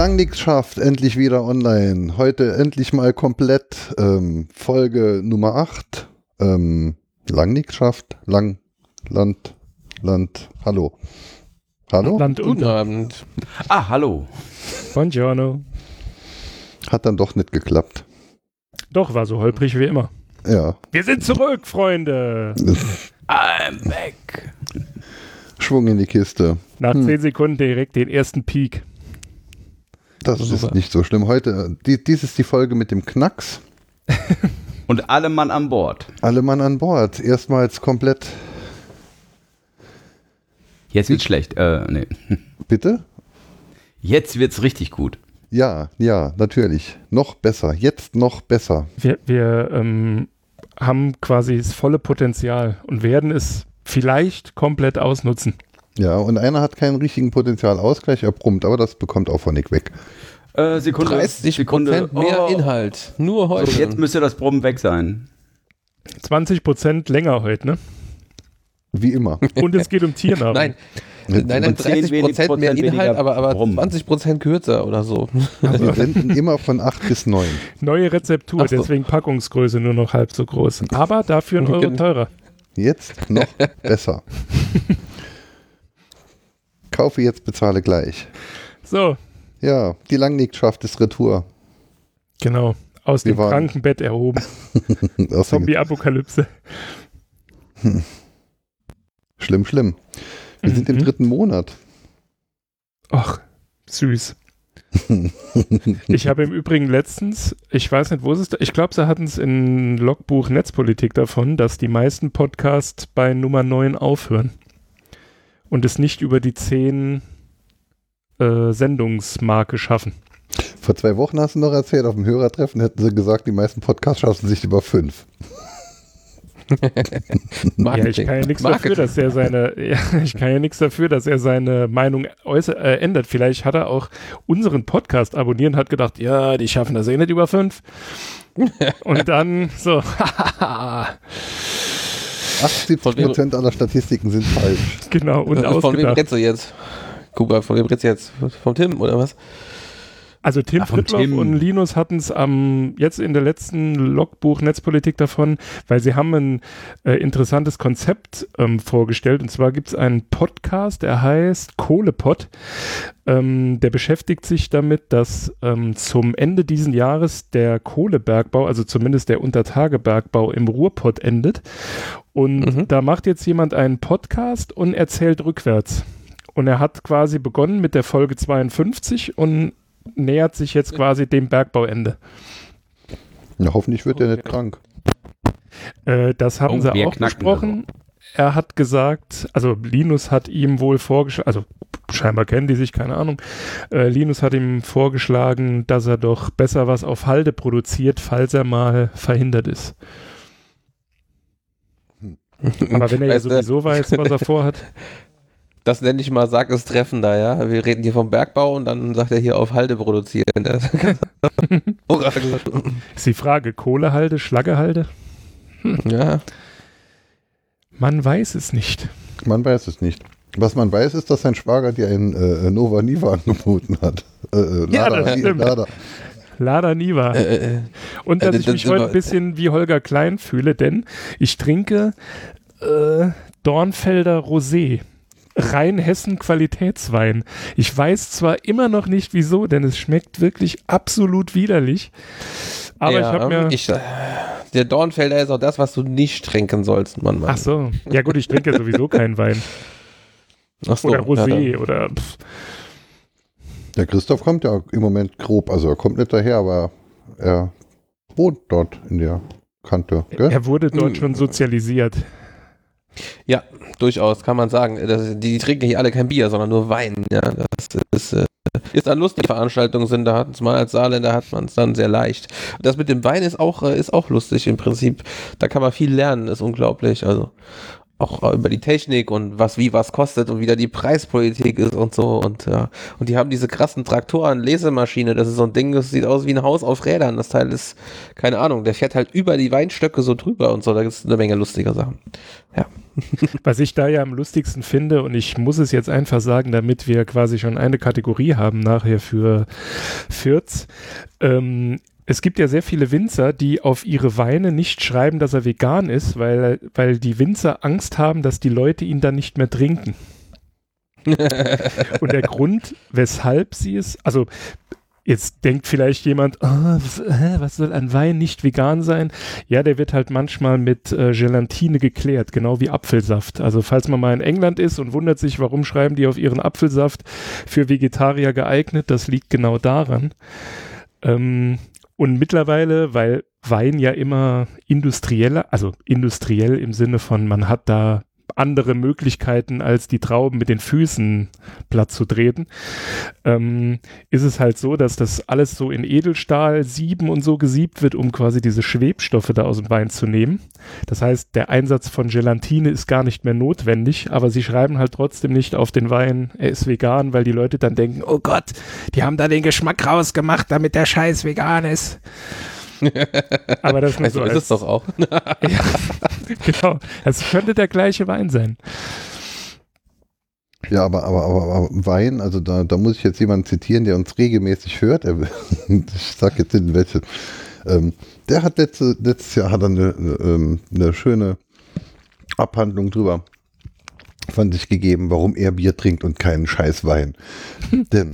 Die Langnix endlich wieder online. Heute endlich mal komplett. Ähm, Folge Nummer 8. Ähm, Langnix Lang, Land, Land, hallo. Hallo? Land Guten Abend. Ah, hallo. Buongiorno. Hat dann doch nicht geklappt. Doch, war so holprig wie immer. Ja. Wir sind zurück, Freunde. I'm back. Schwung in die Kiste. Nach hm. 10 Sekunden direkt den ersten Peak. Das Super. ist nicht so schlimm. Heute, die, dies ist die Folge mit dem Knacks. Und alle Mann an Bord. Alle Mann an Bord. Erstmals komplett. Jetzt wird's schlecht. Äh, nee. Bitte? Jetzt wird's richtig gut. Ja, ja, natürlich. Noch besser. Jetzt noch besser. Wir, wir ähm, haben quasi das volle Potenzial und werden es vielleicht komplett ausnutzen. Ja, und einer hat keinen richtigen Potenzialausgleich erbrummt, aber das bekommt auch von Nick weg. Äh, Sekunde. 30 Sekunde. mehr oh. Inhalt. Nur heute. Jetzt müsste das Brummen weg sein. 20 Prozent länger heute, ne? Wie immer. Und es geht um Tiernahrung. Nein. Nein, nein, 30 Prozent mehr Inhalt, aber, aber 20 Prozent kürzer oder so. Also wir senden immer von 8 bis 9. Neue Rezeptur, so. deswegen Packungsgröße nur noch halb so groß. Aber dafür ein Euro teurer. Jetzt noch besser. Kaufe jetzt, bezahle gleich. So. Ja, die Langnägschaft ist Retour. Genau. Aus Wir dem waren. Krankenbett erhoben. Zombie-Apokalypse. Hm. Schlimm, schlimm. Wir mhm. sind im mhm. dritten Monat. Ach, süß. ich habe im Übrigen letztens, ich weiß nicht, wo es ist, ich glaube, sie hatten es in Logbuch Netzpolitik davon, dass die meisten Podcasts bei Nummer 9 aufhören und es nicht über die 10 äh, Sendungsmarke schaffen. Vor zwei Wochen hast du noch erzählt, auf dem Hörertreffen hätten sie gesagt, die meisten Podcasts schaffen sich über 5. ja, ich kann ja nichts dafür, dass er seine, ja, ich kann ja nichts dafür, dass er seine Meinung äußer, äh, ändert. Vielleicht hat er auch unseren Podcast abonniert und hat gedacht, ja, die schaffen das eh nicht über fünf. und dann so, 80 Prozent aller Statistiken sind falsch. Genau, und Von wem redest du jetzt? Guck von wem redest du jetzt? Vom Tim oder was? Also Tim Fritloff und Linus hatten es ähm, jetzt in der letzten Logbuch Netzpolitik davon, weil sie haben ein äh, interessantes Konzept ähm, vorgestellt. Und zwar gibt es einen Podcast, der heißt Kohlepod. Ähm, der beschäftigt sich damit, dass ähm, zum Ende diesen Jahres der Kohlebergbau, also zumindest der Untertagebergbau im Ruhrpott endet. Und mhm. da macht jetzt jemand einen Podcast und erzählt rückwärts. Und er hat quasi begonnen mit der Folge 52 und nähert sich jetzt quasi dem Bergbauende. Ja, hoffentlich wird er nicht krank. Äh, das haben oh, sie auch besprochen. Er hat gesagt, also Linus hat ihm wohl vorgeschlagen, also scheinbar kennen die sich, keine Ahnung. Äh, Linus hat ihm vorgeschlagen, dass er doch besser was auf Halde produziert, falls er mal verhindert ist. Hm. Aber wenn er ja sowieso weiß, was er vorhat. Das nenne ich mal, sag es treffender, ja. Wir reden hier vom Bergbau und dann sagt er hier auf Halde produzieren. ist die Frage, Kohlehalde, Schlaggehalde? Hm. Ja. Man weiß es nicht. Man weiß es nicht. Was man weiß, ist, dass sein Schwager dir ein äh, Nova Niva angeboten hat. Äh, äh ja, Lada, das stimmt. Lada. Lada Niva. Äh, äh, äh. Und dass ich mich heute ein bisschen wie Holger Klein fühle, denn ich trinke Dornfelder Rosé. Rheinhessen Qualitätswein. Ich weiß zwar immer noch nicht wieso, denn es schmeckt wirklich absolut widerlich. Aber ja, ich habe mir. Ich, der Dornfelder ist auch das, was du nicht trinken sollst, Mann. Mann. Ach so. Ja, gut, ich trinke sowieso keinen Wein. Ach so, oder Rosé ja, oder. Pff. Der Christoph kommt ja im Moment grob, also er kommt nicht daher, aber er wohnt dort in der Kante. Gell? Er wurde dort hm. schon sozialisiert. Ja, durchaus, kann man sagen. Das, die trinken hier alle kein Bier, sondern nur Wein. Ja, das ist, äh, ist dann lustig, Veranstaltungen sind, da hat es mal als Saarländer hat man es dann sehr leicht. Das mit dem Wein ist auch, äh, ist auch lustig im Prinzip. Da kann man viel lernen, ist unglaublich. Also auch über die Technik und was wie was kostet und wie da die Preispolitik ist und so und ja. Und die haben diese krassen Traktoren, Lesemaschine, das ist so ein Ding, das sieht aus wie ein Haus auf Rädern. Das Teil ist, keine Ahnung, der fährt halt über die Weinstöcke so drüber und so. Da gibt es eine Menge lustiger Sachen. Ja. Was ich da ja am lustigsten finde, und ich muss es jetzt einfach sagen, damit wir quasi schon eine Kategorie haben nachher für Fürth, ähm, es gibt ja sehr viele Winzer, die auf ihre Weine nicht schreiben, dass er vegan ist, weil, weil die Winzer Angst haben, dass die Leute ihn dann nicht mehr trinken. Und der Grund, weshalb sie es, also Jetzt denkt vielleicht jemand, oh, was, was, soll ein Wein nicht vegan sein? Ja, der wird halt manchmal mit äh, Gelatine geklärt, genau wie Apfelsaft. Also falls man mal in England ist und wundert sich, warum schreiben die auf ihren Apfelsaft für Vegetarier geeignet, das liegt genau daran. Ähm, und mittlerweile, weil Wein ja immer industrieller, also industriell im Sinne von, man hat da andere Möglichkeiten als die Trauben mit den Füßen platt zu treten, ähm, ist es halt so, dass das alles so in Edelstahl sieben und so gesiebt wird, um quasi diese Schwebstoffe da aus dem Wein zu nehmen. Das heißt, der Einsatz von Gelatine ist gar nicht mehr notwendig, aber sie schreiben halt trotzdem nicht auf den Wein, er ist vegan, weil die Leute dann denken, oh Gott, die haben da den Geschmack rausgemacht, damit der Scheiß vegan ist. Aber das also so ist es doch auch. ja, genau. Es könnte der gleiche Wein sein. Ja, aber, aber, aber, aber Wein, also da, da muss ich jetzt jemanden zitieren, der uns regelmäßig hört. Er, ich sag jetzt in welche. Ähm, der hat letzte, letztes Jahr hat er eine, eine, ähm, eine schöne Abhandlung drüber von sich gegeben, warum er Bier trinkt und keinen Scheiß Wein. Denn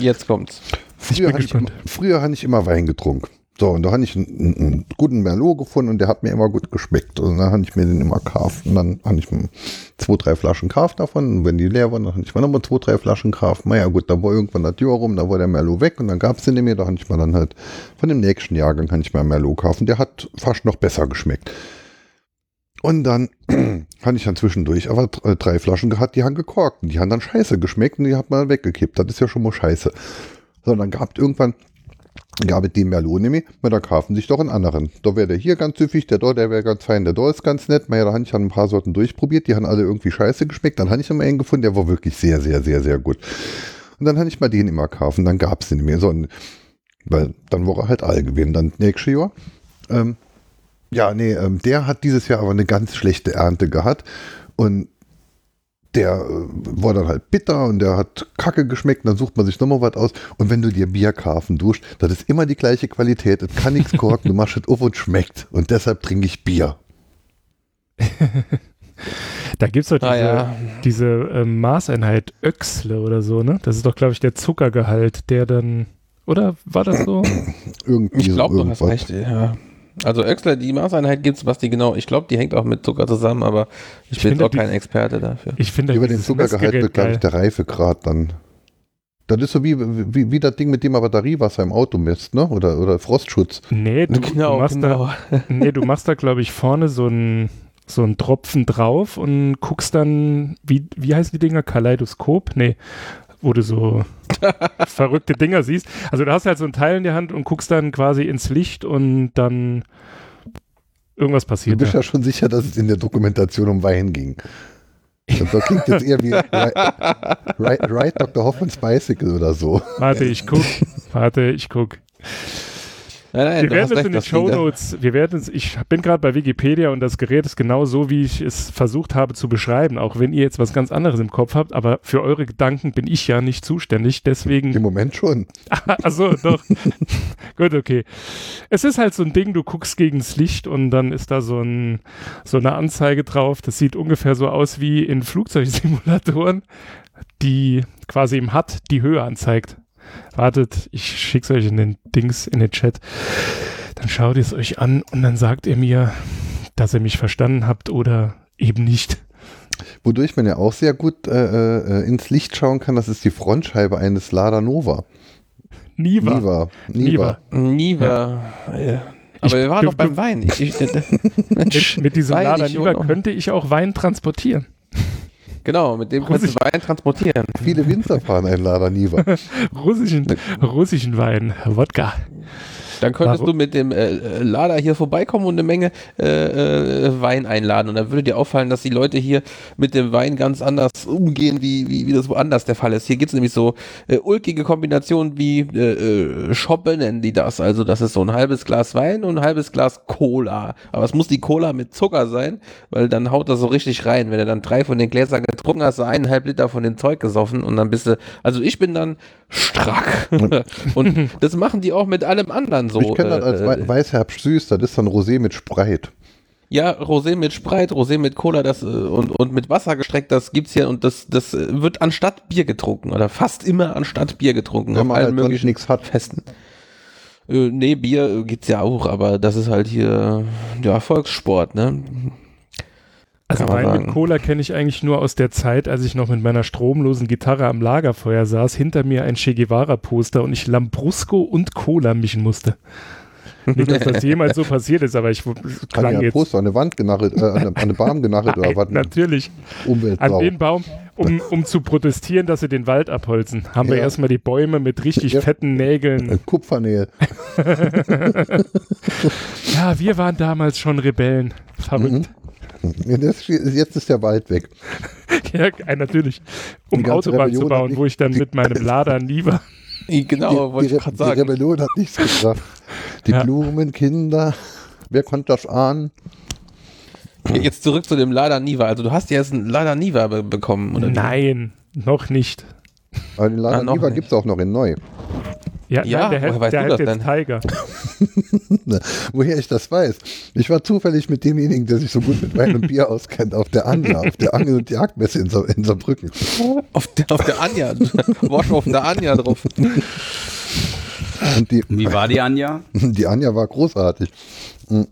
jetzt kommt's. Früher hatte, ich, früher hatte ich immer Wein getrunken. So, und da habe ich einen, einen, guten Merlot gefunden und der hat mir immer gut geschmeckt. Und dann habe ich mir den immer gekauft. Und dann habe ich zwei, drei Flaschen gekauft davon. Und wenn die leer waren, dann habe ich mir nochmal zwei, drei Flaschen gekauft. Naja, gut, da war irgendwann das Jahr rum, da war der Merlot weg und dann gab es den nicht mehr. Da habe ich mir dann halt von dem nächsten Jahrgang kann ich mir Merlot kaufen. Der hat fast noch besser geschmeckt. Und dann habe ich dann zwischendurch aber drei Flaschen gehabt, die haben gekorkt. Und die haben dann scheiße geschmeckt und die hat man weggekippt. Das ist ja schon mal scheiße sondern gab irgendwann gab es den Merlot nämlich, weil da kaufen sich doch einen anderen. Da wäre der hier ganz süffig, der dort, der wäre ganz fein, der dort ist ganz nett. Naja, da habe ich ein paar Sorten durchprobiert, die haben alle irgendwie scheiße geschmeckt. Dann habe ich immer einen gefunden, der war wirklich sehr, sehr, sehr, sehr gut. Und dann habe ich mal den immer kaufen, dann gab es den nicht mehr. So, weil dann war er halt all gewesen. Dann nächstes Jahr. Ähm, ja, nee, ähm, der hat dieses Jahr aber eine ganz schlechte Ernte gehabt. Und der äh, war dann halt bitter und der hat kacke geschmeckt, dann sucht man sich nochmal was aus. Und wenn du dir Bier kaufen duscht, das ist immer die gleiche Qualität, es kann nichts korken, du machst es auf und schmeckt. Und deshalb trinke ich Bier. da gibt es doch diese, ah, ja. diese ähm, Maßeinheit Öxle oder so, ne? Das ist doch, glaube ich, der Zuckergehalt, der dann, oder war das so? Irgendwie ich glaube, du hast recht, ja. Also Öxler, die Maßeinheit gibt es, was die genau, ich glaube, die hängt auch mit Zucker zusammen, aber ich, ich bin auch kein Experte dafür. Ich finde Über den Zuckergehalt wird, glaube ich, der Reifegrad dann. Das ist so wie, wie, wie das Ding, mit dem man Batteriewasser im Auto misst, ne? Oder, oder Frostschutz. Nee, du, genau, du machst genau. da, nee, du machst da, glaube ich, vorne so einen so einen Tropfen drauf und guckst dann, wie, wie heißen die Dinger? Kaleidoskop? Nee, wo du so verrückte Dinger siehst. Also du hast halt so ein Teil in der Hand und guckst dann quasi ins Licht und dann irgendwas passiert. Du bist ja, ja schon sicher, dass es in der Dokumentation um Wein ging. Und da klingt jetzt eher wie Ride, Ride Dr. Hoffman's Bicycle oder so. Warte, ich guck. Warte, ich guck. Nein, nein, wir werden es in den Show Notes, wir werden es, ich bin gerade bei Wikipedia und das Gerät ist genau so, wie ich es versucht habe zu beschreiben, auch wenn ihr jetzt was ganz anderes im Kopf habt, aber für eure Gedanken bin ich ja nicht zuständig, deswegen. Im Moment schon. also doch. Gut, okay. Es ist halt so ein Ding, du guckst gegen das Licht und dann ist da so, ein, so eine Anzeige drauf, das sieht ungefähr so aus wie in Flugzeugsimulatoren, die quasi im HUD die Höhe anzeigt. Wartet, ich schicke es euch in den Dings, in den Chat. Dann schaut ihr es euch an und dann sagt ihr mir, dass ihr mich verstanden habt oder eben nicht. Wodurch man ja auch sehr gut äh, äh, ins Licht schauen kann, das ist die Frontscheibe eines Lada Nova. Niva. Niva. Niva. Niva. Ja. Aber ich, wir waren doch beim Wein. Ich, ich, mit, mit diesem Wein Lada Niva könnte ich auch Wein transportieren. Genau, mit dem kannst du Wein transportieren. Viele Winzer fahren einen Lader Niva. russischen, russischen Wein, Wodka. Dann könntest Warum? du mit dem äh, äh, Lader hier vorbeikommen und eine Menge äh, äh, Wein einladen. Und dann würde dir auffallen, dass die Leute hier mit dem Wein ganz anders umgehen, wie, wie, wie das woanders der Fall ist. Hier gibt es nämlich so äh, ulkige Kombinationen wie äh, äh, Shoppe nennen die das. Also das ist so ein halbes Glas Wein und ein halbes Glas Cola. Aber es muss die Cola mit Zucker sein, weil dann haut das so richtig rein. Wenn du dann drei von den Gläsern getrunken hast, so eineinhalb Liter von dem Zeug gesoffen und dann bist du, also ich bin dann strack. und das machen die auch mit allem anderen so. Ich kenne das als äh, Weißherbst süß, das ist dann Rosé mit Spreit. Ja, Rosé mit Spreit, Rosé mit Cola das, äh, und, und mit Wasser gestreckt, das gibt's hier und das, das äh, wird anstatt Bier getrunken oder fast immer anstatt Bier getrunken. Wenn man allen halt möglichen nichts hat. Festen. Äh, nee, Bier äh, gibt's ja auch, aber das ist halt hier ja Volkssport, ne? Also Wein mit Cola kenne ich eigentlich nur aus der Zeit, als ich noch mit meiner stromlosen Gitarre am Lagerfeuer saß, hinter mir ein Che Guevara-Poster und ich Lambrusco und Cola mischen musste. Nicht, dass das jemals so passiert ist, aber ich klang jetzt. Poster an eine Wand genarrt, äh, an eine Baum genarrt oder was? Natürlich. An den Baum, um, um zu protestieren, dass sie den Wald abholzen, haben ja. wir erstmal die Bäume mit richtig ja. fetten Nägeln. Kupfernägel. ja, wir waren damals schon Rebellen. Verrückt. Mhm. Jetzt, jetzt ist der Wald weg. ja, natürlich. Um Autobahn Rebellion zu bauen, wo ich dann die, mit meinem Lader nie war. Genau, wollte ich gerade sagen. Die Rebellion hat nichts gebracht. Die ja. Blumenkinder, wer konnte das ahnen? Jetzt zurück zu dem Lada Niva. Also du hast jetzt einen Lada Niva be bekommen, oder? Nein, noch nicht. Aber den Lada ah, Niva gibt es auch noch in neu. Ja, ja nein, der, woher weißt der du das denn? Tiger. woher ich das weiß. Ich war zufällig mit demjenigen, der sich so gut mit Wein und Bier auskennt, auf der Anja, auf der Angel- und Jagdmesse in, Sa in Saarbrücken. Auf der, auf der Anja, Wasch auf der Anja drauf. Und die, Wie war die Anja? Die Anja war großartig. Mhm.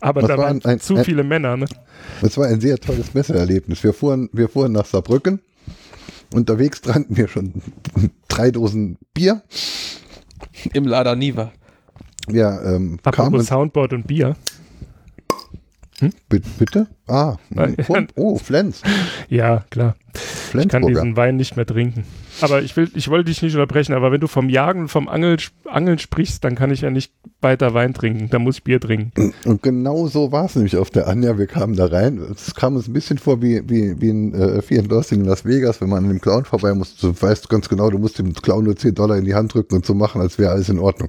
Aber das da waren ein, zu ein, viele Männer, ne? Das war ein sehr tolles Messeerlebnis. Wir fuhren, wir fuhren nach Saarbrücken. Unterwegs tranken wir schon drei Dosen Bier. Im Lader Niva. Ja, ähm, Apropos Soundboard und Bier. Hm? Bitte? Ah, oh, Flens. Ja, klar. Ich kann diesen Wein nicht mehr trinken. Aber ich will, ich wollte dich nicht unterbrechen, aber wenn du vom Jagen und vom Angeln, Angeln sprichst, dann kann ich ja nicht weiter Wein trinken. Da muss ich Bier trinken. Und genau so war es nämlich auf der Anja. Wir kamen da rein. Es kam uns ein bisschen vor wie, wie, wie ein äh, Fear in Las Vegas, wenn man an dem Clown vorbei muss. Du weißt ganz genau, du musst dem Clown nur 10 Dollar in die Hand drücken und so machen, als wäre alles in Ordnung.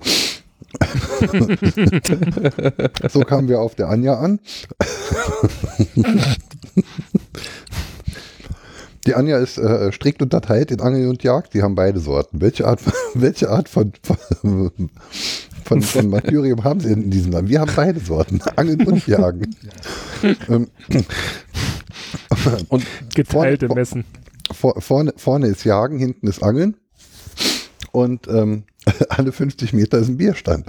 so kamen wir auf der Anja an. Die Anja ist äh, strikt unterteilt in Angel und Jagd. Die haben beide Sorten. Welche Art, welche Art von, von, von, von Martyrium haben sie in diesem Land? Wir haben beide Sorten. Angeln und Jagen. Ähm, und geteilte vorne, Messen. Vor, vorne, vorne ist Jagen, hinten ist Angeln. Und ähm, alle 50 Meter ist ein Bierstand.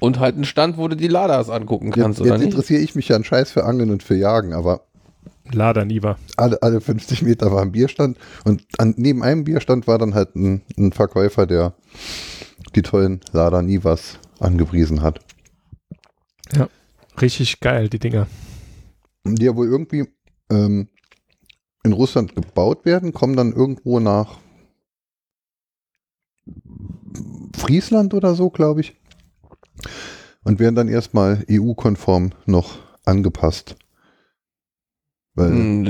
Und halt ein Stand, wo du die Ladas angucken kannst, jetzt, oder jetzt nicht? interessiere ich mich ja einen Scheiß für Angeln und für Jagen, aber Lader Niva. Alle, alle 50 Meter war ein Bierstand und an, neben einem Bierstand war dann halt ein, ein Verkäufer, der die tollen Lader Nivas angepriesen hat. Ja, richtig geil, die Dinger. Die ja wohl irgendwie ähm, in Russland gebaut werden, kommen dann irgendwo nach Friesland oder so, glaube ich. Und werden dann erstmal EU-konform noch angepasst. Weil hm,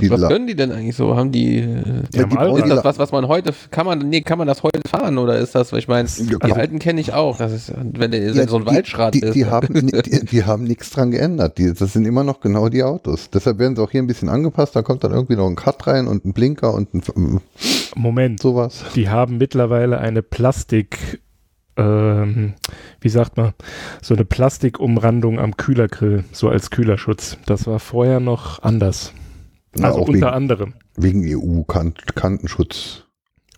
die was können die denn eigentlich so? Haben die, die, haben die ist das was, was man heute, kann man, nee, kann man das heute fahren oder ist das, weil ich meine, die also, alten kenne ich auch, das ist, wenn der ja, so ein Waldschrat die, ist. Die haben, die, die, haben nichts dran geändert, die, das sind immer noch genau die Autos. Deshalb werden sie auch hier ein bisschen angepasst, da kommt dann irgendwie noch ein Cut rein und ein Blinker und ein Moment, sowas. Die haben mittlerweile eine Plastik ähm, wie sagt man, so eine Plastikumrandung am Kühlergrill, so als Kühlerschutz. Das war vorher noch anders. Also unter wegen, anderem. Wegen EU-Kantenschutz.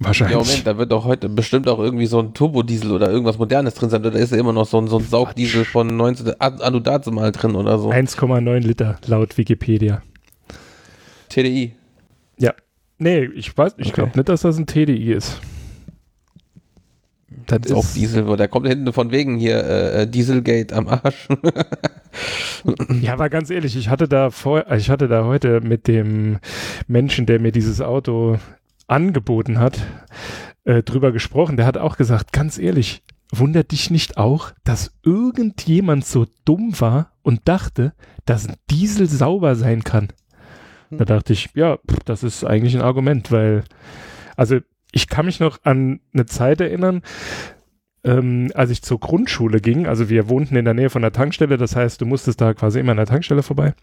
Wahrscheinlich. Ja, Moment, da wird doch heute bestimmt auch irgendwie so ein Turbodiesel oder irgendwas Modernes drin sein. Da ist ja immer noch so ein, so ein Saugdiesel von 19. Anno mal drin oder so. 1,9 Liter laut Wikipedia. TDI. Ja. Nee, ich weiß, ich okay. glaube nicht, dass das ein TDI ist. Das ist auch Diesel, der kommt hinten von wegen hier äh, Dieselgate am Arsch. ja, aber ganz ehrlich, ich hatte da vor, ich hatte da heute mit dem Menschen, der mir dieses Auto angeboten hat, äh, drüber gesprochen. Der hat auch gesagt, ganz ehrlich, wundert dich nicht auch, dass irgendjemand so dumm war und dachte, dass ein Diesel sauber sein kann? Da dachte ich, ja, das ist eigentlich ein Argument, weil, also ich kann mich noch an eine Zeit erinnern, ähm, als ich zur Grundschule ging, also wir wohnten in der Nähe von der Tankstelle, das heißt, du musstest da quasi immer an der Tankstelle vorbei.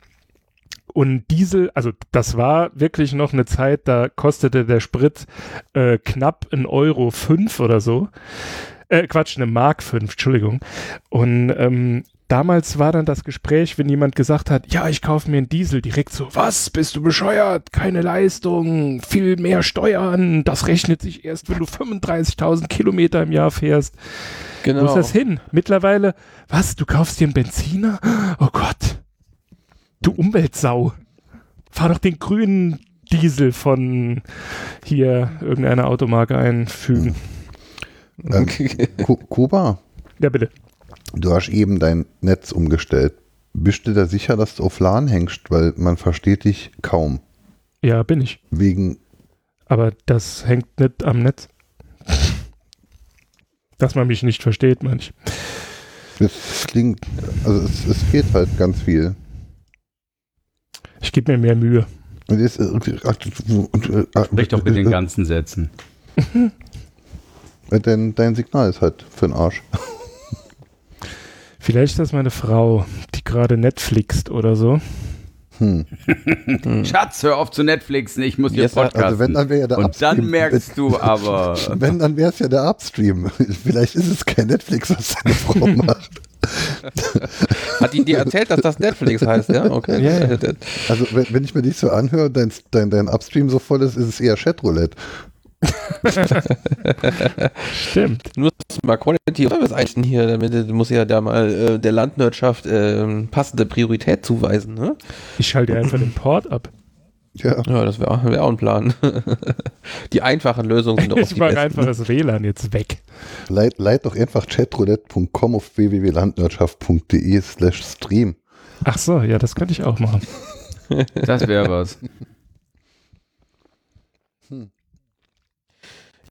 Und Diesel, also das war wirklich noch eine Zeit, da kostete der Sprit äh, knapp ein Euro fünf oder so. Äh, Quatsch, eine Mark fünf, Entschuldigung. Und ähm, damals war dann das Gespräch, wenn jemand gesagt hat, ja, ich kaufe mir einen Diesel, direkt so, was, bist du bescheuert? Keine Leistung, viel mehr Steuern, das rechnet sich erst, wenn du 35.000 Kilometer im Jahr fährst. Genau. Wo ist das hin? Mittlerweile, was, du kaufst dir einen Benziner? Oh Gott. Du Umweltsau. Fahr doch den grünen Diesel von hier irgendeiner Automarke einfügen. Ähm, Kuba? Ja, bitte. Du hast eben dein Netz umgestellt. Bist du da sicher, dass du auf LAN hängst? Weil man versteht dich kaum. Ja, bin ich. Wegen. Aber das hängt nicht am Netz. Dass man mich nicht versteht, manch. Es klingt, also es, es geht halt ganz viel. Ich gebe mir mehr Mühe. Und jetzt, Sprich doch mit den ganzen Sätzen. Dein, dein Signal ist halt für den Arsch. Vielleicht ist das meine Frau, die gerade Netflixt oder so. Hm. Schatz, hör auf zu Netflixen, ich muss hier Podcast. Also wenn, dann ja der Und Upstream. dann merkst du aber. Wenn, dann wäre es ja der Upstream. Vielleicht ist es kein Netflix, was deine Frau macht. Hat die dir erzählt, dass das Netflix heißt, ja? Okay. Ja, Also wenn, wenn, ich mir dich so anhöre, dein, dein, dein Upstream so voll ist, ist es eher Chatroulette. Stimmt. Nur mal Quality of Service einstellen hier, damit muss ja da mal äh, der Landwirtschaft äh, passende Priorität zuweisen. Ne? Ich schalte einfach den Port ab. Ja, ja das wäre wär auch ein Plan. die einfachen Lösungen sind doch Ich mache einfach das WLAN jetzt weg. Leit, leit doch einfach chatroulette.com auf www.landwirtschaft.de slash stream. Ach so, ja, das könnte ich auch machen. das wäre was.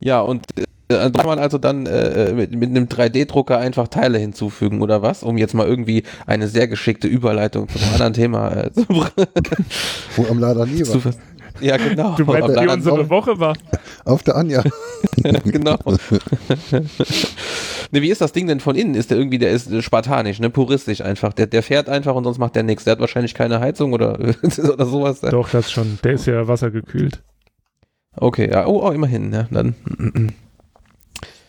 Ja, und äh, kann man also dann äh, mit, mit einem 3D-Drucker einfach Teile hinzufügen oder was, um jetzt mal irgendwie eine sehr geschickte Überleitung zu einem anderen Thema äh, zu Wo am Lader nie war. Ja, genau. Du meinst, wie unsere Woche war? Auf der Anja. genau. ne, wie ist das Ding denn von innen? Ist der irgendwie, der ist spartanisch, ne, puristisch einfach. Der, der fährt einfach und sonst macht der nichts. Der hat wahrscheinlich keine Heizung oder, oder sowas. Doch, das schon. Der ist ja wassergekühlt. Okay, ja, oh, oh immerhin, ja, dann.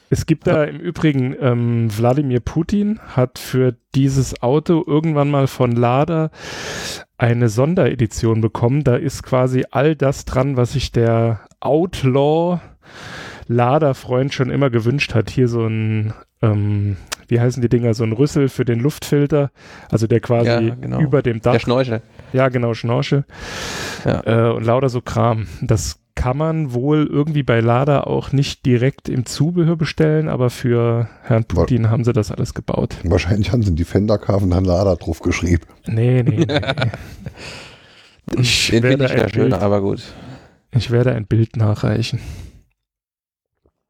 Es gibt da im Übrigen, ähm, Wladimir Putin hat für dieses Auto irgendwann mal von Lada eine Sonderedition bekommen. Da ist quasi all das dran, was sich der Outlaw Lada-Freund schon immer gewünscht hat. Hier so ein, ähm, wie heißen die Dinger, so ein Rüssel für den Luftfilter, also der quasi ja, genau. über dem Dach. Der Schnorchel. Ja, genau, Schnorchel. Ja. Äh, und lauter so Kram. Das kann man wohl irgendwie bei Lada auch nicht direkt im Zubehör bestellen, aber für Herrn Putin War haben sie das alles gebaut. Wahrscheinlich haben sie die Fender-Karven dann Lada drauf geschrieben. Nee, nee, nee. ich Den werde ich ja schön, aber gut. Ich werde ein Bild nachreichen.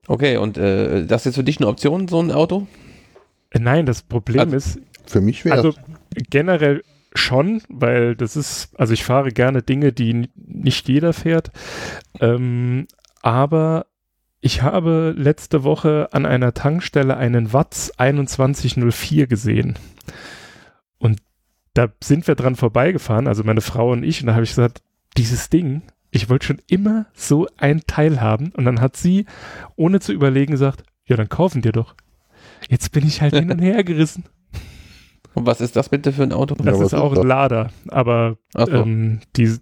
Okay, und äh, das ist jetzt für dich eine Option, so ein Auto? Äh, nein, das Problem also, ist. Für mich wäre Also generell schon, weil das ist, also ich fahre gerne Dinge, die nicht jeder fährt. Ähm, aber ich habe letzte Woche an einer Tankstelle einen Watts 2104 gesehen. Und da sind wir dran vorbeigefahren, also meine Frau und ich, und da habe ich gesagt, dieses Ding, ich wollte schon immer so ein Teil haben. Und dann hat sie, ohne zu überlegen, gesagt, ja, dann kaufen dir doch. Jetzt bin ich halt hin und her gerissen. Und was ist das bitte für ein Auto? Das ja, ist auch ein Lader, aber so. ähm, die,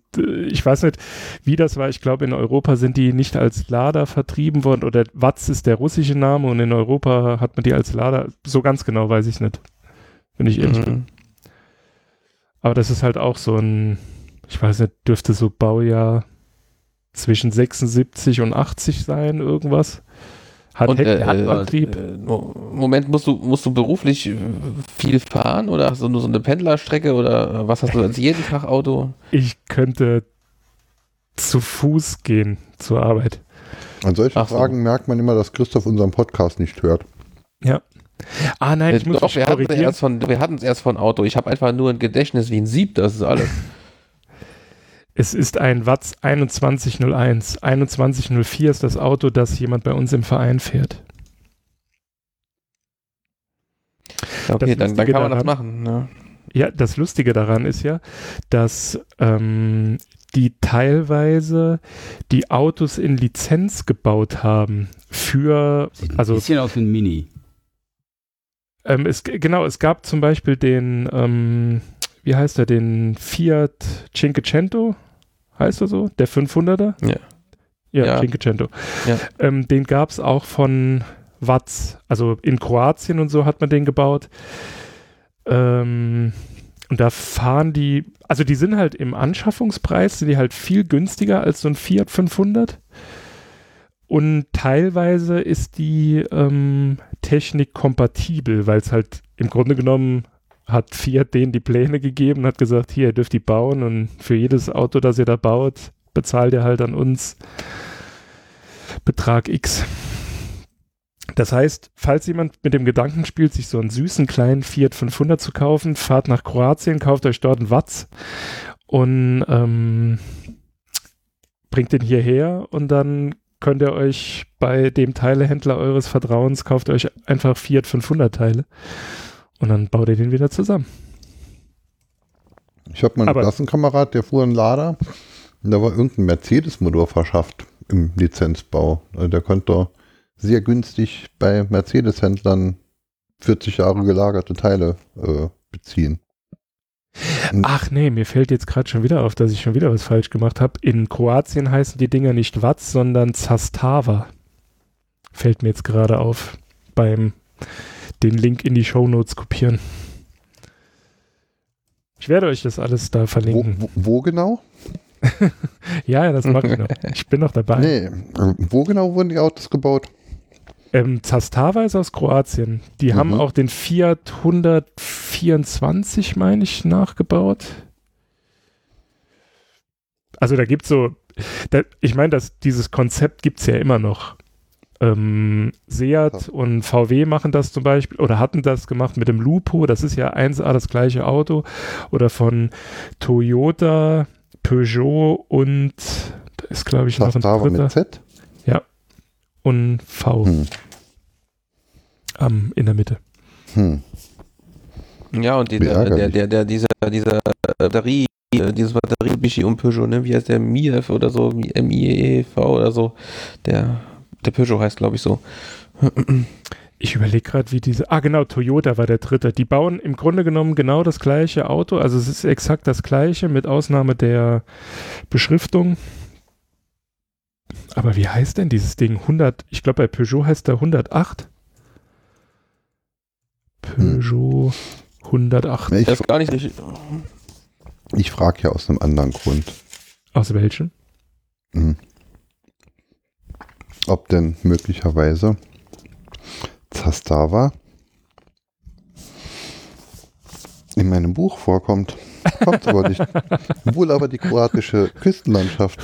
ich weiß nicht, wie das war. Ich glaube, in Europa sind die nicht als Lader vertrieben worden oder Watz ist der russische Name und in Europa hat man die als Lader. So ganz genau weiß ich nicht, wenn ich ehrlich mhm. bin. Aber das ist halt auch so ein, ich weiß nicht, dürfte so Baujahr zwischen 76 und 80 sein, irgendwas. Hat, und, äh, hat Antrieb. Äh, Moment, musst du, musst du beruflich viel fahren oder hast du nur so eine Pendlerstrecke oder was hast du als jeden Tag Auto? Ich könnte zu Fuß gehen zur Arbeit. An solchen Ach Fragen so. merkt man immer, dass Christoph unseren Podcast nicht hört. Ja. Ah nein, ich muss Doch, wir hatten, erst von, wir hatten es erst von Auto. Ich habe einfach nur ein Gedächtnis wie ein Sieb, das ist alles. Es ist ein Watts 2101. 2104 ist das Auto, das jemand bei uns im Verein fährt. Okay, dann, dann, kann man daran, das machen. Ja. ja. das Lustige daran ist ja, dass ähm, die teilweise die Autos in Lizenz gebaut haben für. Sieht ein also, bisschen aus wie ein Mini. Ähm, es, genau, es gab zum Beispiel den, ähm, wie heißt er, den Fiat Cinquecento heißt er so? Der 500er? Ja. Ja, ja. Cinquecento. Ja. Ähm, den gab es auch von Watts. Also in Kroatien und so hat man den gebaut. Ähm, und da fahren die, also die sind halt im Anschaffungspreis, sind die halt viel günstiger als so ein Fiat 500. Und teilweise ist die ähm, Technik kompatibel, weil es halt im Grunde genommen hat Fiat denen die Pläne gegeben hat gesagt, hier, ihr dürft die bauen und für jedes Auto, das ihr da baut, bezahlt ihr halt an uns Betrag X. Das heißt, falls jemand mit dem Gedanken spielt, sich so einen süßen kleinen Fiat 500 zu kaufen, fahrt nach Kroatien, kauft euch dort einen Watts und ähm, bringt den hierher und dann könnt ihr euch bei dem Teilehändler eures Vertrauens, kauft euch einfach Fiat 500 Teile und dann baut ihr den wieder zusammen. Ich habe meinen Aber Klassenkamerad, der fuhr einen Lader und da war irgendein Mercedes-Motor verschafft im Lizenzbau. Also der konnte sehr günstig bei Mercedes-Händlern 40 Jahre gelagerte Teile äh, beziehen. Ach nee, mir fällt jetzt gerade schon wieder auf, dass ich schon wieder was falsch gemacht habe. In Kroatien heißen die Dinger nicht Watts, sondern Zastava. Fällt mir jetzt gerade auf beim den Link in die Show Notes kopieren. Ich werde euch das alles da verlinken. Wo, wo, wo genau? ja, das mache ich noch. Ich bin noch dabei. Nee, äh, wo genau wurden die Autos gebaut? Ähm, Zastava ist aus Kroatien. Die mhm. haben auch den Fiat 124, meine ich, nachgebaut. Also da gibt es so, da, ich meine, dieses Konzept gibt es ja immer noch. Ähm, Seat und VW machen das zum Beispiel oder hatten das gemacht mit dem Lupo, das ist ja 1A das gleiche Auto. Oder von Toyota, Peugeot und da ist, glaube ich, noch ein dritter. mit Z? Ja. Und V. Hm ähm, in der Mitte. Hm. Ja, und die, der, der, der, der, dieser, dieser Batterie, dieses Batterie-Bishi und Peugeot, ne? wie heißt der, MIEV oder so, M-I-E-V oder so, der, der Peugeot heißt, glaube ich, so. Ich überlege gerade, wie diese. Ah, genau, Toyota war der dritte. Die bauen im Grunde genommen genau das gleiche Auto. Also es ist exakt das gleiche, mit Ausnahme der Beschriftung. Aber wie heißt denn dieses Ding? 100, ich glaube, bei Peugeot heißt der 108. Peugeot 108. Ich, das ist gar nicht richtig. Ich frage ja aus einem anderen Grund. Aus welchem? Mhm. Ob denn möglicherweise Zastava in meinem Buch vorkommt. Kommt aber nicht. Wohl aber die kroatische Küstenlandschaft.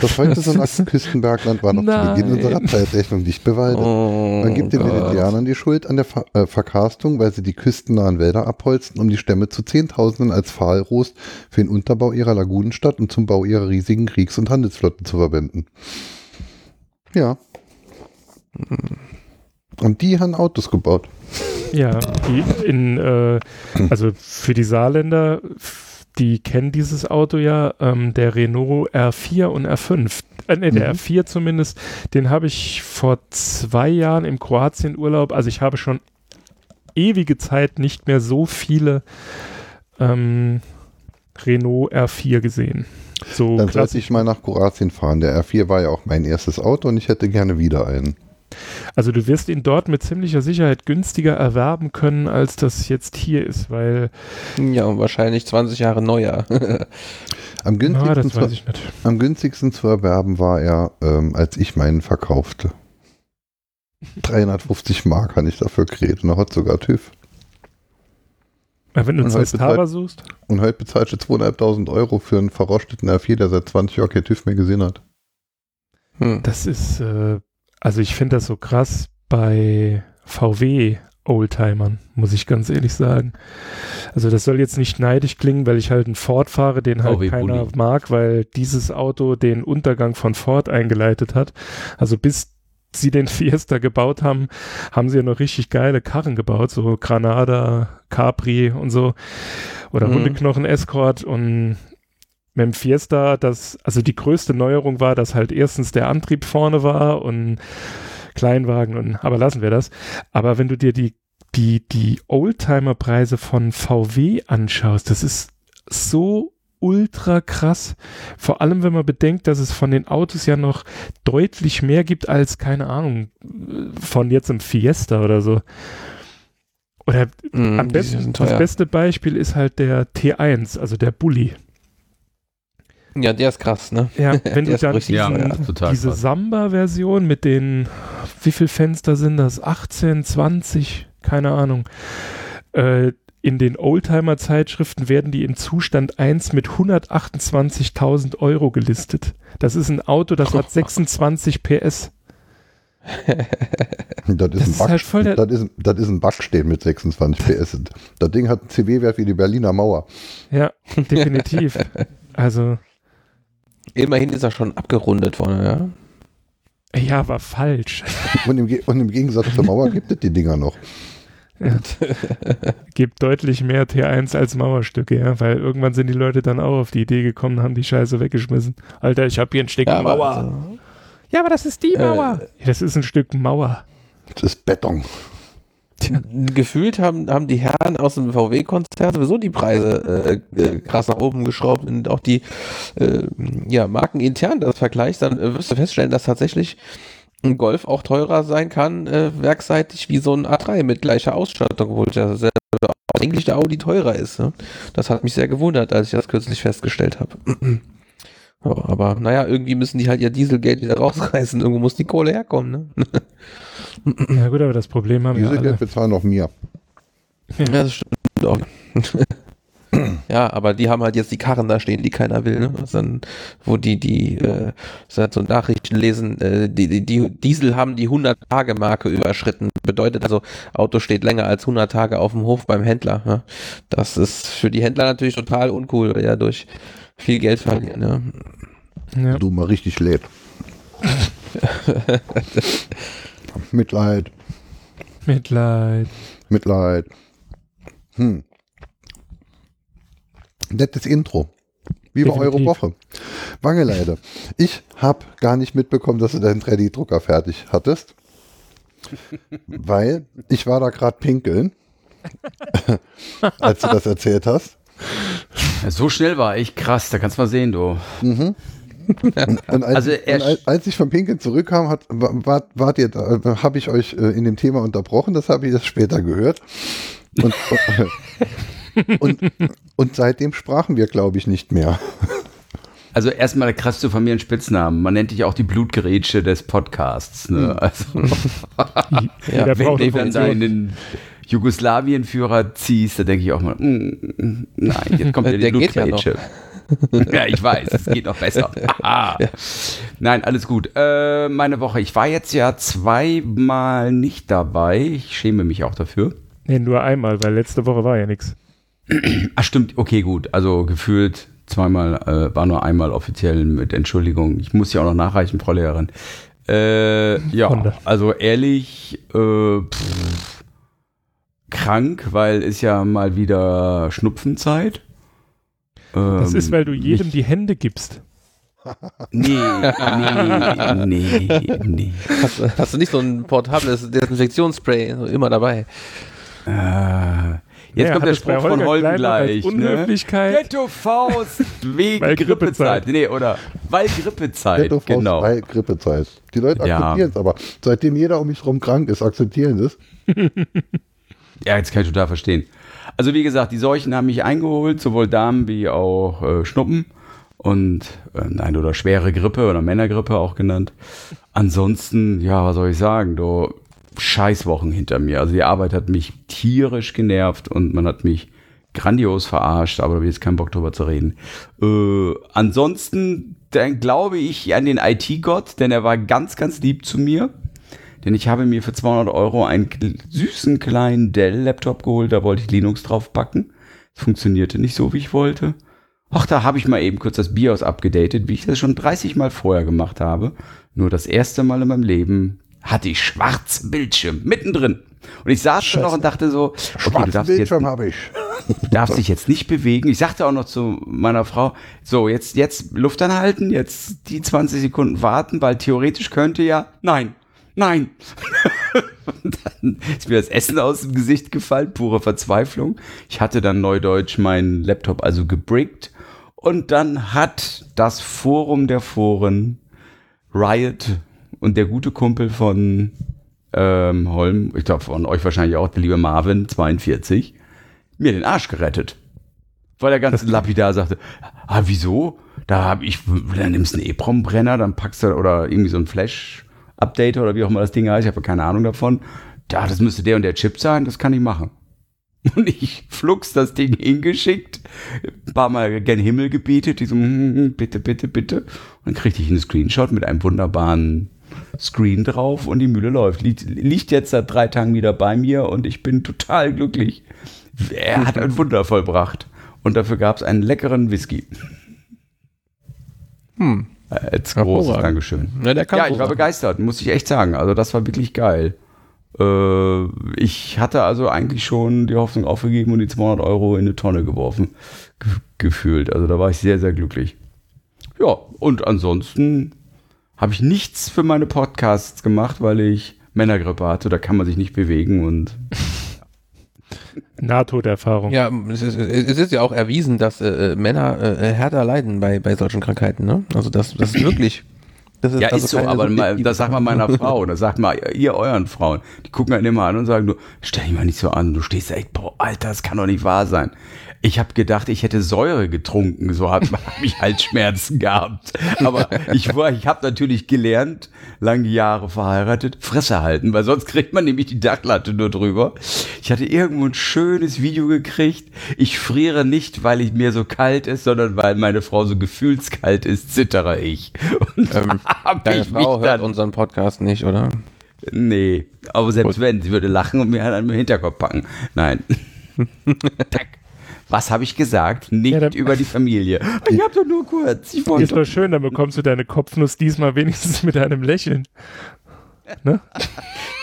Das heute so ein Küstenbergland war noch Nein. zu Beginn unserer Zeitrechnung nicht bewaldet. Oh, Man gibt den Indianern die Schuld an der Ver äh, Verkarstung, weil sie die küstennahen Wälder abholzten, um die Stämme zu Zehntausenden als Pfahlrost für den Unterbau ihrer Lagunenstadt und zum Bau ihrer riesigen Kriegs- und Handelsflotten zu verwenden. Ja. Und die haben Autos gebaut. Ja, die in, äh, also für die Saarländer, die kennen dieses Auto ja, ähm, der Renault R4 und R5. Äh, nee, der mhm. R4 zumindest, den habe ich vor zwei Jahren im Kroatien-Urlaub, also ich habe schon ewige Zeit nicht mehr so viele ähm, Renault R4 gesehen. So Dann sollte ich mal nach Kroatien fahren. Der R4 war ja auch mein erstes Auto und ich hätte gerne wieder einen. Also du wirst ihn dort mit ziemlicher Sicherheit günstiger erwerben können, als das jetzt hier ist, weil... Ja, und wahrscheinlich 20 Jahre neuer. am, günstigsten ah, zu, am günstigsten zu erwerben war er, ähm, als ich meinen verkaufte. 350 Mark kann ich dafür kriegen. Und hat sogar TÜV. Ja, wenn du einen Zestava suchst? Und heute bezahlst du 2.500 Euro für einen verrosteten R4, der seit 20 Jahren kein TÜV mehr gesehen hat. Hm. Das ist, äh, also ich finde das so krass bei VW Oldtimern, muss ich ganz ehrlich sagen. Also das soll jetzt nicht neidisch klingen, weil ich halt einen Ford fahre, den halt VW keiner Bulli. mag, weil dieses Auto den Untergang von Ford eingeleitet hat. Also bis sie den Fiesta gebaut haben, haben sie ja noch richtig geile Karren gebaut, so Granada, Capri und so oder mhm. Hundeknochen Escort und mit dem Fiesta, das, also die größte Neuerung war, dass halt erstens der Antrieb vorne war und Kleinwagen und, aber lassen wir das. Aber wenn du dir die, die, die Oldtimer-Preise von VW anschaust, das ist so ultra krass. Vor allem, wenn man bedenkt, dass es von den Autos ja noch deutlich mehr gibt als, keine Ahnung, von jetzt im Fiesta oder so. Oder mm, am besten, das beste Beispiel ist halt der T1, also der Bulli. Ja, der ist krass, ne? Ja, wenn du dann diesen, ja, diese Samba-Version mit den, wie viele Fenster sind das? 18, 20, keine Ahnung. Äh, in den Oldtimer-Zeitschriften werden die in Zustand 1 mit 128.000 Euro gelistet. Das ist ein Auto, das hat 26 PS. das, ist, das, ist halt voll das, ist, das ist ein Backstehen mit 26 PS. Das Ding hat einen CW-Wert wie die Berliner Mauer. Ja, definitiv. Also. Immerhin ist er schon abgerundet worden, ja. Ja, war falsch. Und im, und im Gegensatz zur Mauer gibt es die Dinger noch. Ja. Gibt deutlich mehr T1 als Mauerstücke, ja, weil irgendwann sind die Leute dann auch auf die Idee gekommen, haben die Scheiße weggeschmissen. Alter, ich habe hier ein Stück ja, Mauer. Also, ja, aber das ist die Mauer. Äh, ja, das ist ein Stück Mauer. Das ist Beton. Gefühlt haben, haben die Herren aus dem VW-Konzern sowieso die Preise äh, äh, krass nach oben geschraubt und auch die äh, ja, Marken intern das vergleicht, dann äh, wirst du feststellen, dass tatsächlich ein Golf auch teurer sein kann, äh, werkseitig, wie so ein A3 mit gleicher Ausstattung, obwohl ja selber eigentlich der Audi teurer ist. Ne? Das hat mich sehr gewundert, als ich das kürzlich festgestellt habe. aber naja, irgendwie müssen die halt ihr Dieselgeld wieder rausreißen. Irgendwo muss die Kohle herkommen. Ne? Ja gut, aber das Problem haben Diese wir alle. Geld bezahlen auch mir. Ja, das stimmt auch. ja, aber die haben halt jetzt die Karren da stehen, die keiner will, ne? Also dann, wo die, die, äh, so Nachrichten lesen, äh, die, die, die Diesel haben die 100-Tage-Marke überschritten. Bedeutet also, Auto steht länger als 100 Tage auf dem Hof beim Händler. Ne? Das ist für die Händler natürlich total uncool, weil ja durch viel Geld verlieren. Ne? Ja. Du mal richtig lädt. Mitleid. Mitleid. Mitleid. Hm. Nettes Intro. Wie war eure Woche? Wangeleide. Ich habe gar nicht mitbekommen, dass du deinen 3D-Drucker fertig hattest. weil ich war da gerade pinkeln, als du das erzählt hast. So schnell war ich, krass, da kannst du mal sehen, du. Mhm. Und, als, also und als, ich vom Pinkeln zurückkam, hat, wart, wart ihr, habe ich euch äh, in dem Thema unterbrochen, das habe ich erst später gehört. Und, und, und seitdem sprachen wir, glaube ich, nicht mehr. Also erstmal krass zu Familien Spitznamen. Man nennt dich auch die Blutgerätsche des Podcasts. Ne? Hm. Also, ja, wenn du dann deinen Jugoslawien-Führer ziehst, da denke ich auch mal, mm, nein, jetzt kommt ja die Blutgerätsche. ja, ich weiß, es geht noch besser. ja. Nein, alles gut. Äh, meine Woche. Ich war jetzt ja zweimal nicht dabei. Ich schäme mich auch dafür. Nee, nur einmal, weil letzte Woche war ja nichts. Ach, stimmt. Okay, gut. Also gefühlt zweimal, äh, war nur einmal offiziell mit Entschuldigung. Ich muss ja auch noch nachreichen, Frau Lehrerin. Äh, ja, also ehrlich, äh, pff, krank, weil ist ja mal wieder Schnupfenzeit. Das ist, weil du ähm, jedem die Hände gibst. Nee, nee, nee, nee. Hast, hast, du nicht so ein portables Desinfektionsspray immer dabei? Äh, Jetzt ja, kommt der Spruch von Holgen gleich. Ne? Unhöflichkeit. Ne? Ghetto Faust wegen weil Grippezeit. Nee, oder weil Grippezeit. Ghetto Faust, genau. weil Grippezeit. Die Leute akzeptieren es, ja. aber seitdem jeder um mich herum krank ist, akzeptieren es. ja, jetzt kann ich total verstehen. Also wie gesagt, die Seuchen haben mich eingeholt, sowohl Damen wie auch äh, Schnuppen und äh, nein, oder schwere Grippe oder Männergrippe auch genannt. Ansonsten, ja, was soll ich sagen, du Scheißwochen hinter mir. Also die Arbeit hat mich tierisch genervt und man hat mich grandios verarscht, aber da habe ich jetzt keinen Bock drüber zu reden. Äh, ansonsten dann glaube ich an den IT-Gott, denn er war ganz, ganz lieb zu mir. denn ich habe mir für 200 Euro einen süßen kleinen Dell-Laptop geholt, da wollte ich Linux drauf packen. Es funktionierte nicht so, wie ich wollte. Ach, da habe ich mal eben kurz das BIOS abgedatet, wie ich das schon 30 Mal vorher gemacht habe. Nur das erste Mal in meinem Leben hatte ich schwarze Bildschirm mittendrin. Und ich saß schon noch und dachte so, okay, du Bildschirm habe ich. Du darfst dich jetzt nicht bewegen. Ich sagte auch noch zu meiner Frau, so, jetzt, jetzt Luft anhalten, jetzt die 20 Sekunden warten, weil theoretisch könnte ja, nein, nein. und dann ist mir das Essen aus dem Gesicht gefallen, pure Verzweiflung. Ich hatte dann neudeutsch meinen Laptop also gebrickt und dann hat das Forum der Foren Riot und der gute Kumpel von ähm, Holm, ich glaube von euch wahrscheinlich auch, der liebe Marvin, 42, mir den Arsch gerettet. Weil er ganz lapidar sagte, ah, wieso? Da habe ich, dann nimmst du einen EEPROM-Brenner, dann packst du, oder irgendwie so ein Flash-Update oder wie auch immer das Ding heißt, ich habe keine Ahnung davon. Ja, das müsste der und der Chip sein, das kann ich machen. Und ich flugs das Ding hingeschickt, ein paar Mal gen Himmel gebetet, die so, hm, hm, hm, bitte, bitte, bitte. Und dann kriegte ich einen Screenshot mit einem wunderbaren Screen drauf und die Mühle läuft. Liegt, liegt jetzt seit drei Tagen wieder bei mir und ich bin total glücklich. Er hat ein Wunder vollbracht. Und dafür gab es einen leckeren Whisky. Hm. Als großes Dankeschön. Ja, ja ich war begeistert, muss ich echt sagen. Also das war wirklich geil. Äh, ich hatte also eigentlich schon die Hoffnung aufgegeben und die 200 Euro in eine Tonne geworfen, gefühlt. Also da war ich sehr, sehr glücklich. Ja, und ansonsten habe ich nichts für meine Podcasts gemacht, weil ich Männergrippe hatte. Da kann man sich nicht bewegen und. Nahtoderfahrung. Ja, es ist, es ist, ja auch erwiesen, dass äh, Männer äh, härter leiden bei, bei solchen Krankheiten. Ne? Also das, das ist wirklich. Das ist, ja, also ist so, aber mal, das sagt man meiner Frau, das sagt mal ihr euren Frauen. Die gucken einen immer an und sagen, du, stell dich mal nicht so an, du stehst echt, boah, Alter, das kann doch nicht wahr sein. Ich habe gedacht, ich hätte Säure getrunken, so habe hab ich Halsschmerzen gehabt. Aber ich, war, ich habe natürlich gelernt, lange Jahre verheiratet, Fresse halten, weil sonst kriegt man nämlich die Dachlatte nur drüber. Ich hatte irgendwo ein schönes Video gekriegt. Ich friere nicht, weil ich mir so kalt ist, sondern weil meine Frau so gefühlskalt ist, zittere ich. Und ähm, deine Frau hört unseren Podcast nicht, oder? Nee, aber selbst Gut. wenn, sie würde lachen und mir halt an den Hinterkopf packen. Nein. Was habe ich gesagt? Nicht ja, über die Familie. Ich habe doch nur kurz. Ich ist doch schön, dann bekommst du deine Kopfnuss diesmal wenigstens mit einem Lächeln. Ne?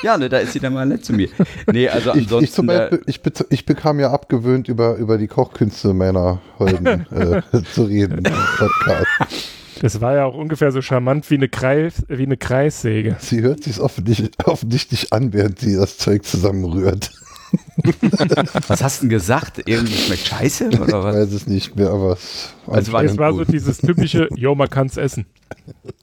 ja, ne, da ist sie dann mal nett zu mir. Nee, also ansonsten. Ich, ich, Beispiel, ich, ich, bekam ja abgewöhnt, über, über die Kochkünste meiner Holden äh, zu reden im Podcast. Das war ja auch ungefähr so charmant wie eine, Kreis, wie eine Kreissäge. Sie hört sich offensichtlich, offensichtlich an, während sie das Zeug zusammenrührt. was hast du denn gesagt? Irgendwie schmeckt scheiße? Oder was? Ich weiß es nicht mehr, aber es war, also war, es war so dieses typische, jo, man kann es essen.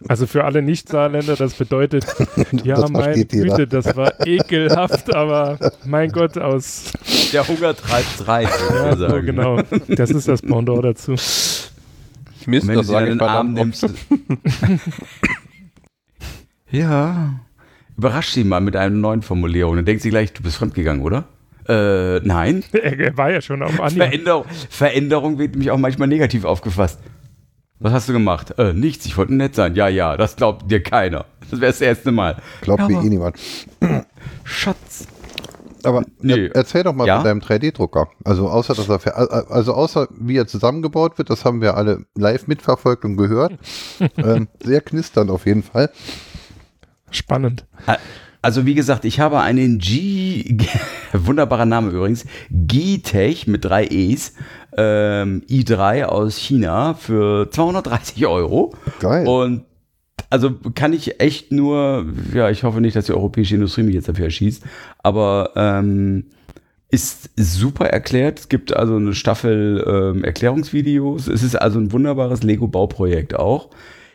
Also für alle Nicht-Saarländer, das bedeutet, ja, meine Güte, das war ekelhaft, aber mein Gott, aus. Der Hunger treibt rein. Ja, so, genau. Das ist das Pendant dazu. Mist, wenn das du den Arm nimmst. ja. Überrasch sie mal mit einer neuen Formulierung. Dann denkt sie gleich, du bist fremdgegangen, oder? Äh, nein. Er war ja schon auf Anhieb. Veränderung, Veränderung wird nämlich auch manchmal negativ aufgefasst. Was hast du gemacht? Äh, nichts, ich wollte nett sein. Ja, ja, das glaubt dir keiner. Das wäre das erste Mal. Glaubt ja, mir eh niemand. Schatz. Aber nee. erzähl doch mal ja? von deinem 3D-Drucker. Also außer dass er also außer wie er zusammengebaut wird, das haben wir alle live mitverfolgt und gehört. ähm, sehr knisternd auf jeden Fall. Spannend. Also wie gesagt, ich habe einen G, wunderbarer Name übrigens, G-Tech mit drei E's, ähm, i3 aus China für 230 Euro. Geil. Und also kann ich echt nur, ja, ich hoffe nicht, dass die europäische Industrie mich jetzt dafür erschießt, aber ähm, ist super erklärt. Es gibt also eine Staffel ähm, Erklärungsvideos. Es ist also ein wunderbares Lego-Bauprojekt auch.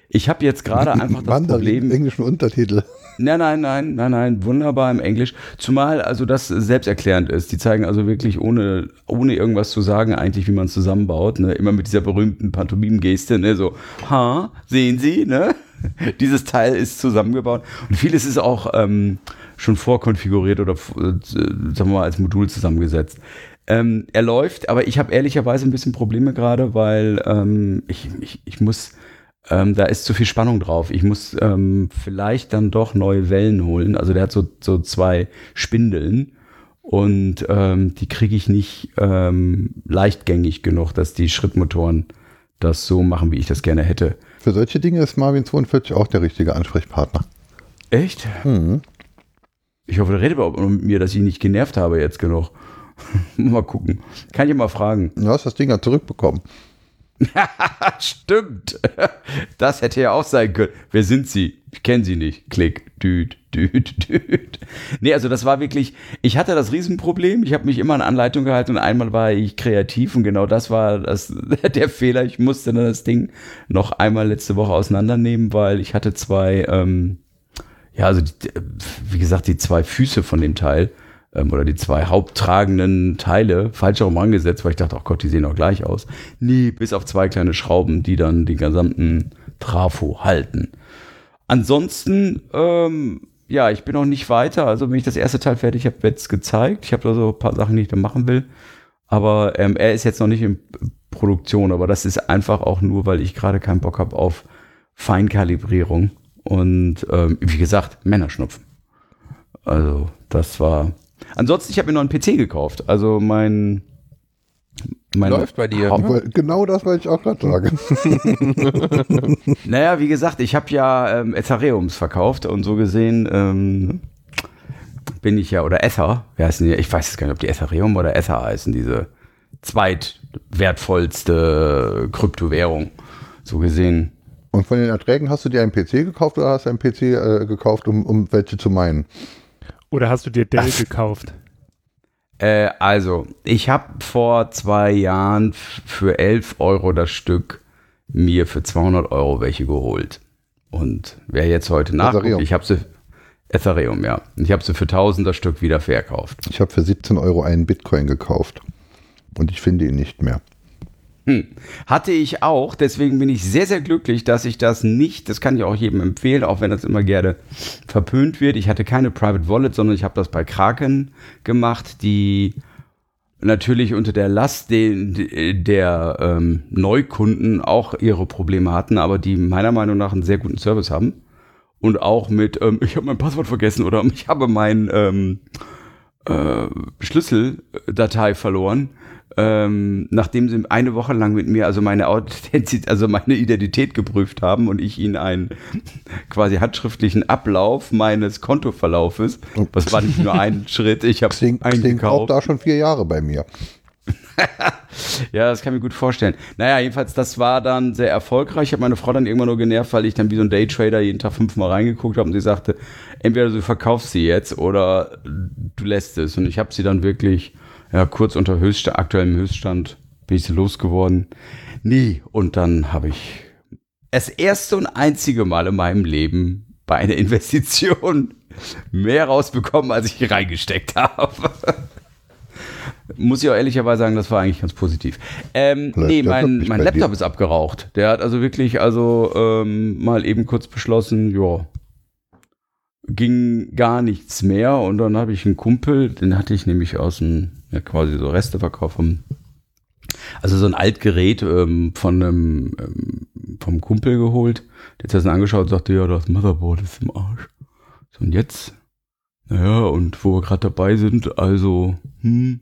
Ich habe jetzt gerade einfach das Mandarin, Problem. englischen Untertitel. Nein, nein, nein, nein, nein, wunderbar im Englisch. Zumal also das selbsterklärend ist. Die zeigen also wirklich ohne, ohne irgendwas zu sagen eigentlich, wie man es zusammenbaut. Ne? Immer mit dieser berühmten Pantomim-Geste, ne? so, ha, sehen Sie, ne? Dieses Teil ist zusammengebaut. Und vieles ist auch ähm, schon vorkonfiguriert oder, äh, sagen wir mal, als Modul zusammengesetzt. Ähm, er läuft, aber ich habe ehrlicherweise ein bisschen Probleme gerade, weil ähm, ich, ich, ich muss ähm, da ist zu viel Spannung drauf. Ich muss ähm, vielleicht dann doch neue Wellen holen. Also der hat so, so zwei Spindeln und ähm, die kriege ich nicht ähm, leichtgängig genug, dass die Schrittmotoren das so machen, wie ich das gerne hätte. Für solche Dinge ist Marvin 42 auch der richtige Ansprechpartner. Echt? Mhm. Ich hoffe, der redet überhaupt mit mir, dass ich nicht genervt habe jetzt genug. mal gucken. Kann ich mal fragen. Du hast das Ding ja zurückbekommen. Stimmt. Das hätte ja auch sein können. Wer sind Sie? Ich kenne Sie nicht. Klick. Düt, düt, düt. Nee, also das war wirklich, ich hatte das Riesenproblem. Ich habe mich immer an Anleitung gehalten und einmal war ich kreativ und genau das war das, der Fehler. Ich musste dann das Ding noch einmal letzte Woche auseinandernehmen, weil ich hatte zwei, ähm, ja, also die, wie gesagt, die zwei Füße von dem Teil ähm, oder die zwei haupttragenden Teile falsch herum angesetzt, weil ich dachte, oh Gott, die sehen doch gleich aus. Nie, bis auf zwei kleine Schrauben, die dann den gesamten Trafo halten. Ansonsten, ähm, ja, ich bin noch nicht weiter. Also, wenn ich das erste Teil fertig habe, wird es gezeigt. Ich habe da so ein paar Sachen, die ich da machen will. Aber ähm, er ist jetzt noch nicht in Produktion. Aber das ist einfach auch nur, weil ich gerade keinen Bock habe auf Feinkalibrierung. Und ähm, wie gesagt, Männerschnupfen. Also, das war Ansonsten, ich habe mir noch einen PC gekauft. Also mein. mein Läuft bei dir. Haupt genau das wollte ich auch gerade sagen. naja, wie gesagt, ich habe ja ähm, Ethereums verkauft und so gesehen ähm, bin ich ja, oder Ether, wie heißen die? Ich weiß jetzt gar nicht, ob die Ethereum oder Ether heißen, diese zweitwertvollste Kryptowährung. So gesehen. Und von den Erträgen hast du dir einen PC gekauft oder hast du einen PC äh, gekauft, um, um welche zu meinen? Oder hast du dir Dell Ach. gekauft? Äh, also, ich habe vor zwei Jahren für 11 Euro das Stück mir für 200 Euro welche geholt. Und wer jetzt heute nachguckt, Ethereum. ich habe sie, Ethereum, ja. Ich habe sie für 1000 das Stück wieder verkauft. Ich habe für 17 Euro einen Bitcoin gekauft. Und ich finde ihn nicht mehr. Hm. Hatte ich auch, deswegen bin ich sehr, sehr glücklich, dass ich das nicht, das kann ich auch jedem empfehlen, auch wenn das immer gerne verpönt wird. Ich hatte keine Private Wallet, sondern ich habe das bei Kraken gemacht, die natürlich unter der Last de, der ähm, Neukunden auch ihre Probleme hatten, aber die meiner Meinung nach einen sehr guten Service haben. Und auch mit, ähm, ich habe mein Passwort vergessen oder ich habe mein ähm, äh, Schlüsseldatei verloren ähm, nachdem sie eine Woche lang mit mir also meine Authentizität, also meine Identität geprüft haben und ich ihnen einen quasi handschriftlichen Ablauf meines Kontoverlaufes, was war nicht nur ein Schritt, ich habe eingekauft. auch da schon vier Jahre bei mir. ja, das kann ich mir gut vorstellen. Naja, jedenfalls, das war dann sehr erfolgreich. Ich habe meine Frau dann irgendwann nur genervt, weil ich dann wie so ein Daytrader jeden Tag fünfmal reingeguckt habe und sie sagte, entweder du verkaufst sie jetzt oder du lässt es. Und ich habe sie dann wirklich ja, kurz unter Höchststand, aktuellem Höchststand bin ich sie losgeworden. Nie. Und dann habe ich das erste und einzige Mal in meinem Leben bei einer Investition mehr rausbekommen, als ich reingesteckt habe. Muss ich auch ehrlicherweise sagen, das war eigentlich ganz positiv. Ähm, nee, mein, mein Laptop dir. ist abgeraucht. Der hat also wirklich also ähm, mal eben kurz beschlossen, ja, ging gar nichts mehr. Und dann habe ich einen Kumpel, den hatte ich nämlich aus dem ja, quasi so Reste verkaufen. Also so ein Altgerät ähm, von einem ähm, vom Kumpel geholt. Der hat das angeschaut und sagte, ja, das Motherboard ist im Arsch. So, und jetzt? Naja, und wo wir gerade dabei sind, also, hm,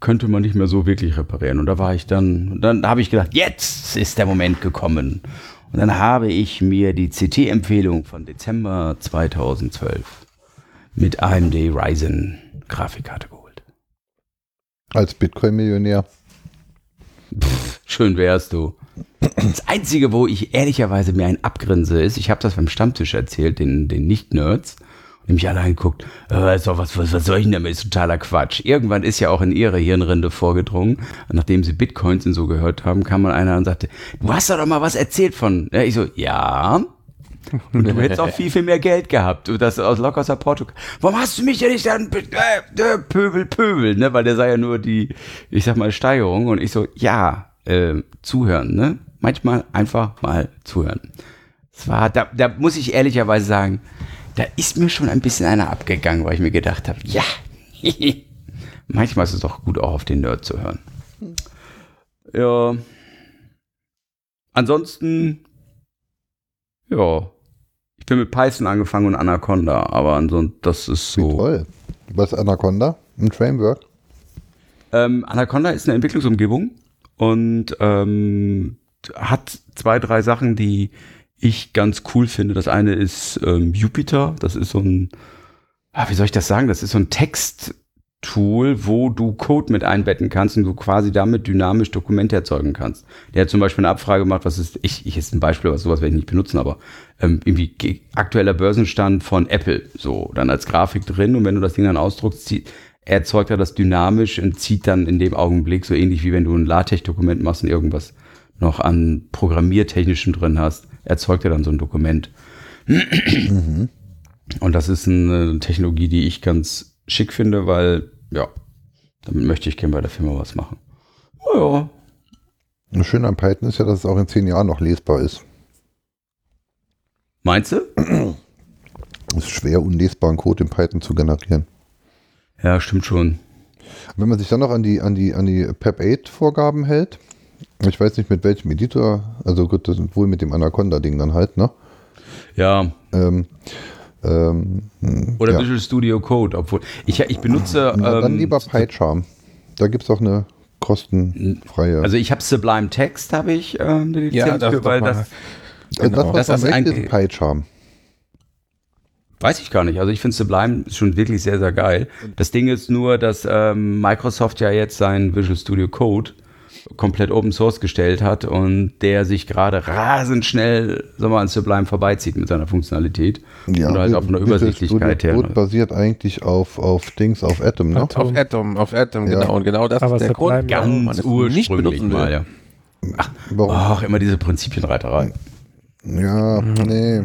könnte man nicht mehr so wirklich reparieren. Und da war ich dann, dann habe ich gedacht, jetzt ist der Moment gekommen. Und dann habe ich mir die CT-Empfehlung von Dezember 2012 mit AMD Ryzen Grafikkarte geholt. Als Bitcoin-Millionär. Schön wärst du. Das Einzige, wo ich ehrlicherweise mir ein abgrinse, ist, ich habe das beim Stammtisch erzählt, den, den Nicht-Nerds, und mich allein guckt, äh, ist doch was, was, was soll ich denn damit? Ist totaler Quatsch. Irgendwann ist ja auch in ihre Hirnrinde vorgedrungen, nachdem sie Bitcoins und so gehört haben, kam mal einer und sagte, du hast doch mal was erzählt von. Ja, ich so, ja, und du hättest auch viel, viel mehr Geld gehabt. Und das aus locker aus. Warum hast du mich denn nicht dann äh, äh, Pöbel, Pöbel, ne? Weil der sei ja nur die, ich sag mal, Steigerung. Und ich so, ja, äh, zuhören, ne? Manchmal einfach mal zuhören. Es da, da muss ich ehrlicherweise sagen, da ist mir schon ein bisschen einer abgegangen, weil ich mir gedacht habe, ja, manchmal ist es doch gut, auch auf den Nerd zu hören. Ja. Ansonsten Ja. Ich bin mit Python angefangen und Anaconda, aber ansonsten, das ist so. Wie toll. Was ist Anaconda? Ein Framework? Ähm, Anaconda ist eine Entwicklungsumgebung und ähm, hat zwei, drei Sachen, die ich ganz cool finde. Das eine ist ähm, Jupyter, das ist so ein, ah, wie soll ich das sagen? Das ist so ein Text, Tool, wo du Code mit einbetten kannst und du quasi damit dynamisch Dokumente erzeugen kannst. Der hat zum Beispiel eine Abfrage gemacht, was ist, ich, ich ist ein Beispiel, was sowas werde ich nicht benutzen, aber ähm, irgendwie aktueller Börsenstand von Apple, so, dann als Grafik drin und wenn du das Ding dann ausdruckst, zieht, erzeugt er das dynamisch und zieht dann in dem Augenblick so ähnlich wie wenn du ein LaTeX-Dokument machst und irgendwas noch an Programmiertechnischen drin hast, erzeugt er dann so ein Dokument. Mhm. Und das ist eine Technologie, die ich ganz schick finde, weil, ja, damit möchte ich gerne bei der Firma was machen. Oh, ja. Das Schöne an Python ist ja, dass es auch in zehn Jahren noch lesbar ist. Meinst du? Es ist schwer, unlesbaren Code in Python zu generieren. Ja, stimmt schon. Wenn man sich dann noch an die, an die, an die PEP-8-Vorgaben hält, ich weiß nicht mit welchem Editor, also gut, das wohl mit dem Anaconda-Ding dann halt, ne? Ja. Ähm, ähm, Oder ja. Visual Studio Code, obwohl ich, ich benutze. Na, dann ähm, lieber PyCharm. Da gibt es auch eine kostenfreie. Also ich habe Sublime Text, habe ich ähm, die ja, das für, weil das, genau. das, was das ist, ist PyCharm. Weiß ich gar nicht. Also ich finde Sublime schon wirklich sehr, sehr geil. Das Ding ist nur, dass ähm, Microsoft ja jetzt sein Visual Studio Code komplett Open Source gestellt hat und der sich gerade rasend schnell sag mal, an Sublime vorbeizieht mit seiner Funktionalität. Ja, und halt auf einer Übersichtlichkeit her. Code ne? basiert eigentlich auf, auf Dings, auf Atom, ne? Auf Atom, auf Atom, ja. genau. Und genau das Aber ist der Code. Ganz ursprünglich mal, ja. Ach, Warum? ach, immer diese Prinzipienreiterei. Ja, nee.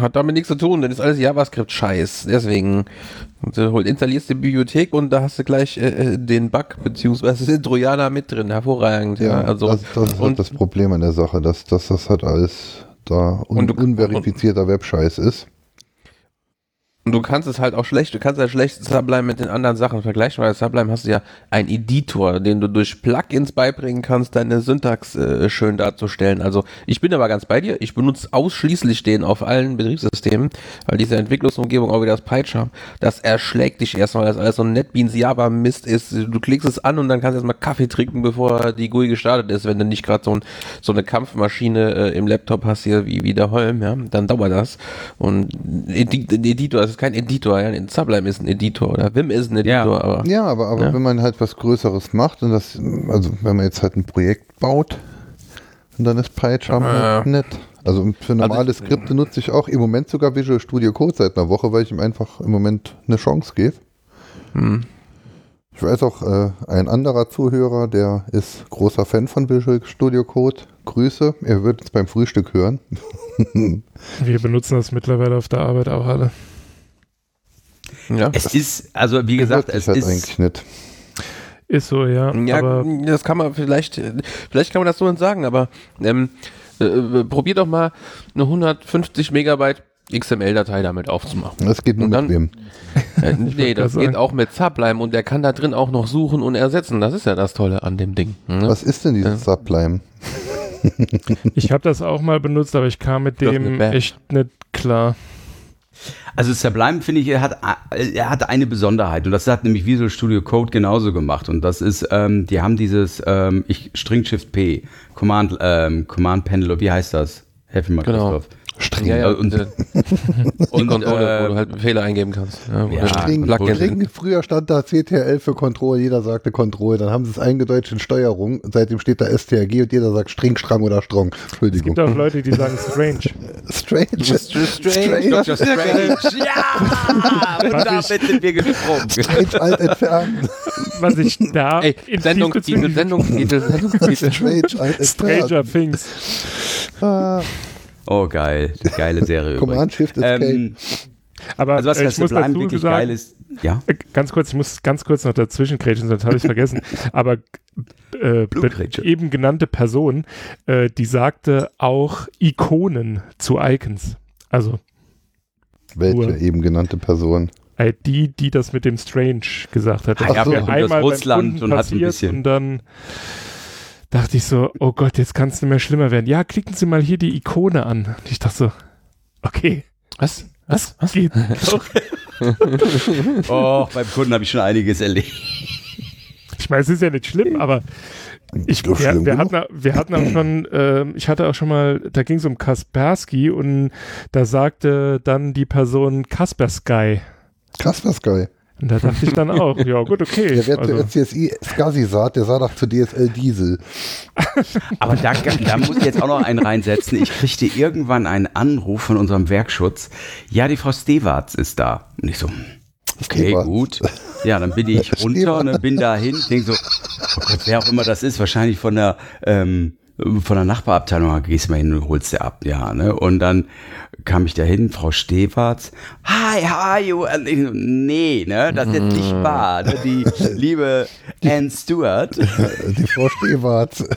Hat damit nichts zu tun, denn ist alles JavaScript-Scheiß. Deswegen du installierst die Bibliothek und da hast du gleich äh, äh den Bug, beziehungsweise den Trojaner mit drin. Hervorragend. Ja, ja. also, das, das ist halt das Problem an der Sache, dass, dass das halt alles da un und, unverifizierter Webscheiß ist. Und du kannst es halt auch schlecht, du kannst ja schlecht Sublime mit den anderen Sachen vergleichen, weil Sublime hast du ja einen Editor, den du durch Plugins beibringen kannst, deine Syntax äh, schön darzustellen. Also ich bin aber ganz bei dir, ich benutze ausschließlich den auf allen Betriebssystemen, weil diese Entwicklungsumgebung, auch wie das PyCharm, das erschlägt dich erstmal, weil das alles so ein NetBeans Java Mist ist. Du klickst es an und dann kannst du erstmal Kaffee trinken, bevor die GUI gestartet ist, wenn du nicht gerade so, ein, so eine Kampfmaschine äh, im Laptop hast hier wie, wie der Holm, ja, dann dauert das. Und Editor, das ist kein Editor. Ja? Sublime ist ein Editor oder Vim ist ein Editor. Ja, aber, ja, aber, aber ja? wenn man halt was Größeres macht und das, also wenn man jetzt halt ein Projekt baut, und dann ist PyCharm halt nett. Also für also normale also Skripte nutze ich auch im Moment sogar Visual Studio Code seit einer Woche, weil ich ihm einfach im Moment eine Chance gebe. Hm. Ich weiß auch, äh, ein anderer Zuhörer, der ist großer Fan von Visual Studio Code. Grüße, er wird es beim Frühstück hören. Wir benutzen das mittlerweile auf der Arbeit auch alle. Ja. Es ist, also wie gesagt, es halt ist eigentlich nicht. Ist so, ja. Ja, aber das kann man vielleicht, vielleicht kann man das so sagen, aber ähm, äh, probier doch mal eine 150 Megabyte XML-Datei damit aufzumachen. Das geht nur und dann, mit wem? Äh, nee, das geht auch mit Sublime und der kann da drin auch noch suchen und ersetzen. Das ist ja das Tolle an dem Ding. Ne? Was ist denn dieses ja. Sublime? ich habe das auch mal benutzt, aber ich kam mit dem echt nicht klar. Also Sublime, finde ich, er hat, er hat eine Besonderheit und das hat nämlich Visual Studio Code genauso gemacht und das ist, ähm, die haben dieses ähm, ich, String Shift P, Command, ähm, Command Panel, wie heißt das? Helfen mal, genau. Christoph. String. Ja, ja, und, und, Controller, äh, wo du halt Fehler eingeben kannst. Ja, ja, String, String, früher stand da CTRL für Control, jeder sagte Control, dann haben sie es eingedeutscht in Steuerung, seitdem steht da STRG und jeder sagt String, Strang oder Strong. Entschuldigung. Es gibt auch Leute, die sagen Strange. strange. Strange. Strange. Dr. Strange. Ja! Und damit sind wir gesprungen. Strange alt entfernen. Was ich da Ey, Sendungstitel, Sendungstitel, Sendungstitel. Strange alt entfernen. Stranger Things. Ah. Oh, geil. Geile Serie. Command Shift Escape. Ähm, aber also was äh, ich muss dazu wirklich sagen, geil ist, ja. Äh, ganz kurz, ich muss ganz kurz noch dazwischen kretschen, sonst habe ich es vergessen. Aber äh, eben genannte Person, äh, die sagte auch Ikonen zu Icons. Also welche eben genannte Person? Äh, die, die das mit dem Strange gesagt hat. Ah, ja, ja, einmal Russland und hat ein bisschen und dann dachte ich so, oh Gott, jetzt kann es nicht mehr schlimmer werden. Ja, klicken Sie mal hier die Ikone an. Und ich dachte so, okay. Was? Was? Was? Geht oh, beim Kunden habe ich schon einiges erlebt. Ich meine, es ist ja nicht schlimm, aber ich, wir, wir, hatten, wir hatten auch schon, äh, ich hatte auch schon mal, da ging es um Kaspersky und da sagte dann die Person Kaspersky. Kaspersky. Und da dachte ich dann auch, ja gut, okay. Der wird also. CSI Skasi-Saat, der sah doch zu DSL Diesel. Aber da, da muss ich jetzt auch noch einen reinsetzen. Ich kriegte irgendwann einen Anruf von unserem Werkschutz. Ja, die Frau Stewarts ist da. Und ich so, okay, Stewarts. gut. Ja, dann bin ich runter und dann bin dahin, denke so, oh Gott, wer auch immer das ist, wahrscheinlich von der ähm, von der Nachbarabteilung gehst du mal hin und holst dir ab, ja, ne? Und dann kam ich dahin, Frau Stewarts, hi, how are you? Und ich, nee, ne, das ist jetzt nicht mm. wahr, ne? Die liebe Anne Stewart. Die Frau Stewarts.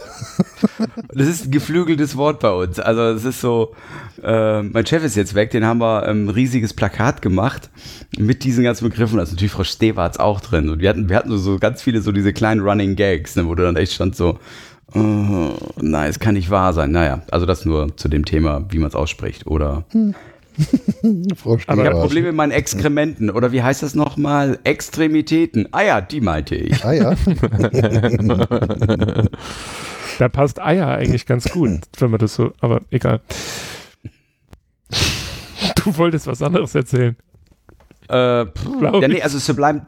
Das ist ein geflügeltes Wort bei uns. Also es ist so, äh, mein Chef ist jetzt weg, den haben wir ein riesiges Plakat gemacht mit diesen ganzen Begriffen. Da ist natürlich Frau Stewarts auch drin. Und wir hatten, wir hatten so ganz viele so diese kleinen Running Gags, ne, wo du dann echt stand so, Uh, nein, es kann nicht wahr sein. Naja, also das nur zu dem Thema, wie man es ausspricht. Oder. Hm. Frau Aber ich habe Probleme mit meinen Exkrementen. Oder wie heißt das nochmal? Extremitäten. Ah ja, die meinte ich. Ah ja. da passt Eier eigentlich ganz gut, wenn man das so. Aber egal. Du wolltest was anderes erzählen. Äh, ja, nee, also Sublime,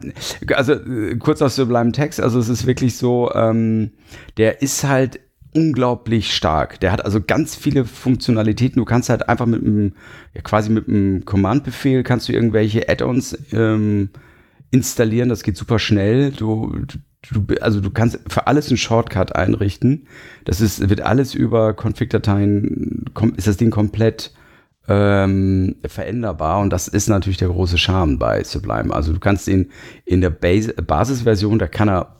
also äh, kurz aus Sublime Text, also es ist wirklich so, ähm, der ist halt unglaublich stark. Der hat also ganz viele Funktionalitäten. Du kannst halt einfach mit einem, ja, quasi mit einem Command-Befehl kannst du irgendwelche Add-ons ähm, installieren. Das geht super schnell. Du, du, also du kannst für alles einen Shortcut einrichten. Das ist, wird alles über Config-Dateien, ist das Ding komplett ähm, veränderbar und das ist natürlich der große Charme bei Sublime. Also du kannst ihn in der Bas Basisversion, da kann er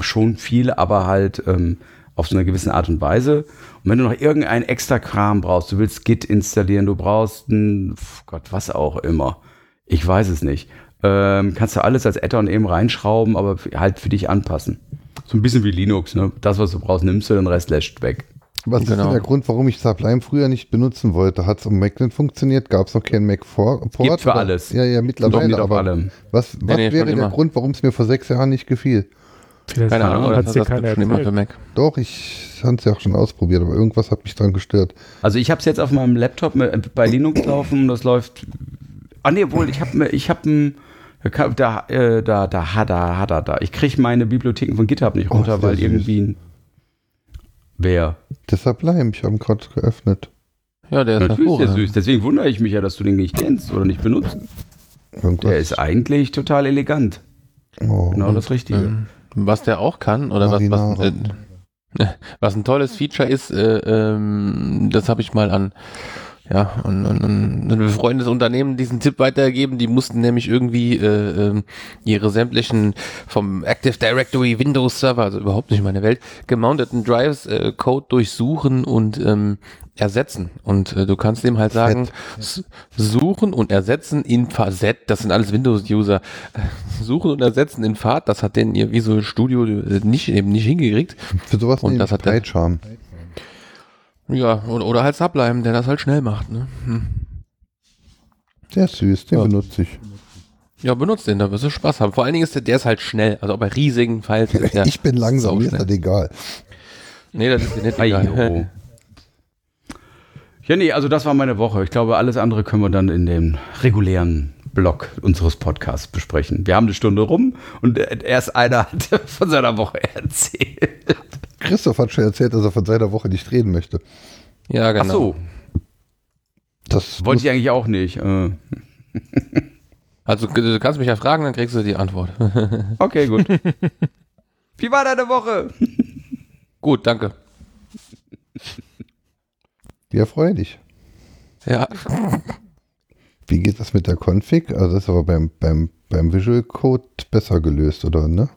schon viel, aber halt ähm, auf so eine gewisse Art und Weise. Und wenn du noch irgendeinen extra Kram brauchst, du willst Git installieren, du brauchst ein, Gott, was auch immer. Ich weiß es nicht. Ähm, kannst du alles als Add-on eben reinschrauben, aber halt für dich anpassen. So ein bisschen wie Linux, ne? Das, was du brauchst, nimmst du, den Rest lässt weg. Was genau. ist denn genau. der Grund, warum ich Sublime früher nicht benutzen wollte? Hat es am Mac nicht funktioniert? Gab es noch keinen Mac vor? Gibt für oder? alles. Ja, ja, mittlerweile. Aber allem. was, was nee, nee, wäre der immer. Grund, warum es mir vor sechs Jahren nicht gefiel? Vielleicht keine Ahnung, hat es dir keiner erzählt. Mac. Doch, ich habe es ja auch schon ausprobiert, aber irgendwas hat mich dran gestört. Also ich habe es jetzt auf meinem Laptop bei Linux laufen und das läuft. Ah nee, wohl, ich habe ich habe ein da, äh, da, da, da, da, da. Ich kriege meine Bibliotheken von GitHub nicht runter, oh, weil irgendwie ein Wer? Deshalb bleiben. Ich habe ihn gerade geöffnet. Ja, der ist Natürlich ist süß. Deswegen wundere ich mich ja, dass du den nicht kennst oder nicht benutzt. Irgendwas. Der ist eigentlich total elegant. Oh, genau das Richtige. Ähm, was der auch kann, oder was, was, äh, was ein tolles Feature ist, äh, ähm, das habe ich mal an ja, und, und, und ein befreundetes Unternehmen diesen Tipp weitergeben. Die mussten nämlich irgendwie äh, äh, ihre sämtlichen vom Active Directory Windows Server, also überhaupt nicht meine Welt, gemounteten Drives äh, Code durchsuchen und ähm, ersetzen. Und äh, du kannst dem halt sagen, suchen und ersetzen in Facet, das sind alles Windows-User, suchen und ersetzen in Fahrt, das hat denn ihr Visual Studio äh, nicht eben nicht hingekriegt. Für sowas und das hat der. Ja, oder, oder halt Sublime, der das halt schnell macht. Ne? Hm. Der ist süß, den ja. benutze ich. Ja, benutzt den, da wirst du Spaß haben. Vor allen Dingen ist der, der ist halt schnell. Also bei riesigen Files ist der Ich bin langsam, mir ist das egal. Nee, das ist dir nicht egal. ja, nee, also das war meine Woche. Ich glaube, alles andere können wir dann in dem regulären Blog unseres Podcasts besprechen. Wir haben eine Stunde rum und erst einer hat von seiner Woche erzählt. Christoph hat schon erzählt, dass er von seiner Woche nicht reden möchte. Ja, genau. Ach so. Das wollte ich eigentlich auch nicht. Äh. Also du kannst mich ja fragen, dann kriegst du die Antwort. Okay, gut. Wie war deine Woche? Gut, danke. Ja, freudig. Ja. Wie geht das mit der Config? Also das ist aber beim, beim, beim Visual Code besser gelöst, oder ne?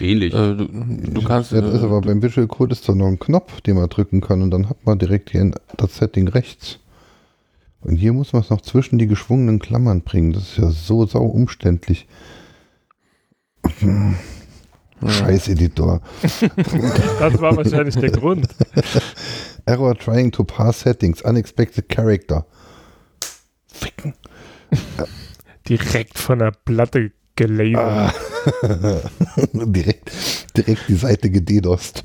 Ähnlich. Äh, du, du, kannst. Ja, das ist aber beim Visual Code ist da noch ein Knopf, den man drücken kann und dann hat man direkt hier das Setting rechts. Und hier muss man es noch zwischen die geschwungenen Klammern bringen. Das ist ja so sau umständlich. Hm, Scheiß Editor. das war wahrscheinlich der Grund. Error trying to pass settings, unexpected character. Ficken. Direkt von der Platte gelasert. Ah. direkt, direkt die Seite gededost.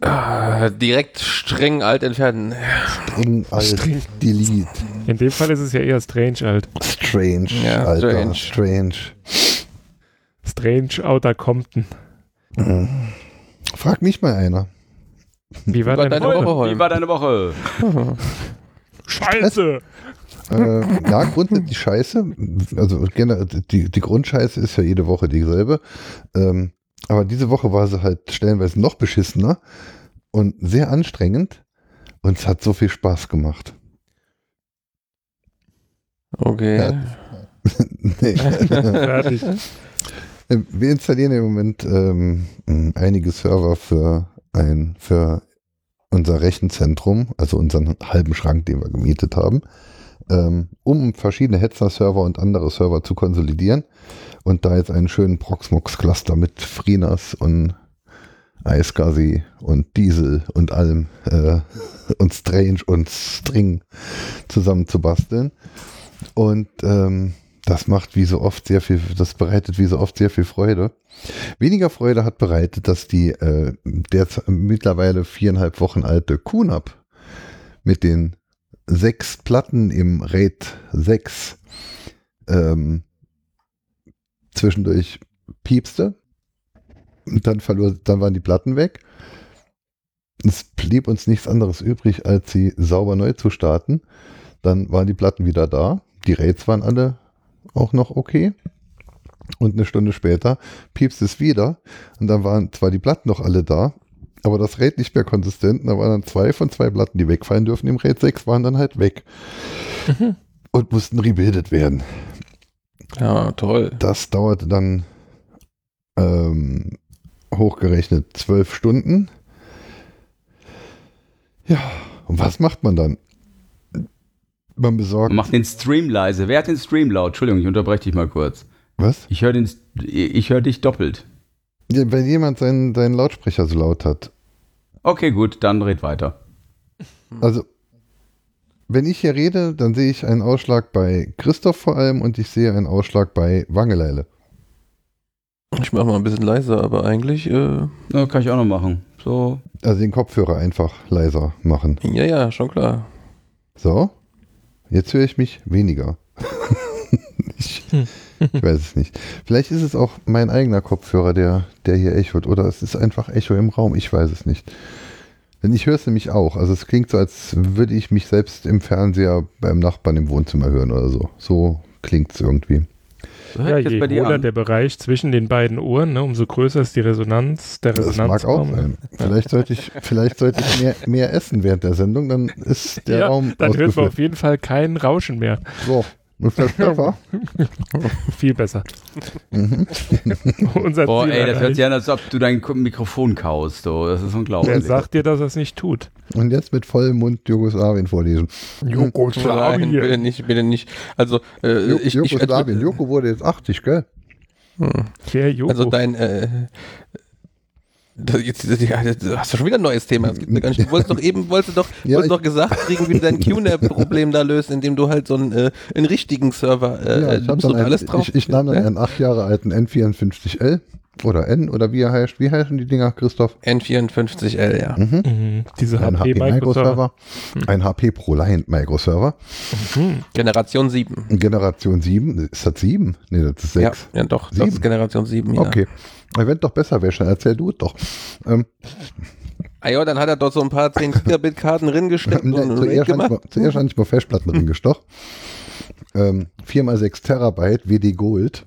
ah, direkt streng alt entfernen. Streng alt streng. delete. In dem Fall ist es ja eher strange alt. Strange, ja, Alter, strange. strange. Strange Outer Compton. Mhm. Frag mich mal einer. Wie war, Wie war deine, Woche? Woche? Wie war deine Woche? Scheiße! Äh, ja, grundsätzlich scheiße. Also die, die Grundscheiße ist ja jede Woche dieselbe. Ähm, aber diese Woche war sie halt stellenweise noch beschissener und sehr anstrengend. Und es hat so viel Spaß gemacht. Okay. Ja. nee. Fertig. Ähm, wir installieren im Moment ähm, einige Server für ein, für unser Rechenzentrum, also unseren halben Schrank, den wir gemietet haben ähm, um verschiedene Hetzner-Server und andere Server zu konsolidieren und da jetzt einen schönen Proxmox-Cluster mit Freenas und Eisgasi und Diesel und allem äh, und Strange und String zusammen zu basteln. Und ähm, das macht wie so oft sehr viel, das bereitet wie so oft sehr viel Freude. Weniger Freude hat bereitet, dass die äh, der mittlerweile viereinhalb Wochen alte QNAP mit den sechs Platten im RAID 6 ähm, zwischendurch piepste. Und dann verlor, dann waren die Platten weg. Es blieb uns nichts anderes übrig, als sie sauber neu zu starten. Dann waren die Platten wieder da. Die RAIDs waren alle auch noch okay. Und eine Stunde später piepst es wieder. Und dann waren zwar die Platten noch alle da, aber das RAID nicht mehr konsistent. Da waren dann zwei von zwei Platten, die wegfallen dürfen. Im RAID 6 waren dann halt weg. Mhm. Und mussten rebildet werden. Ja, toll. Das dauerte dann ähm, hochgerechnet zwölf Stunden. Ja, und was macht man dann? Man besorgt. Man macht den Stream leise. Wer hat den Stream laut? Entschuldigung, ich unterbreche dich mal kurz. Was? Ich höre hör dich doppelt. Wenn jemand seinen, seinen Lautsprecher so laut hat. Okay, gut, dann red weiter. Also, wenn ich hier rede, dann sehe ich einen Ausschlag bei Christoph vor allem und ich sehe einen Ausschlag bei Wangeleile. Ich mache mal ein bisschen leiser, aber eigentlich. Äh ja, kann ich auch noch machen. So. Also den Kopfhörer einfach leiser machen. Ja, ja, schon klar. So. Jetzt höre ich mich weniger. ich, ich weiß es nicht. Vielleicht ist es auch mein eigener Kopfhörer, der, der hier echot. Oder es ist einfach Echo im Raum. Ich weiß es nicht. Denn ich höre es nämlich auch. Also es klingt so, als würde ich mich selbst im Fernseher beim Nachbarn im Wohnzimmer hören oder so. So klingt es irgendwie. Ja, je hohler der Bereich zwischen den beiden Ohren, ne, umso größer ist die Resonanz. Der das mag auch sein. Vielleicht sollte ich, vielleicht sollte ich mehr, mehr essen während der Sendung, dann ist der ja, Raum Dann hört man auf jeden Fall kein Rauschen mehr. So, ist das besser? Viel besser. Mhm. Unser Boah, Ziel ey, das hört sich an, als ob du dein Mikrofon kaust. Oh. Das ist unglaublich. Wer sagt dir, dass er es nicht tut? Und jetzt mit vollem Mund Jugoslawien vorlesen. Jugoslawien. Bitte nicht, bitte nicht. Also, äh, ich, Jugoslawien. Joko wurde jetzt 80, gell? Hm. Joko? Also dein, äh, jetzt, hast du schon wieder ein neues Thema. Du wolltest doch eben, wolltest doch, ja, wolltest doch gesagt kriegen, wie du dein QNAP-Problem da löst, indem du halt so einen, äh, einen richtigen Server äh, ja, ich, und alles drauf. Ich, ich nahm dann einen acht Jahre alten N54L oder N oder wie er heißt. Wie heißen die Dinger, Christoph? N54L, ja. Mhm. Mhm. Diese ein HP, HP Microserver. Mhm. Ein HP ProLiant Microserver. Mhm. Generation 7. Generation 7. Ist das 7? Nee, das ist 6. Ja, ja doch. 7. Das ist Generation 7, ja. Okay. Wenn doch besser wäre, erzähl du es doch. Ähm, Ah ja, dann hat er dort so ein paar 10 Gigabit Karten drin gesteckt nee, und zuerst, gemacht. Mal, zuerst habe ich mal Festplatten drin gestochen. Ähm, 4x6 Terabyte WD Gold.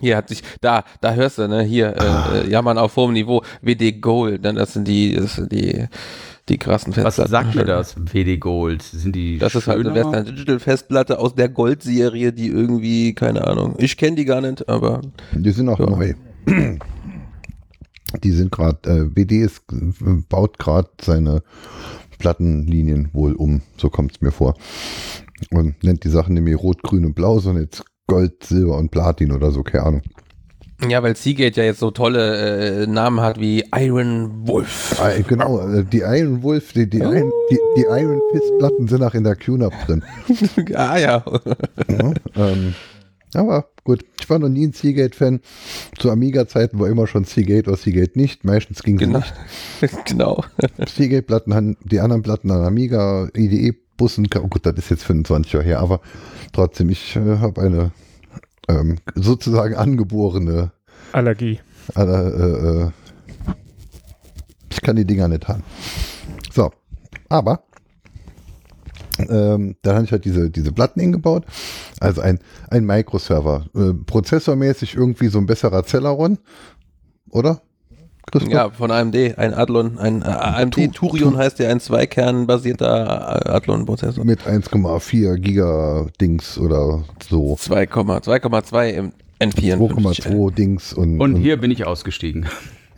Hier hat sich, da, da hörst du, ne, hier, äh, äh jammern auf hohem Niveau, WD Gold, ne, das sind die, das sind die, die krassen Festplatten. Was sagt mir das, WD Gold? Sind die Das ist halt eine Western Digital Festplatte aus der Gold-Serie, die irgendwie, keine Ahnung, ich kenne die gar nicht, aber. Die sind auch ja. neu. Die sind gerade, äh, WD ist, baut gerade seine Plattenlinien wohl um, so kommt es mir vor. Und nennt die Sachen nämlich Rot, Grün und Blau, sondern jetzt Gold, Silber und Platin oder so, keine Ahnung. Ja, weil Seagate ja jetzt so tolle äh, Namen hat wie Iron Wolf. Ah, genau, äh, die Iron Wolf, die, die, Iron, die, die Iron Fist Platten sind auch in der QNAP drin. ah ja. ja ähm, aber gut, ich war noch nie ein Seagate-Fan. Zu Amiga-Zeiten war immer schon Seagate oder Seagate nicht. Meistens ging es genau. nicht. genau. Seagate-Platten haben die anderen Platten an Amiga, IDE-Bussen. Oh gut, das ist jetzt 25 Jahre her, aber trotzdem, ich äh, habe eine ähm, sozusagen angeborene Allergie. Äh, äh, ich kann die Dinger nicht haben. So, aber ähm, dann habe ich halt diese, diese Platten hingebaut. Also ein, ein Microserver. Äh, prozessormäßig irgendwie so ein besserer Celeron, oder? Christoph? Ja, von AMD, ein Adlon, ein äh, AMD Turion heißt ja ein Zweikern-basierter äh, Adlon-Prozessor. Mit 1,4 Giga Dings oder so. 2,2 im N4. 2,2 Dings und, und. Und hier bin ich ausgestiegen.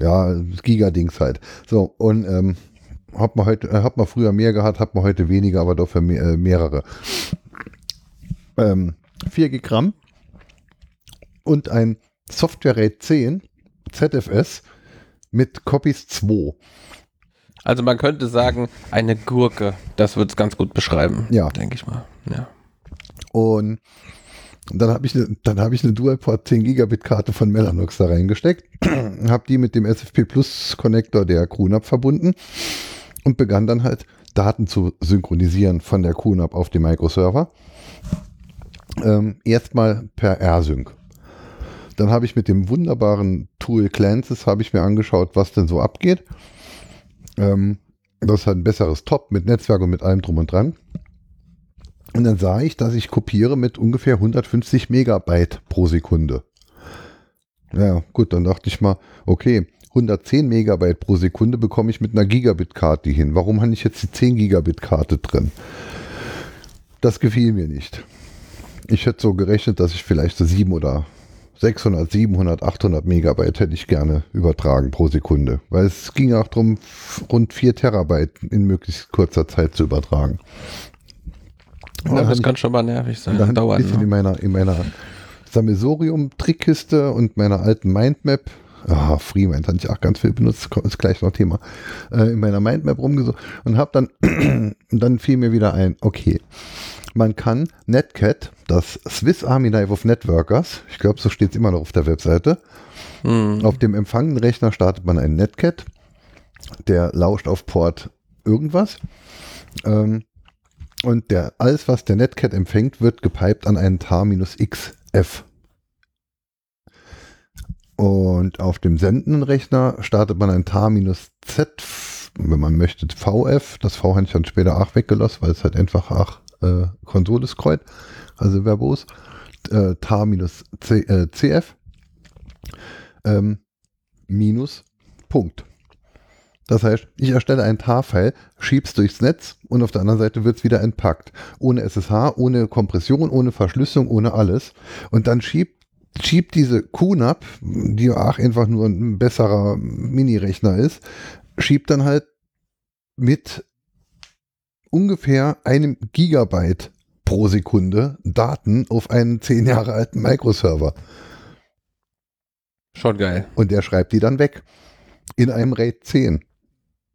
Ja, Giga-Dings halt. So, und ähm, hat man heute, äh, hat man früher mehr gehabt, hat man heute weniger, aber dafür mehr, äh, mehrere. Ähm, 4 Gramm und ein Software RAID 10 ZFS mit Copies 2. Also man könnte sagen, eine Gurke. Das wird es ganz gut beschreiben. Ja. Denke ich mal. Ja. Und dann habe ich, ne, dann hab ich eine Dualport 10 Gigabit Karte von Mellanox da reingesteckt, habe die mit dem SFP Plus Connector der QNAP verbunden und begann dann halt Daten zu synchronisieren von der QNAP auf dem Microserver. Ähm, erstmal per R-Sync. Dann habe ich mit dem wunderbaren Tool Clances habe ich mir angeschaut, was denn so abgeht. Ähm, das halt ein besseres Top mit Netzwerk und mit allem drum und dran. Und dann sah ich, dass ich kopiere mit ungefähr 150 Megabyte pro Sekunde. Ja, gut, dann dachte ich mal, okay, 110 Megabyte pro Sekunde bekomme ich mit einer Gigabit-Karte hin. Warum habe ich jetzt die 10 Gigabit-Karte drin? Das gefiel mir nicht. Ich hätte so gerechnet, dass ich vielleicht so 7 oder 600, 700, 800 Megabyte hätte ich gerne übertragen pro Sekunde. Weil es ging auch darum, rund 4 Terabyte in möglichst kurzer Zeit zu übertragen. Ja, das kann schon mal nervig sein. Da dauern. Ein bisschen ne? in meiner, in meiner Sammelsorium-Trickkiste und meiner alten Mindmap Ah, Freemind hatte ich auch ganz viel benutzt, ist gleich noch Thema. Äh, in meiner Mindmap rumgesucht und habe dann, dann fiel mir wieder ein, okay, man kann Netcat, das Swiss Army Knife of Networkers, ich glaube, so steht es immer noch auf der Webseite, mhm. auf dem empfangenden Rechner startet man einen Netcat, der lauscht auf Port irgendwas. Ähm, und der, alles, was der Netcat empfängt, wird gepiped an einen tar-xf und auf dem sendenden Rechner startet man ein tar-z, wenn man möchte, VF. Das V habe ich dann später auch weggelassen, weil es halt einfach auch äh, Konsole scrollt, also verbos. Äh, tar-cf äh, ähm, minus Punkt. Das heißt, ich erstelle einen TAR-File, schieb's durchs Netz und auf der anderen Seite wird's wieder entpackt. Ohne SSH, ohne Kompression, ohne Verschlüsselung, ohne alles. Und dann schiebt schiebt diese QNAP, die auch einfach nur ein besserer Mini-Rechner ist, schiebt dann halt mit ungefähr einem Gigabyte pro Sekunde Daten auf einen zehn Jahre alten Microserver. Schon geil. Und der schreibt die dann weg. In einem RAID 10.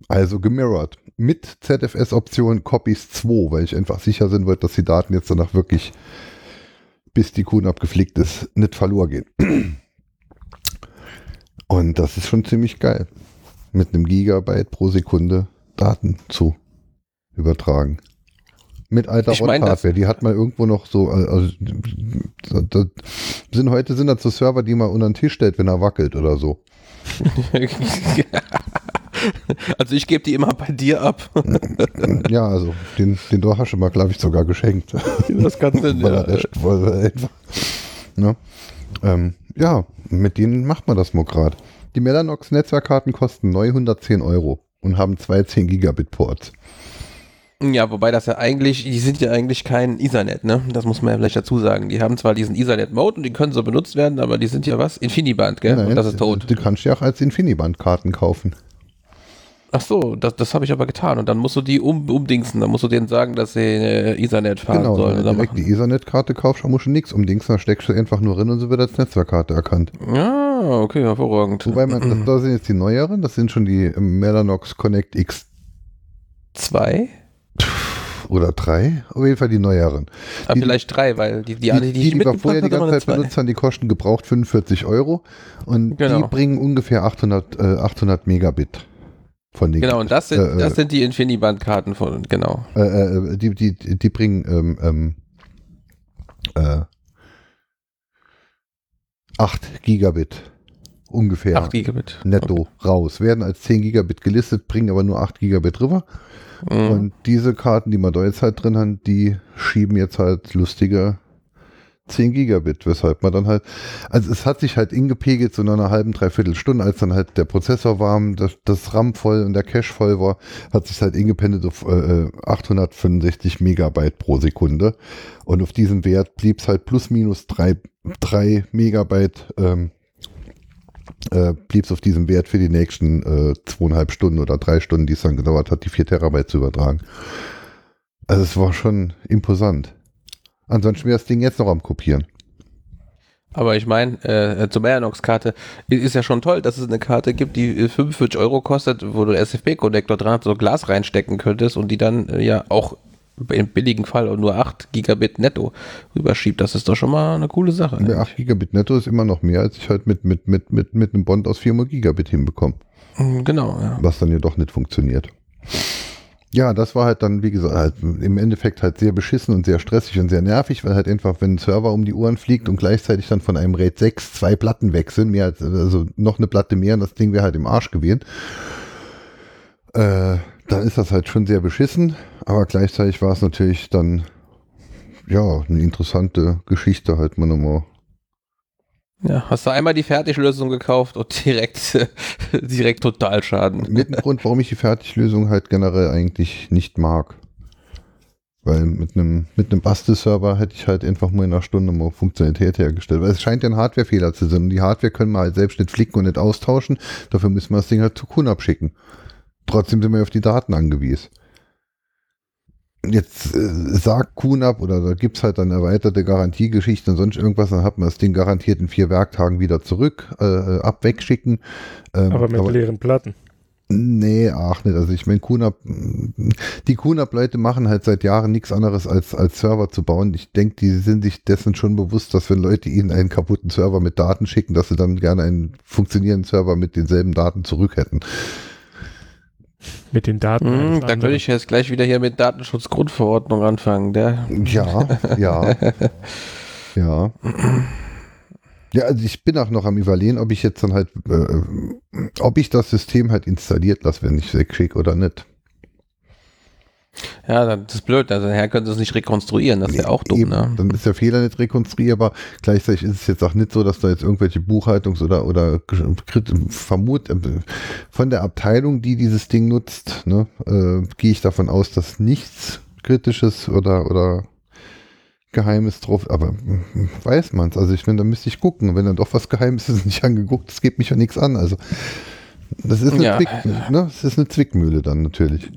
Also gemirrored. Mit ZFS-Option Copies 2, weil ich einfach sicher sein wird, dass die Daten jetzt danach wirklich bis die Kuhn abgeflickt ist, nicht verloren gehen. Und das ist schon ziemlich geil, mit einem Gigabyte pro Sekunde Daten zu übertragen. Mit alter Hardware, die hat man irgendwo noch so, äh, also, sind heute sind das so Server, die man unter den Tisch stellt, wenn er wackelt oder so. Also ich gebe die immer bei dir ab. ja, also den, den Door hast du mal, glaube ich, sogar geschenkt. Das kannst du ja. einfach, ne? ähm, ja, mit denen macht man das mal gerade. Die Mellanox Netzwerkkarten kosten neu 110 Euro und haben zwei 10 Gigabit Ports. Ja, wobei das ja eigentlich, die sind ja eigentlich kein Ethernet, ne? Das muss man ja vielleicht dazu sagen. Die haben zwar diesen Ethernet-Mode und die können so benutzt werden, aber die sind ja was? Infiniband, gell? Nein, und das ist tot. Du kannst ja auch als Infiniband-Karten kaufen. Ach so, das, das habe ich aber getan. Und dann musst du die um, umdingsen. Dann musst du denen sagen, dass sie äh, Ethernet fahren genau, sollen. Wenn du direkt die Ethernet-Karte kaufst, dann musst du nichts umdingsen. Dann steckst du einfach nur drin und so wird als Netzwerkkarte erkannt. Ja, okay, hervorragend. Wobei, man, das, das sind jetzt die neueren. Das sind schon die Mellanox Connect X2. Oder drei, auf jeden Fall die neueren. Aber die, vielleicht drei, weil die, die, die, die, die, die wir vorher die ganze Zeit benutzt haben, die kosten gebraucht 45 Euro und genau. die bringen ungefähr 800, äh, 800 Megabit. Von den genau, und das sind, äh, das sind die Infiniband-Karten von, genau. Äh, äh, die, die, die bringen ähm, ähm, äh, 8 Gigabit ungefähr 8 Gigabit. netto okay. raus. Werden als 10 Gigabit gelistet, bringen aber nur 8 Gigabit rüber. Mhm. Und diese Karten, die wir da jetzt halt drin haben, die schieben jetzt halt lustige 10 Gigabit, weshalb man dann halt, also es hat sich halt ingepegelt so nach einer halben, dreiviertel Stunde, als dann halt der Prozessor warm, das, das RAM voll und der Cache voll war, hat sich halt ingependelt auf äh, 865 Megabyte pro Sekunde. Und auf diesem Wert blieb es halt plus minus 3, 3 Megabyte, ähm, äh, blieb es auf diesem Wert für die nächsten äh, zweieinhalb Stunden oder drei Stunden, die es dann gedauert hat, die 4 Terabyte zu übertragen. Also es war schon imposant. Ansonsten wäre das Ding jetzt noch am Kopieren. Aber ich meine, äh, zur Mellanox-Karte ist ja schon toll, dass es eine Karte gibt, die 45 Euro kostet, wo du SFP-Konnektor dran so Glas reinstecken könntest und die dann äh, ja auch im billigen Fall nur 8 Gigabit netto rüberschiebt. Das ist doch schon mal eine coole Sache. Ja, 8 Gigabit netto ist immer noch mehr, als ich halt mit, mit, mit, mit, mit einem Bond aus 4 Gigabit hinbekomme. Genau, ja. Was dann jedoch nicht funktioniert. Ja, das war halt dann, wie gesagt, halt im Endeffekt halt sehr beschissen und sehr stressig und sehr nervig, weil halt einfach, wenn ein Server um die Uhren fliegt und gleichzeitig dann von einem RAID 6 zwei Platten wechseln, mehr als, also noch eine Platte mehr und das Ding wäre halt im Arsch gewesen. Äh, dann ist das halt schon sehr beschissen, aber gleichzeitig war es natürlich dann, ja, eine interessante Geschichte halt mal nochmal ja, hast du einmal die Fertiglösung gekauft und direkt, direkt Totalschaden. Mit dem Grund, warum ich die Fertiglösung halt generell eigentlich nicht mag. Weil mit einem mit einem Bastelserver hätte ich halt einfach mal in einer Stunde mal Funktionalität hergestellt. Weil es scheint ja ein Hardwarefehler zu sein. Und die Hardware können wir halt selbst nicht flicken und nicht austauschen. Dafür müssen wir das Ding halt zu Kunden abschicken. Trotzdem sind wir auf die Daten angewiesen jetzt äh, sagt QNAP oder da gibt es halt dann erweiterte Garantiegeschichte und sonst irgendwas, dann hat man das Ding garantiert in vier Werktagen wieder zurück, äh, äh ab wegschicken. Ähm, aber mit aber, leeren Platten. Nee, ach nicht. Also ich meine, QNAP, die QNAP-Leute machen halt seit Jahren nichts anderes als, als Server zu bauen. Ich denke, die sind sich dessen schon bewusst, dass wenn Leute ihnen einen kaputten Server mit Daten schicken, dass sie dann gerne einen funktionierenden Server mit denselben Daten zurück hätten. Mit den Daten. Mm, dann könnte ich jetzt gleich wieder hier mit Datenschutzgrundverordnung anfangen. Der. Ja, ja. ja. Ja, also ich bin auch noch am überlegen, ob ich jetzt dann halt, äh, ob ich das System halt installiert lasse, wenn ich es wegschicke oder nicht. Ja, das ist blöd. Also daher können sie es nicht rekonstruieren. Das ist ja auch dumm. Eben, ne? Dann ist der Fehler nicht rekonstruierbar. Gleichzeitig ist es jetzt auch nicht so, dass da jetzt irgendwelche Buchhaltungs- oder, oder vermut äh, von der Abteilung, die dieses Ding nutzt, ne, äh, gehe ich davon aus, dass nichts Kritisches oder, oder Geheimes drauf, aber hm, weiß man es. Also ich meine, da müsste ich gucken. Wenn dann doch was Geheimes ist, nicht angeguckt, das geht mich ja nichts an. Also das ist eine, ja. Zwick, ne? das ist eine Zwickmühle dann natürlich.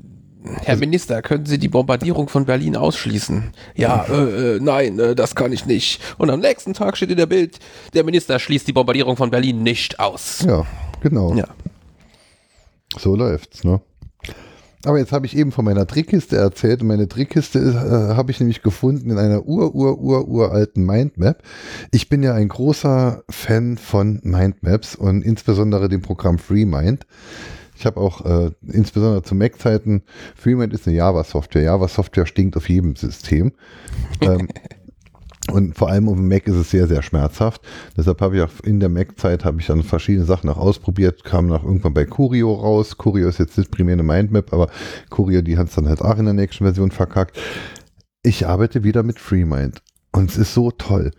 Herr Minister, können Sie die Bombardierung von Berlin ausschließen? Ja, äh, äh, nein, äh, das kann ich nicht. Und am nächsten Tag steht in der Bild, der Minister schließt die Bombardierung von Berlin nicht aus. Ja, genau. Ja. So läuft's, ne? Aber jetzt habe ich eben von meiner Trickkiste erzählt und meine Trickkiste äh, habe ich nämlich gefunden in einer ur, ur, ur, uralten Mindmap. Ich bin ja ein großer Fan von Mindmaps und insbesondere dem Programm FreeMind. Ich habe auch äh, insbesondere zu Mac-Zeiten, Freemind ist eine Java-Software. Java-Software stinkt auf jedem System. ähm, und vor allem auf dem Mac ist es sehr, sehr schmerzhaft. Deshalb habe ich auch in der Mac-Zeit habe ich dann verschiedene Sachen auch ausprobiert, kam nach irgendwann bei Curio raus. Curio ist jetzt nicht primär eine Mindmap, aber Curio, die hat es dann halt auch in der nächsten Version verkackt. Ich arbeite wieder mit FreeMind und es ist so toll.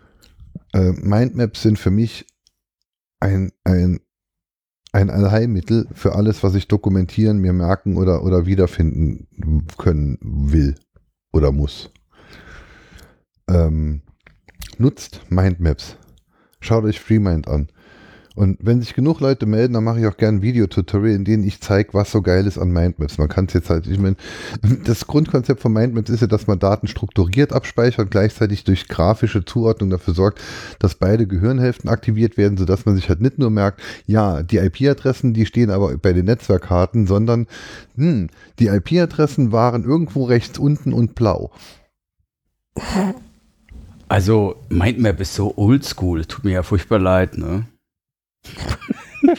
Äh, Mindmaps sind für mich ein, ein ein Allheilmittel für alles, was ich dokumentieren, mir merken oder, oder wiederfinden können will oder muss. Ähm, nutzt Mindmaps. Schaut euch FreeMind an. Und wenn sich genug Leute melden, dann mache ich auch gerne ein Videotutorial, in dem ich zeige, was so geil ist an Mindmaps. Man kann es jetzt halt, ich meine, das Grundkonzept von Mindmaps ist ja, dass man Daten strukturiert abspeichert und gleichzeitig durch grafische Zuordnung dafür sorgt, dass beide Gehirnhälften aktiviert werden, sodass man sich halt nicht nur merkt, ja, die IP-Adressen, die stehen aber bei den Netzwerkkarten, sondern hm, die IP-Adressen waren irgendwo rechts unten und blau. Also Mindmap ist so oldschool, tut mir ja furchtbar leid, ne?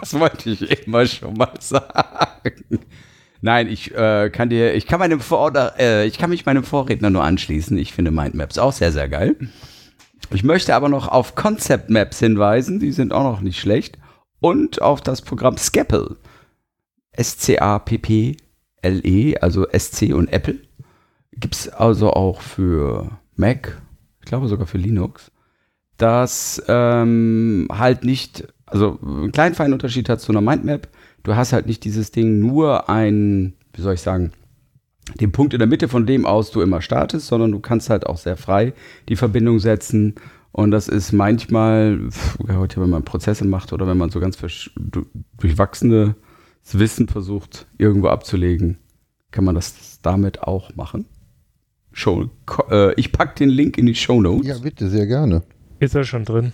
das wollte ich immer schon mal sagen. Nein, ich äh, kann dir, ich kann meinem Vor äh, ich kann mich meinem Vorredner nur anschließen. Ich finde Mindmaps auch sehr, sehr geil. Ich möchte aber noch auf Concept Maps hinweisen, die sind auch noch nicht schlecht. Und auf das Programm Scapple. S-C-A-P-P-L-E, also S-C und Apple. Gibt es also auch für Mac, ich glaube sogar für Linux das ähm, halt nicht, also einen kleinen feinen Unterschied hat zu einer Mindmap. Du hast halt nicht dieses Ding nur ein, wie soll ich sagen, den Punkt in der Mitte, von dem aus du immer startest, sondern du kannst halt auch sehr frei die Verbindung setzen. Und das ist manchmal, heute, wenn man Prozesse macht oder wenn man so ganz durchwachsenes Wissen versucht, irgendwo abzulegen, kann man das damit auch machen. Show, äh, ich packe den Link in die Show Notes. Ja, bitte, sehr gerne. Ist er schon drin?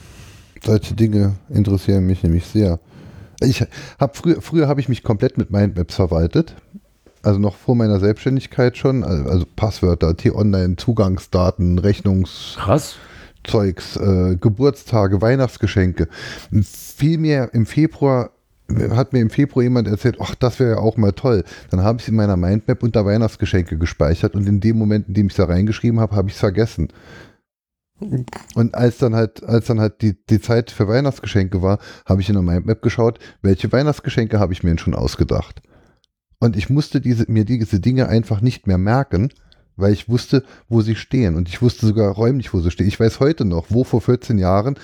Solche Dinge interessieren mich nämlich sehr. Ich habe früher, früher habe ich mich komplett mit Mindmaps verwaltet. Also noch vor meiner Selbstständigkeit schon. Also, also Passwörter, T-Online, Zugangsdaten, Rechnungs... Krass. Zeugs, äh, Geburtstage, Weihnachtsgeschenke. Vielmehr im Februar hat mir im Februar jemand erzählt, ach, das wäre ja auch mal toll. Dann habe ich es in meiner Mindmap unter Weihnachtsgeschenke gespeichert und in dem Moment, in dem ich es da reingeschrieben habe, habe ich es vergessen. Und als dann halt, als dann halt die, die Zeit für Weihnachtsgeschenke war, habe ich in der Mindmap geschaut, welche Weihnachtsgeschenke habe ich mir denn schon ausgedacht. Und ich musste diese, mir diese Dinge einfach nicht mehr merken, weil ich wusste, wo sie stehen. Und ich wusste sogar räumlich, wo sie stehen. Ich weiß heute noch, wo vor 14 Jahren,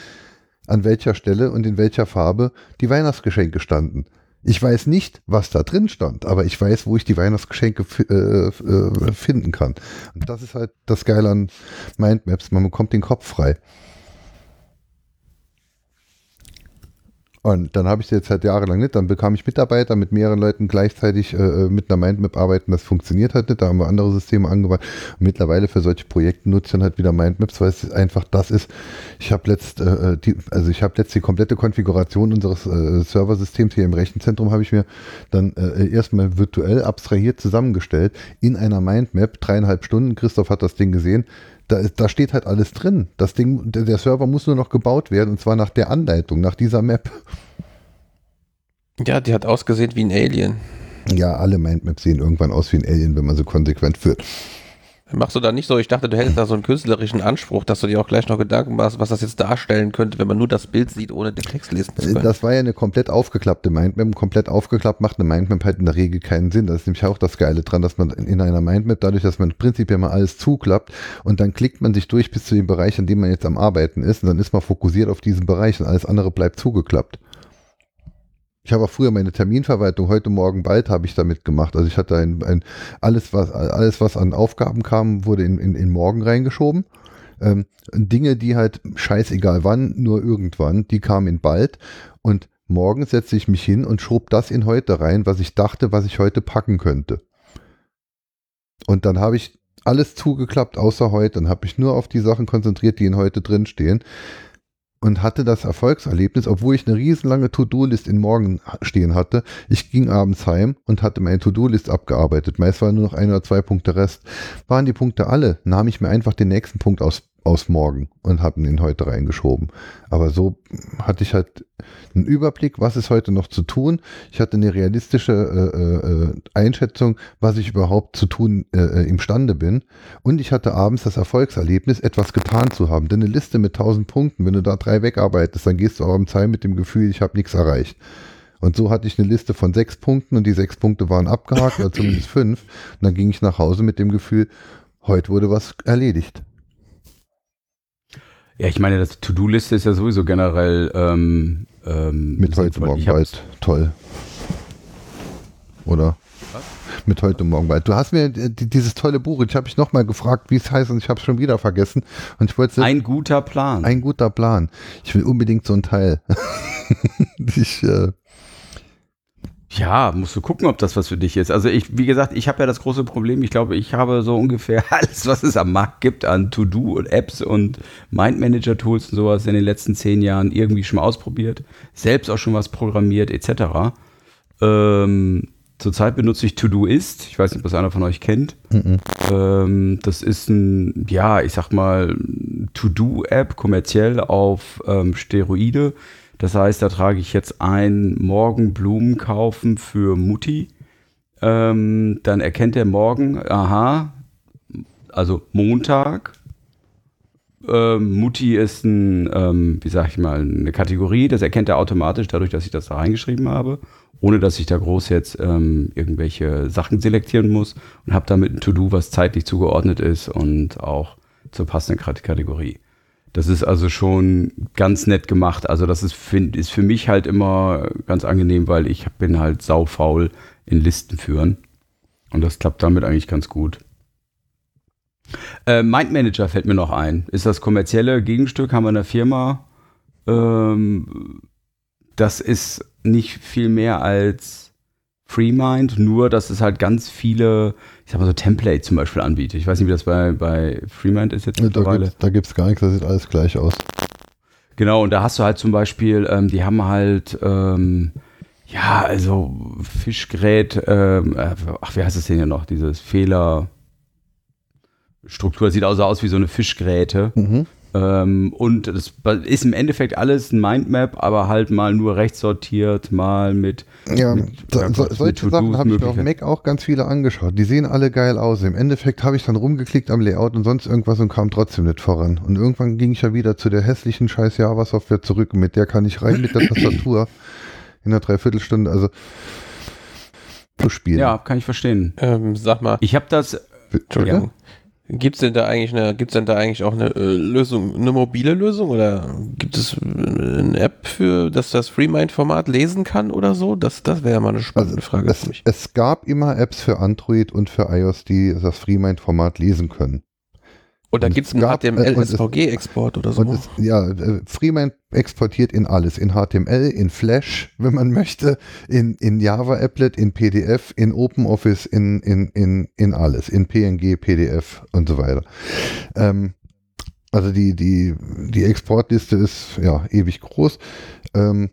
an welcher Stelle und in welcher Farbe die Weihnachtsgeschenke standen. Ich weiß nicht, was da drin stand, aber ich weiß, wo ich die Weihnachtsgeschenke äh, äh, finden kann. Und das ist halt das Geile an Mindmaps. Man bekommt den Kopf frei. Und dann habe ich jetzt halt jahrelang nicht. Dann bekam ich Mitarbeiter mit mehreren Leuten gleichzeitig äh, äh, mit einer Mindmap arbeiten. Das funktioniert halt nicht. Da haben wir andere Systeme angewandt. Und mittlerweile für solche Projekte nutze ich dann halt wieder Mindmaps, weil es einfach das ist. Ich habe letzt, äh, äh die, also ich habe letzt die komplette Konfiguration unseres äh, Serversystems hier im Rechenzentrum habe ich mir dann äh, erstmal virtuell abstrahiert zusammengestellt in einer Mindmap. Dreieinhalb Stunden. Christoph hat das Ding gesehen da, da steht halt alles drin. Das Ding, der, der Server muss nur noch gebaut werden und zwar nach der Anleitung, nach dieser Map. Ja, die hat ausgesehen wie ein Alien. Ja, alle Mindmaps sehen irgendwann aus wie ein Alien, wenn man so konsequent führt. Machst du da nicht so? Ich dachte, du hättest da so einen künstlerischen Anspruch, dass du dir auch gleich noch Gedanken machst, was das jetzt darstellen könnte, wenn man nur das Bild sieht, ohne den Text lesen zu können. Das war ja eine komplett aufgeklappte Mindmap. Komplett aufgeklappt macht eine Mindmap halt in der Regel keinen Sinn. Das ist nämlich auch das Geile dran, dass man in einer Mindmap, dadurch, dass man prinzipiell mal alles zuklappt und dann klickt man sich durch bis zu dem Bereich, an dem man jetzt am Arbeiten ist und dann ist man fokussiert auf diesen Bereich und alles andere bleibt zugeklappt. Ich habe auch früher meine Terminverwaltung, heute Morgen bald habe ich damit gemacht. Also ich hatte ein, ein alles, was, alles, was an Aufgaben kam, wurde in, in, in morgen reingeschoben. Ähm, Dinge, die halt scheißegal wann, nur irgendwann, die kamen in bald. Und morgen setze ich mich hin und schob das in heute rein, was ich dachte, was ich heute packen könnte. Und dann habe ich alles zugeklappt außer heute und habe mich nur auf die Sachen konzentriert, die in heute drinstehen und hatte das Erfolgserlebnis, obwohl ich eine riesenlange To-Do-List in Morgen stehen hatte. Ich ging abends heim und hatte meine To-Do-List abgearbeitet. Meist waren nur noch ein oder zwei Punkte Rest. Waren die Punkte alle, nahm ich mir einfach den nächsten Punkt aus aus morgen und habe ihn heute reingeschoben. Aber so hatte ich halt einen Überblick, was ist heute noch zu tun. Ich hatte eine realistische äh, äh, Einschätzung, was ich überhaupt zu tun äh, äh imstande bin. Und ich hatte abends das Erfolgserlebnis, etwas getan zu haben. Denn eine Liste mit 1000 Punkten, wenn du da drei wegarbeitest, dann gehst du auch im Zeit mit dem Gefühl, ich habe nichts erreicht. Und so hatte ich eine Liste von sechs Punkten und die sechs Punkte waren abgehakt oder zumindest fünf. Und dann ging ich nach Hause mit dem Gefühl, heute wurde was erledigt. Ja, ich meine, das To-Do-Liste ist ja sowieso generell ähm, ähm, mit heute morgen bald toll. Oder? Was? mit heute Morgen bald. Du hast mir dieses tolle Buch, ich habe mich nochmal gefragt, wie es heißt und ich habe es schon wieder vergessen. Und ich wollte Ein guter Plan. Ein guter Plan. Ich will unbedingt so ein Teil. ich, äh, ja, musst du gucken, ob das was für dich ist. Also ich, wie gesagt, ich habe ja das große Problem. Ich glaube, ich habe so ungefähr alles, was es am Markt gibt an To-Do und Apps und Mind-Manager-Tools und sowas in den letzten zehn Jahren irgendwie schon mal ausprobiert. Selbst auch schon was programmiert etc. Ähm, zurzeit benutze ich To-Do-Ist. Ich weiß nicht, was einer von euch kennt. Mhm. Ähm, das ist ein, ja, ich sag mal, To-Do-App kommerziell auf ähm, Steroide das heißt, da trage ich jetzt ein, morgen Blumen kaufen für Mutti. Ähm, dann erkennt er morgen, aha, also Montag. Ähm, Mutti ist ein, ähm, wie sag ich mal, eine Kategorie, das erkennt er automatisch dadurch, dass ich das da reingeschrieben habe, ohne dass ich da groß jetzt ähm, irgendwelche Sachen selektieren muss und habe damit ein To-Do, was zeitlich zugeordnet ist und auch zur passenden Kategorie. Das ist also schon ganz nett gemacht. Also das ist, find, ist für mich halt immer ganz angenehm, weil ich bin halt saufaul in Listen führen. Und das klappt damit eigentlich ganz gut. Äh, Mind Manager fällt mir noch ein. Ist das kommerzielle Gegenstück, haben wir in der Firma. Ähm, das ist nicht viel mehr als FreeMind, nur dass es halt ganz viele ich sag mal so Template zum Beispiel anbietet. Ich weiß nicht, wie das bei, bei Freemind ist jetzt mittlerweile. Da gibt es gar nichts, das sieht alles gleich aus. Genau, und da hast du halt zum Beispiel, ähm, die haben halt, ähm, ja, also Fischgerät, ähm, äh, ach, wie heißt das denn hier noch? Dieses Fehler. Struktur sieht also aus wie so eine Fischgräte. Mhm. Ähm, und das ist im Endeffekt alles ein Mindmap, aber halt mal nur rechts sortiert, mal mit. Ja, mit, so, so, solche mit Sachen habe ich mir auf Mac auch ganz viele angeschaut. Die sehen alle geil aus. Im Endeffekt habe ich dann rumgeklickt am Layout und sonst irgendwas und kam trotzdem nicht voran. Und irgendwann ging ich ja wieder zu der hässlichen scheiß Java-Software zurück. Mit der kann ich rein mit der Tastatur in einer Dreiviertelstunde. Also zu spielen. Ja, kann ich verstehen. Ähm, sag mal. Ich habe das. Entschuldigung. Ja. Gibt es denn da eigentlich eine, gibt's denn da eigentlich auch eine äh, Lösung, eine mobile Lösung oder gibt es eine App für, dass das FreeMind-Format lesen kann oder so? Das, das wäre ja mal eine spannende also Frage es, für mich. Es gab immer Apps für Android und für iOS, die das FreeMind-Format lesen können. Und da gibt es einen HTML-SVG-Export oder so. Es, ja, äh, Freeman exportiert in alles. In HTML, in Flash, wenn man möchte, in, in Java-Applet, in PDF, in OpenOffice, in, in, in, in alles. In PNG, PDF und so weiter. Ähm, also die, die, die Exportliste ist ja ewig groß. Ähm,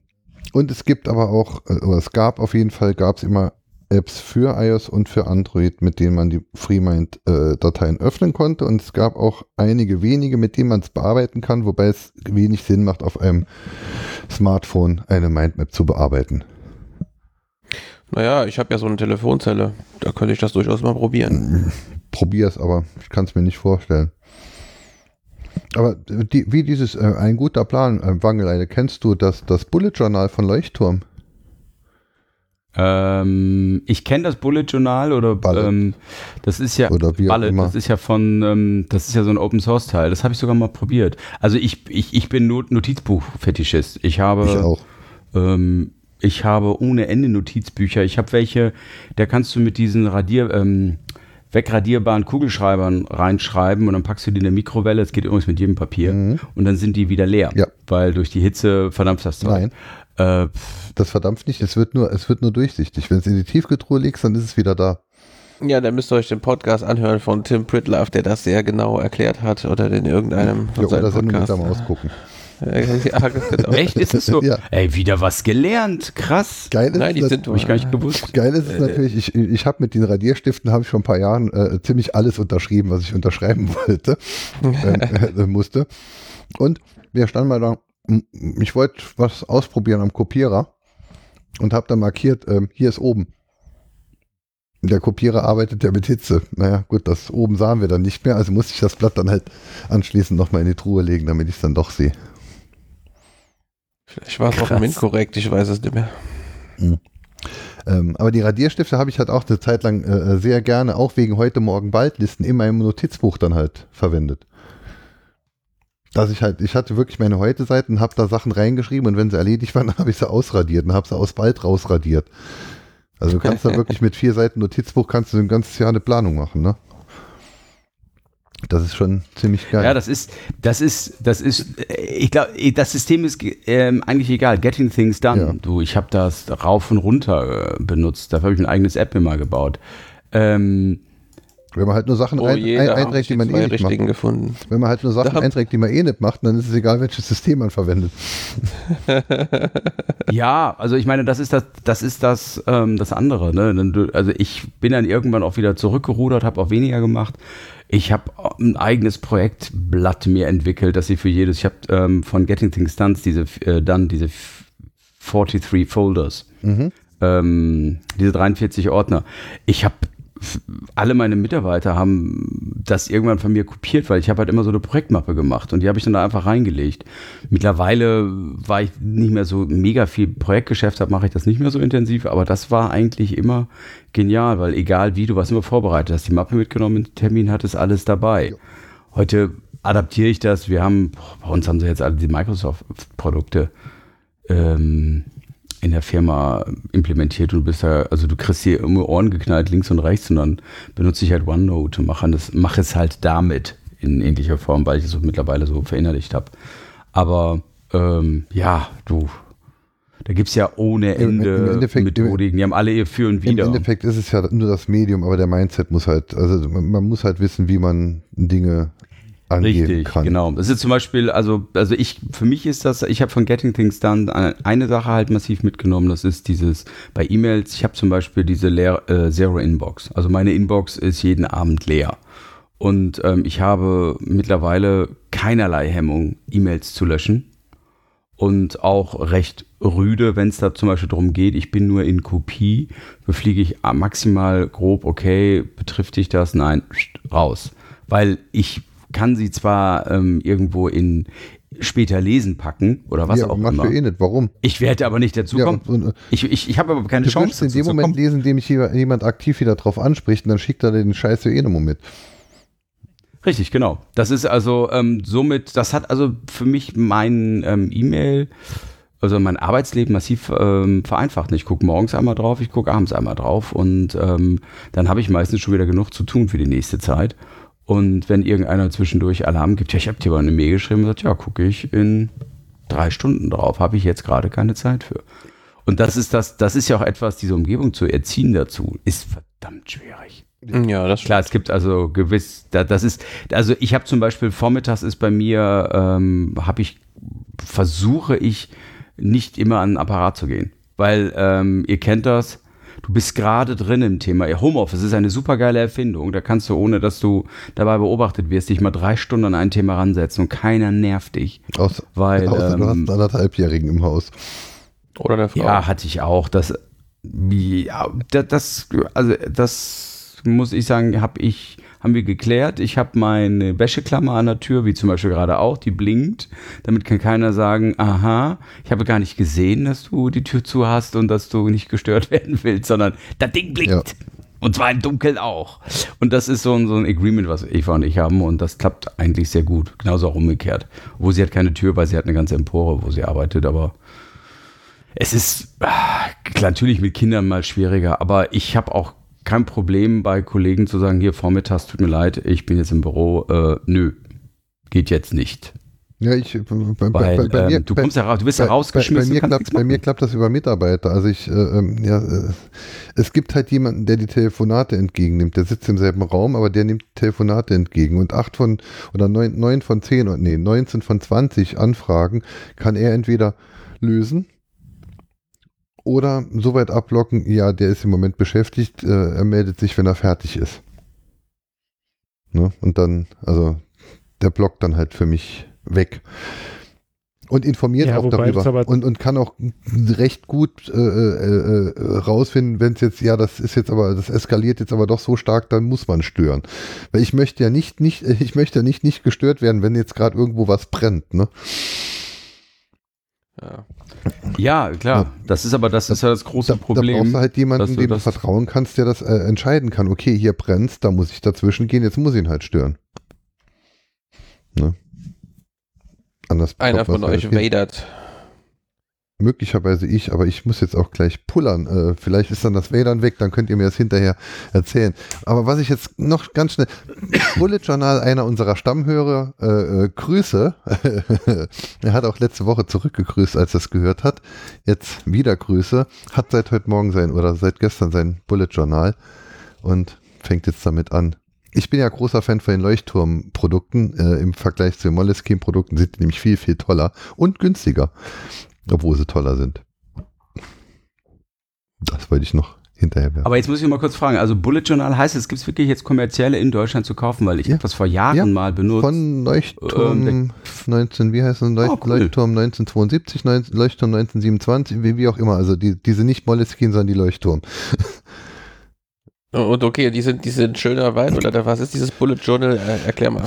und es gibt aber auch, äh, oder es gab auf jeden Fall, gab es immer Apps für iOS und für Android, mit denen man die FreeMind-Dateien äh, öffnen konnte. Und es gab auch einige wenige, mit denen man es bearbeiten kann, wobei es wenig Sinn macht, auf einem Smartphone eine Mindmap zu bearbeiten. Naja, ich habe ja so eine Telefonzelle. Da könnte ich das durchaus mal probieren. Probier es, aber ich kann es mir nicht vorstellen. Aber die, wie dieses äh, ein guter Plan, äh, Wangeleide, kennst du das, das Bullet Journal von Leuchtturm? Ähm, ich kenne das Bullet Journal oder ähm, das ist ja oder wie Bullet, das ist ja von, ähm, das ist ja so ein Open Source Teil. Das habe ich sogar mal probiert. Also ich, ich, ich bin Not Notizbuch-Fetischist. Ich habe, ich auch. Ähm, ich habe ohne Ende Notizbücher. Ich habe welche, da kannst du mit diesen Radier, ähm, wegradierbaren Kugelschreibern reinschreiben und dann packst du die in der Mikrowelle. Das geht übrigens mit jedem Papier. Mhm. Und dann sind die wieder leer, ja. weil durch die Hitze verdampft das Zeug. Äh, das verdampft nicht, es wird nur, es wird nur durchsichtig. Wenn es in die Tiefgetruhe legst, dann ist es wieder da. Ja, dann müsst ihr euch den Podcast anhören von Tim Pritlove, der das sehr genau erklärt hat oder in irgendeinem ja, oder Podcast. Mal ausgucken. Ja, genau. Echt ist es so? Ja. Ey, wieder was gelernt. Krass. Geil ist Nein, die sind ich gar nicht gewusst. Geil ist es natürlich, ich, ich habe mit den Radierstiften habe ich vor ein paar Jahren äh, ziemlich alles unterschrieben, was ich unterschreiben wollte, äh, äh, musste. Und wir standen mal da ich wollte was ausprobieren am Kopierer und habe dann markiert, ähm, hier ist oben. Der Kopierer arbeitet ja mit Hitze. Naja, gut, das oben sahen wir dann nicht mehr, also musste ich das Blatt dann halt anschließend nochmal in die Truhe legen, damit ich es dann doch sehe. Vielleicht war es auch inkorrekt, ich weiß es nicht mehr. Mhm. Ähm, aber die Radierstifte habe ich halt auch eine Zeit lang äh, sehr gerne, auch wegen heute Morgen bald Listen in meinem Notizbuch dann halt verwendet dass ich halt, ich hatte wirklich meine Heute-Seiten, habe da Sachen reingeschrieben und wenn sie erledigt waren, habe ich sie ausradiert und habe sie aus Wald rausradiert. Also du kannst da wirklich mit vier Seiten Notizbuch kannst du ein ganzes Jahr eine Planung machen, ne? Das ist schon ziemlich geil. Ja, das ist, das ist, das ist, ich glaube, das System ist ähm, eigentlich egal. Getting things done. Ja. Du, ich habe das rauf und runter äh, benutzt. Dafür habe ich ein eigenes App immer gebaut. Ähm, wenn man halt nur Sachen oh ein, ein, einträgt, die man eh nicht macht. Gefunden. Wenn man halt nur Sachen einträgt, die man eh nicht macht, dann ist es egal, welches System man verwendet. ja, also ich meine, das ist das, das ist das, ähm, das andere. Ne? Also ich bin dann irgendwann auch wieder zurückgerudert, habe auch weniger gemacht. Ich habe ein eigenes Projektblatt mir entwickelt, dass ich für jedes, ich habe ähm, von Getting Things Done diese, äh, dann diese 43 Folders, mhm. ähm, diese 43 Ordner. Ich habe alle meine Mitarbeiter haben das irgendwann von mir kopiert, weil ich habe halt immer so eine Projektmappe gemacht und die habe ich dann da einfach reingelegt. Mittlerweile war ich nicht mehr so mega viel Projektgeschäft habe, mache ich das nicht mehr so intensiv, aber das war eigentlich immer genial, weil egal wie, du warst immer vorbereitet, hast die Mappe mitgenommen, Termin hattest alles dabei. Heute adaptiere ich das. Wir haben, bei uns haben sie jetzt alle die Microsoft-Produkte. Ähm, in der Firma implementiert und du bist da, also du kriegst hier immer Ohren geknallt, links und rechts, und dann benutze ich halt OneNote und mache, das, mache es halt damit in ähnlicher Form, weil ich es so mittlerweile so verinnerlicht habe. Aber ähm, ja, du, da gibt es ja ohne Ende Methodiken, die haben alle ihr Für und Wider. Im Endeffekt ist es ja nur das Medium, aber der Mindset muss halt, also man muss halt wissen, wie man Dinge angehen Richtig, kann. genau. Das ist zum Beispiel, also, also ich, für mich ist das, ich habe von Getting Things Done eine Sache halt massiv mitgenommen, das ist dieses, bei E-Mails, ich habe zum Beispiel diese leer, äh, Zero Inbox. Also meine Inbox ist jeden Abend leer. Und ähm, ich habe mittlerweile keinerlei Hemmung, E-Mails zu löschen. Und auch recht rüde, wenn es da zum Beispiel darum geht, ich bin nur in Kopie, befliege ich maximal grob, okay, betrifft dich das? Nein, raus. Weil ich kann sie zwar ähm, irgendwo in später lesen packen oder was ja, auch immer. eh nicht. Warum? Ich werde aber nicht dazu kommen. Ja, ich ich, ich habe aber keine du Chance. Du in dem Moment lesen, in dem mich jemand aktiv wieder drauf anspricht und dann schickt er den Scheiß eh nochmal mit. Richtig, genau. Das ist also ähm, somit, das hat also für mich mein ähm, E-Mail, also mein Arbeitsleben massiv ähm, vereinfacht. Ich gucke morgens einmal drauf, ich gucke abends einmal drauf und ähm, dann habe ich meistens schon wieder genug zu tun für die nächste Zeit. Und wenn irgendeiner zwischendurch Alarm gibt, ja, ich habe dir mal eine Mail geschrieben und sagt, ja, gucke ich in drei Stunden drauf, habe ich jetzt gerade keine Zeit für. Und das ist das, das ist ja auch etwas, diese Umgebung zu erziehen dazu, ist verdammt schwierig. Ja, das Klar, es gibt also gewiss, das ist, also ich habe zum Beispiel vormittags ist bei mir, ähm, habe ich, versuche ich nicht immer an den Apparat zu gehen. Weil ähm, ihr kennt das, du bist gerade drin im Thema. Homeoffice ist eine super geile Erfindung. Da kannst du, ohne dass du dabei beobachtet wirst, dich mal drei Stunden an ein Thema ransetzen und keiner nervt dich. Außer, weil, außer ähm, du hast einen anderthalbjährigen im Haus. Oder eine Frau. Ja, hatte ich auch. Das, ja, das, also das muss ich sagen, habe ich haben wir geklärt. Ich habe meine Wäscheklammer an der Tür, wie zum Beispiel gerade auch, die blinkt. Damit kann keiner sagen, aha, ich habe gar nicht gesehen, dass du die Tür zu hast und dass du nicht gestört werden willst, sondern das Ding blinkt. Ja. Und zwar im Dunkeln auch. Und das ist so ein, so ein Agreement, was Eva und ich haben. Und das klappt eigentlich sehr gut. Genauso auch umgekehrt. Wo sie hat keine Tür, weil sie hat eine ganze Empore, wo sie arbeitet. Aber es ist ah, natürlich mit Kindern mal schwieriger. Aber ich habe auch kein Problem bei Kollegen zu sagen, hier vormittags, tut mir leid, ich bin jetzt im Büro, äh, nö, geht jetzt nicht. Ja, ich, bei, Weil, bei, bei ähm, mir, du kommst ja, du bist ja rausgeschmissen. Bei, mir klappt, bei mir klappt das über Mitarbeiter. Also ich, äh, ähm, ja, äh, es gibt halt jemanden, der die Telefonate entgegennimmt. Der sitzt im selben Raum, aber der nimmt Telefonate entgegen. Und acht von, oder neun, neun von zehn, nee, 19 von 20 Anfragen kann er entweder lösen oder so weit ablocken, ja, der ist im Moment beschäftigt, äh, er meldet sich, wenn er fertig ist. Ne? Und dann, also der blockt dann halt für mich weg. Und informiert ja, auch darüber. Und, und kann auch recht gut äh, äh, äh rausfinden, wenn es jetzt, ja, das ist jetzt aber, das eskaliert jetzt aber doch so stark, dann muss man stören. Weil ich möchte ja nicht, nicht, ich möchte ja nicht, nicht gestört werden, wenn jetzt gerade irgendwo was brennt, ne? Ja. Ja, klar. Das ist aber das ist ja das große da, Problem. Da brauchst du halt jemanden, dem du vertrauen kannst, der das äh, entscheiden kann. Okay, hier brennt, da muss ich dazwischen gehen, jetzt muss ich ihn halt stören. Ne? Anders Einer von euch wadert. Möglicherweise ich, aber ich muss jetzt auch gleich pullern. Äh, vielleicht ist dann das WLAN weg, dann könnt ihr mir das hinterher erzählen. Aber was ich jetzt noch ganz schnell, Bullet Journal, einer unserer Stammhörer, äh, äh, Grüße. er hat auch letzte Woche zurückgegrüßt, als er es gehört hat. Jetzt wieder Grüße. Hat seit heute Morgen sein oder seit gestern sein Bullet Journal und fängt jetzt damit an. Ich bin ja großer Fan von den Leuchtturmprodukten. Äh, Im Vergleich zu den Moleskine-Produkten sind die nämlich viel, viel toller und günstiger. Obwohl sie toller sind. Das wollte ich noch hinterher werfen. Aber jetzt muss ich mal kurz fragen, also Bullet Journal heißt es, gibt es wirklich jetzt kommerzielle in Deutschland zu kaufen, weil ich ja. habe das vor Jahren ja. mal benutzt. Von Leuchtturm ähm, 19, wie heißt es, Leucht, oh, cool. Leuchtturm 1972, 19, Leuchtturm 1927, wie, wie auch immer, also die, diese nicht Moleskine, sondern die Leuchtturm. Und okay, die sind, die sind schöner Wein oder was ist dieses Bullet Journal? Äh, erklär mal.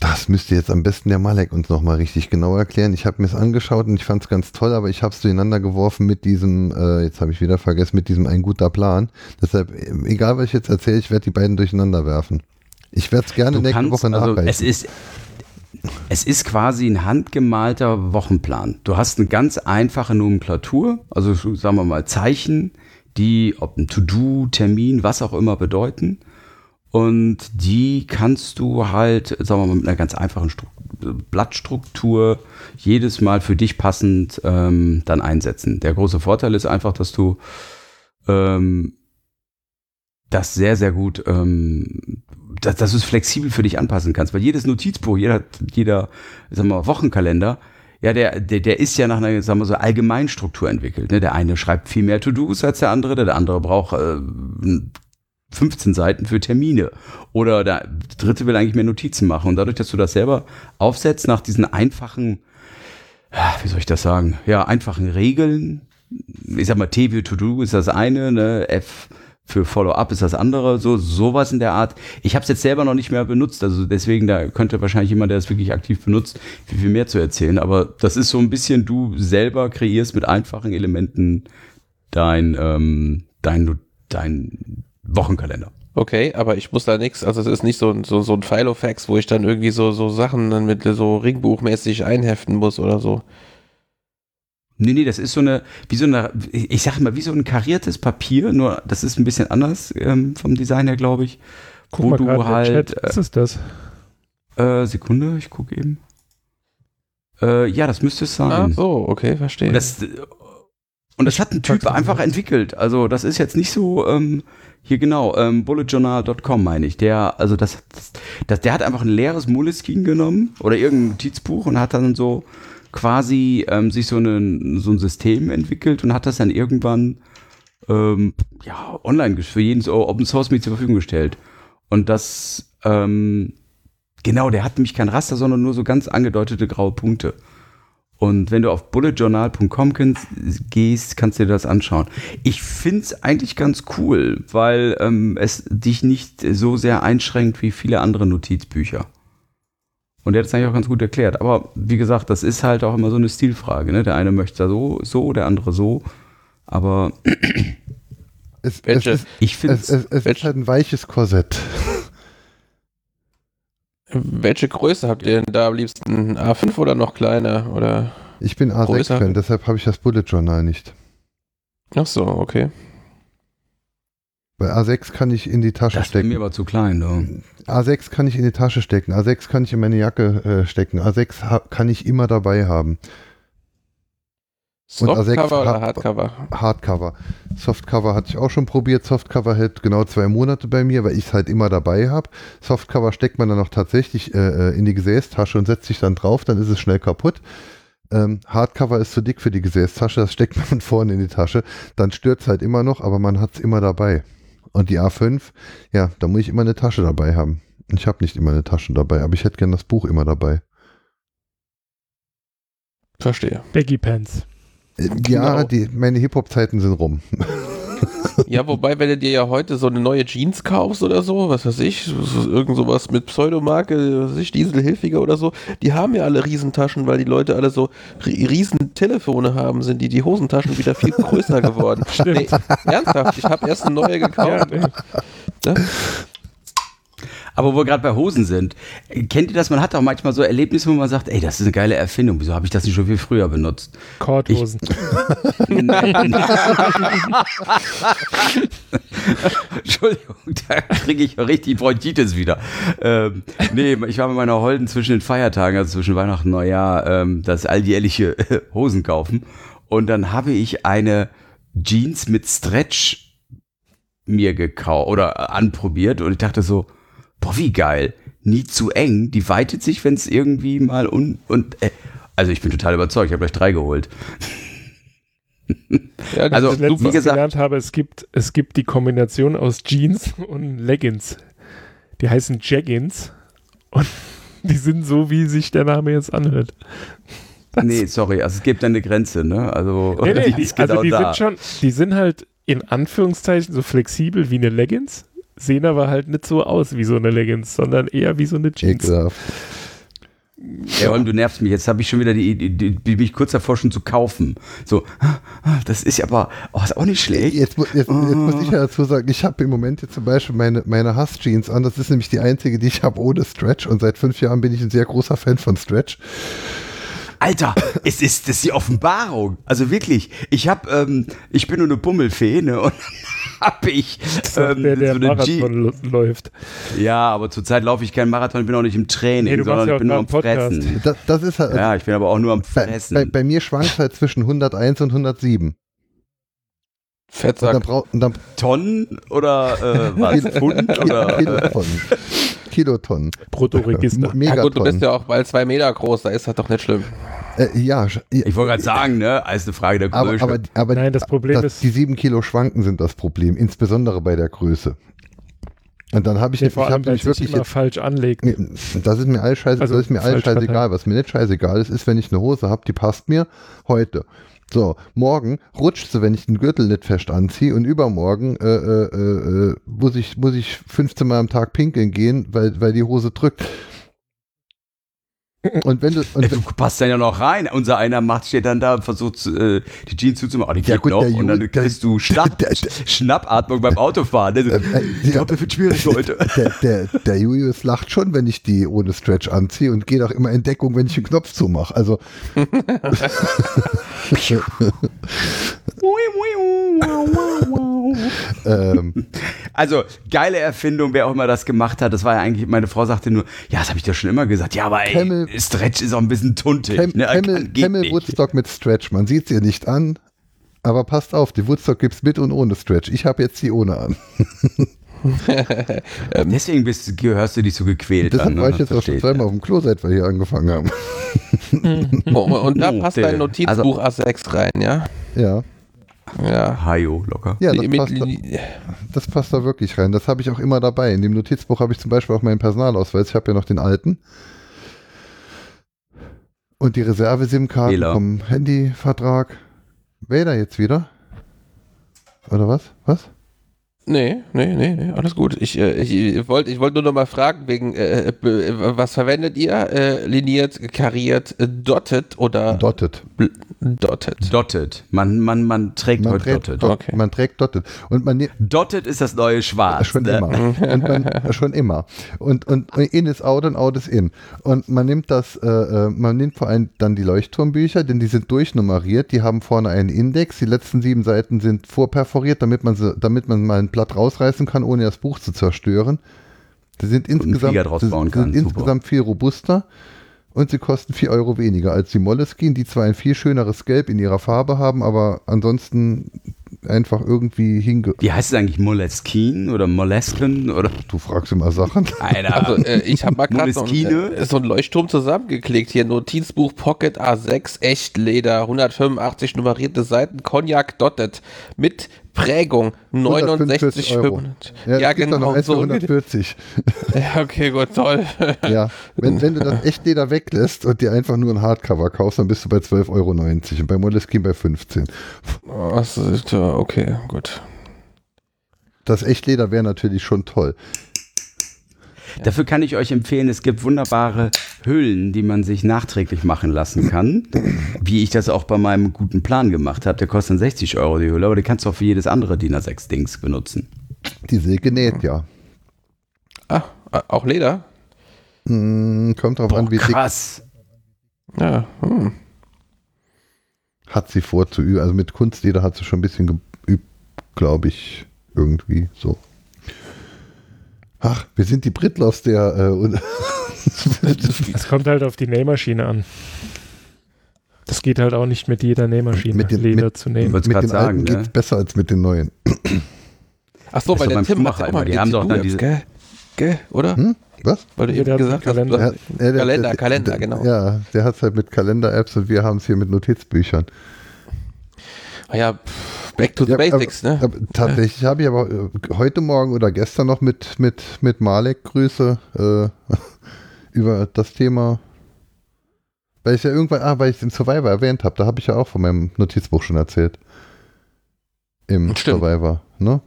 Das müsste jetzt am besten der Malek uns nochmal richtig genau erklären. Ich habe mir es angeschaut und ich fand es ganz toll, aber ich habe es durcheinander geworfen mit diesem, äh, jetzt habe ich wieder vergessen, mit diesem ein guter Plan. Deshalb, egal was ich jetzt erzähle, ich werde die beiden durcheinander werfen. Ich werde es gerne du nächste kannst, Woche nachreichen. Also es ist es ist quasi ein handgemalter Wochenplan. Du hast eine ganz einfache Nomenklatur, also sagen wir mal Zeichen, die, ob ein To-Do, Termin, was auch immer bedeuten. Und die kannst du halt, sagen wir mal, mit einer ganz einfachen Stru Blattstruktur jedes Mal für dich passend ähm, dann einsetzen. Der große Vorteil ist einfach, dass du ähm, das sehr, sehr gut, ähm, dass, dass du es flexibel für dich anpassen kannst. Weil jedes Notizbuch, jeder, jeder sagen wir mal, Wochenkalender, ja, der, der, der ist ja nach einer, sagen wir so, Allgemeinstruktur entwickelt. Ne? Der eine schreibt viel mehr To-Dos als der andere, der andere braucht äh, 15 Seiten für Termine. Oder der dritte will eigentlich mehr Notizen machen. Und dadurch, dass du das selber aufsetzt nach diesen einfachen, wie soll ich das sagen, ja, einfachen Regeln, ich sag mal, T wie To-Do ist das eine, ne? F für Follow-up ist das andere, so sowas in der Art. Ich habe es jetzt selber noch nicht mehr benutzt, also deswegen da könnte wahrscheinlich jemand, der es wirklich aktiv benutzt, viel, viel mehr zu erzählen. Aber das ist so ein bisschen, du selber kreierst mit einfachen Elementen dein, ähm, dein, dein Wochenkalender. Okay, aber ich muss da nichts, also es ist nicht so, so, so ein Filofax, wo ich dann irgendwie so, so Sachen dann mit so Ringbuchmäßig einheften muss oder so. Nee, nee, das ist so eine, wie so eine, ich sag mal, wie so ein kariertes Papier, nur das ist ein bisschen anders ähm, vom Design her, glaube ich. Guck wo mal du halt. Chat. Was ist das? Äh, Sekunde, ich gucke eben. Äh, ja, das müsste es sein. Ah, so, okay, verstehe. Und das, und das hat ein Typ einfach entwickelt. Also das ist jetzt nicht so, ähm, hier genau, ähm, bulletjournal.com meine ich. Der, also das, das, der hat einfach ein leeres Moleskine genommen oder irgendein Notizbuch und hat dann so quasi ähm, sich so, eine, so ein System entwickelt und hat das dann irgendwann ähm, ja, online für jeden Open Source mit zur Verfügung gestellt. Und das, ähm, genau, der hat nämlich kein Raster, sondern nur so ganz angedeutete graue Punkte. Und wenn du auf bulletjournal.com gehst, kannst du dir das anschauen. Ich finde es eigentlich ganz cool, weil ähm, es dich nicht so sehr einschränkt wie viele andere Notizbücher. Und der hat es eigentlich auch ganz gut erklärt. Aber wie gesagt, das ist halt auch immer so eine Stilfrage. Ne? Der eine möchte so, so, der andere so. Aber es, es ist, ich finde es, es, es ist halt ein weiches Korsett. Welche Größe habt ihr denn da am liebsten? A5 oder noch kleiner? Oder ich bin A6-Fan, deshalb habe ich das Bullet Journal nicht. Ach so, okay. Bei A6 kann ich in die Tasche das stecken. Das ist mir aber zu klein, ne? A6 kann ich in die Tasche stecken. A6 kann ich in meine Jacke äh, stecken. A6 kann ich immer dabei haben. Softcover oder Hardcover? Hardcover. Softcover hatte ich auch schon probiert. Softcover hält genau zwei Monate bei mir, weil ich es halt immer dabei habe. Softcover steckt man dann auch tatsächlich äh, äh, in die Gesäßtasche und setzt sich dann drauf, dann ist es schnell kaputt. Ähm, Hardcover ist zu dick für die Gesäßtasche, das steckt man vorne in die Tasche. Dann stört es halt immer noch, aber man hat es immer dabei. Und die A5, ja, da muss ich immer eine Tasche dabei haben. Ich habe nicht immer eine Tasche dabei, aber ich hätte gern das Buch immer dabei. Verstehe. Baggy Pants. Äh, ja, genau. die, meine Hip-Hop-Zeiten sind rum. Ja, wobei, wenn du dir ja heute so eine neue Jeans kaufst oder so, was weiß ich, so, irgend sowas mit Pseudomarke, was weiß ich, Dieselhilfiger oder so, die haben ja alle Riesentaschen, weil die Leute alle so riesen Telefone haben, sind die, die Hosentaschen wieder viel größer geworden. Nee, ernsthaft, ich habe erst eine neue gekauft. Ja, nee. Aber wo wir gerade bei Hosen sind, kennt ihr das? Man hat auch manchmal so Erlebnisse, wo man sagt, ey, das ist eine geile Erfindung. Wieso habe ich das nicht schon viel früher benutzt? Korthosen. Entschuldigung, da kriege ich richtig Bronchitis wieder. Ähm, nee, ich war mit meiner Holden zwischen den Feiertagen, also zwischen Weihnachten und Neujahr, ähm, das alljährliche Hosen kaufen. Und dann habe ich eine Jeans mit Stretch mir gekauft oder anprobiert und ich dachte so, boah, wie geil. Nie zu eng. Die weitet sich, wenn es irgendwie mal un und äh, also ich bin total überzeugt. Ich habe gleich drei geholt. Ja, also ich wie gesagt, gelernt habe, es gibt es gibt die Kombination aus Jeans und Leggings. Die heißen Jaggins und die sind so, wie sich der Name jetzt anhört. Das nee, sorry, also es gibt eine Grenze, ne? Also, nee, nee, die, die also genau die da. sind schon, die sind halt in Anführungszeichen so flexibel wie eine Leggings, sehen aber halt nicht so aus wie so eine Leggings, sondern eher wie so eine Jeans. Ekelhaft. Ja, und du nervst mich. Jetzt habe ich schon wieder die Idee, bin ich kurz davor schon zu kaufen. So, das ist aber oh, ist auch nicht schlecht. Jetzt, jetzt, jetzt muss ich ja dazu sagen, ich habe im Moment jetzt zum Beispiel meine, meine Hass-Jeans an. Das ist nämlich die einzige, die ich habe ohne Stretch. Und seit fünf Jahren bin ich ein sehr großer Fan von Stretch. Alter, es ist, das ist die Offenbarung. Also wirklich, ich habe, ähm, ich bin nur eine Bummelfee, ne? Und habe ich ähm, der, der so Marathon läuft. Ja, aber zurzeit laufe ich keinen Marathon, ich bin auch nicht im Training, nee, sondern ja ich bin nur am Fressen. Das, das, ist halt, ja, ich bin aber auch nur am Fressen. Bei, bei, bei mir schwankt es halt zwischen 101 und 107. Fettsack. Und dann und dann Tonnen oder äh, was? Pfund oder? Kilotonnen. Kilotonnen. Bruttoregister. Ja gut, du bist ja auch bald zwei Meter groß, da ist das doch nicht schlimm. Äh, ja. Ich wollte gerade sagen, ne, als eine Frage der Größe. Aber, aber, aber Nein, das Problem das, ist. Die sieben Kilo schwanken sind das Problem, insbesondere bei der Größe. Und dann habe ich, nee, ich habe mich wirklich immer jetzt, falsch anlegt. Das ist mir alles scheiße, also, das ist mir alles scheißegal. Was mir nicht scheißegal ist, ist, wenn ich eine Hose habe, die passt mir heute. So, morgen rutscht sie, wenn ich den Gürtel nicht fest anziehe und übermorgen äh, äh, äh, muss, ich, muss ich 15 Mal am Tag pinkeln gehen, weil, weil die Hose drückt. Und wenn du, und du passt dann ja noch rein. Unser einer macht, steht dann da und versucht, äh, die Jeans zuzumachen. Oh, die ja, gut, noch. Und dann kriegst du Schnapp, der, der, Schnappatmung beim Autofahren. Äh, ich glaube, das wird schwierig heute. Der, der, der Julius lacht schon, wenn ich die ohne Stretch anziehe und geht auch immer in Deckung, wenn ich den Knopf zumache. Also. ähm. Also, geile Erfindung, wer auch immer das gemacht hat. Das war ja eigentlich, meine Frau sagte nur, ja, das habe ich dir schon immer gesagt. Ja, aber ey, Camel, Stretch ist auch ein bisschen tuntig. Cam, ne? Camel, Camel Woodstock mit Stretch. Man sieht es ihr nicht an, aber passt auf, die Woodstock gibt es mit und ohne Stretch. Ich habe jetzt die ohne an. ähm, Deswegen bist, gehörst du dich so gequält Deshalb an. Ne? war ich jetzt auch schon zweimal auf dem Klo, seit wir hier angefangen haben. oh, und da passt dein Notizbuch also, A6 rein, ja? Ja. Ja. Hajo, locker. Ja, das passt, da, das passt da wirklich rein. Das habe ich auch immer dabei. In dem Notizbuch habe ich zum Beispiel auch meinen Personalausweis. Ich habe ja noch den alten. Und die Reserve-SIM-Karten vom Handyvertrag. Wähler jetzt wieder? Oder was? Was? Nee, nee, nee, nee, alles gut. Ich, äh, ich wollte ich wollt nur noch mal fragen, wegen, äh, äh was verwendet ihr? Äh, liniert, kariert, äh, dotted oder? Dotted. Dotted. Dotted. Man, man, man trägt man trägt Dotted. Dot, okay. Man trägt Dotted. Und man ne- Dotted ist das neue Schwarz. Schon ne? immer. und man, schon immer. Und, und in ist out und out ist in. Und man nimmt das, äh, äh, man nimmt vor allem dann die Leuchtturmbücher, denn die sind durchnummeriert, die haben vorne einen Index, die letzten sieben Seiten sind vorperforiert, damit man, sie, damit man mal ein Blatt rausreißen kann, ohne das Buch zu zerstören. Die sind insgesamt, sind, sind insgesamt viel robuster und sie kosten 4 Euro weniger als die Moleskine, die zwar ein viel schöneres Gelb in ihrer Farbe haben, aber ansonsten einfach irgendwie hinge... Wie heißt es eigentlich Moleskine oder Molesken oder? Du fragst immer Sachen. Alter. Also, äh, ich habe mal gerade so, äh, so einen Leuchtturm zusammengeklickt hier, Notizbuch Pocket A6, Echtleder, 185 nummerierte Seiten, Cognac Dotted mit Prägung 69 Euro. Ja, ja genau. Noch so 140. Ja, okay, gut, toll. Ja, wenn, wenn du das Echtleder weglässt und dir einfach nur ein Hardcover kaufst, dann bist du bei 12,90 Euro und bei Moleskine bei 15. okay, gut. Das Echtleder wäre natürlich schon toll. Dafür kann ich euch empfehlen, es gibt wunderbare Hüllen, die man sich nachträglich machen lassen kann. Wie ich das auch bei meinem guten Plan gemacht habe. Der kostet 60 Euro die Hülle, aber die kannst du auch für jedes andere DIN A6-Dings benutzen. Die sind genäht, ja. Ah, Auch Leder? Hm, kommt drauf Boah, an, wie krass. dick. Ja, hm. Hat sie vor zu üben. Also mit Kunstleder hat sie schon ein bisschen geübt, glaube ich, irgendwie so. Ach, wir sind die Britloffs der. Äh, Es kommt halt auf die Nähmaschine an. Das geht halt auch nicht mit jeder Nähmaschine, mit den, Leder mit, zu nähen. Mit den sagen, alten ne? geht besser als mit den neuen. Ach so, weil der Tim macht immer, die haben doch dann diese... Gell? Gell, oder? Hm? Was? Weil du eben gesagt Kalender. hast, ja, der, Kalender, der, Kalender, der, genau. Ja, der hat es halt mit Kalender-Apps und wir haben es hier mit Notizbüchern. Ah ja, back to the ja, basics, aber, ne? Aber tatsächlich habe ich aber äh, heute Morgen oder gestern noch mit, mit, mit Malek Grüße äh, über das Thema weil ich ja irgendwann, ah, weil ich den Survivor erwähnt habe, da habe ich ja auch von meinem Notizbuch schon erzählt. Im Stimmt. Survivor, ne?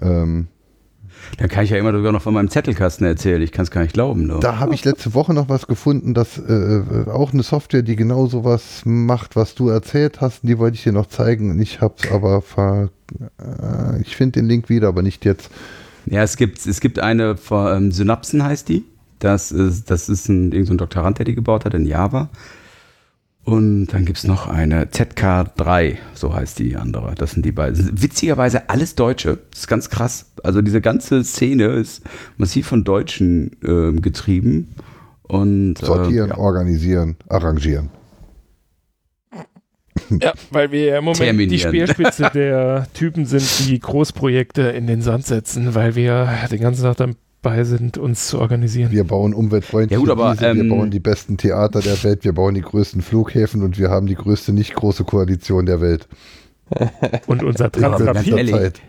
Ähm, da kann ich ja immer sogar noch von meinem Zettelkasten erzählen. Ich kann es gar nicht glauben. Nur. Da habe ich letzte Woche noch was gefunden, dass äh, äh, auch eine Software, die genau sowas macht, was du erzählt hast. Die wollte ich dir noch zeigen. Ich habe es aber ver äh, ich finde den Link wieder, aber nicht jetzt. Ja, es gibt, es gibt eine von ähm, Synapsen heißt die. Das ist, das ist ein, irgendein so ein Doktorand, der die gebaut hat in Java. Und dann gibt es noch eine ZK3, so heißt die andere. Das sind die beiden. Witzigerweise alles Deutsche. Das ist ganz krass. Also diese ganze Szene ist massiv von Deutschen äh, getrieben. Und, äh, Sortieren, äh, ja. organisieren, arrangieren. Ja, weil wir ja im Moment die Speerspitze der Typen sind, die Großprojekte in den Sand setzen, weil wir den ganzen Tag dann bei sind, uns zu organisieren. Wir bauen umweltfreundliche ja, gut, aber, Wiese, wir ähm, bauen die besten Theater der Welt, wir bauen die größten Flughäfen und wir haben die größte nicht große Koalition der Welt. und unser Transrapid.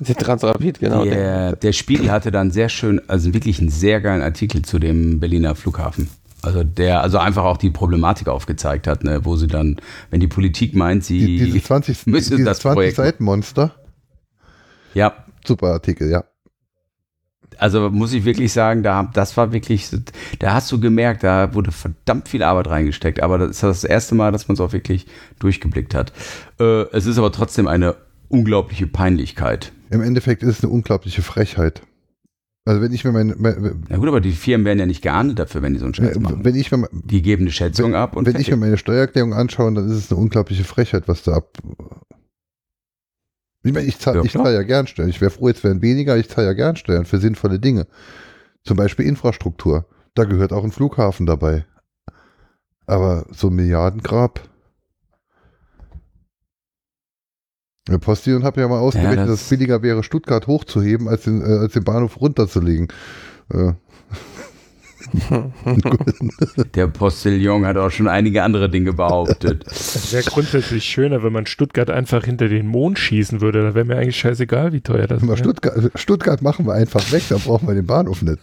Der Transrapid, genau. Der, der Spiegel hatte dann sehr schön, also wirklich einen sehr geilen Artikel zu dem Berliner Flughafen. Also der, also einfach auch die Problematik aufgezeigt hat, ne, wo sie dann, wenn die Politik meint, sie die, diese 20, müsse dieses das 20 Projekt. Seitenmonster. Ja. Super Artikel, ja also muss ich wirklich sagen, da, das war wirklich, da hast du gemerkt, da wurde verdammt viel Arbeit reingesteckt, aber das ist das erste Mal, dass man es auch wirklich durchgeblickt hat. Äh, es ist aber trotzdem eine unglaubliche Peinlichkeit. Im Endeffekt ist es eine unglaubliche Frechheit. Also wenn ich mir meine, meine Ja gut, aber die Firmen werden ja nicht geahndet dafür, wenn die so einen Scheiß machen. Wenn ich mir, die geben eine Schätzung wenn, ab und Wenn fertig. ich mir meine Steuererklärung anschaue, dann ist es eine unglaubliche Frechheit, was da ab, ich meine, ich zahle ja, zahl ja gern Steuern. Ich wäre froh, jetzt wären weniger, ich zahle ja gern Steuern für sinnvolle Dinge. Zum Beispiel Infrastruktur. Da gehört auch ein Flughafen dabei. Aber so ein Milliardengrab. Der Postillon hat ja mal ausgerechnet, ja, das dass es billiger wäre, Stuttgart hochzuheben, als den, äh, als den Bahnhof runterzulegen. Äh, Der Postillon hat auch schon einige andere Dinge behauptet. Es wäre grundsätzlich schöner, wenn man Stuttgart einfach hinter den Mond schießen würde. Da wäre mir eigentlich scheißegal, wie teuer das wäre. Stuttgart, Stuttgart, machen wir einfach weg, da brauchen wir den Bahnhof nicht.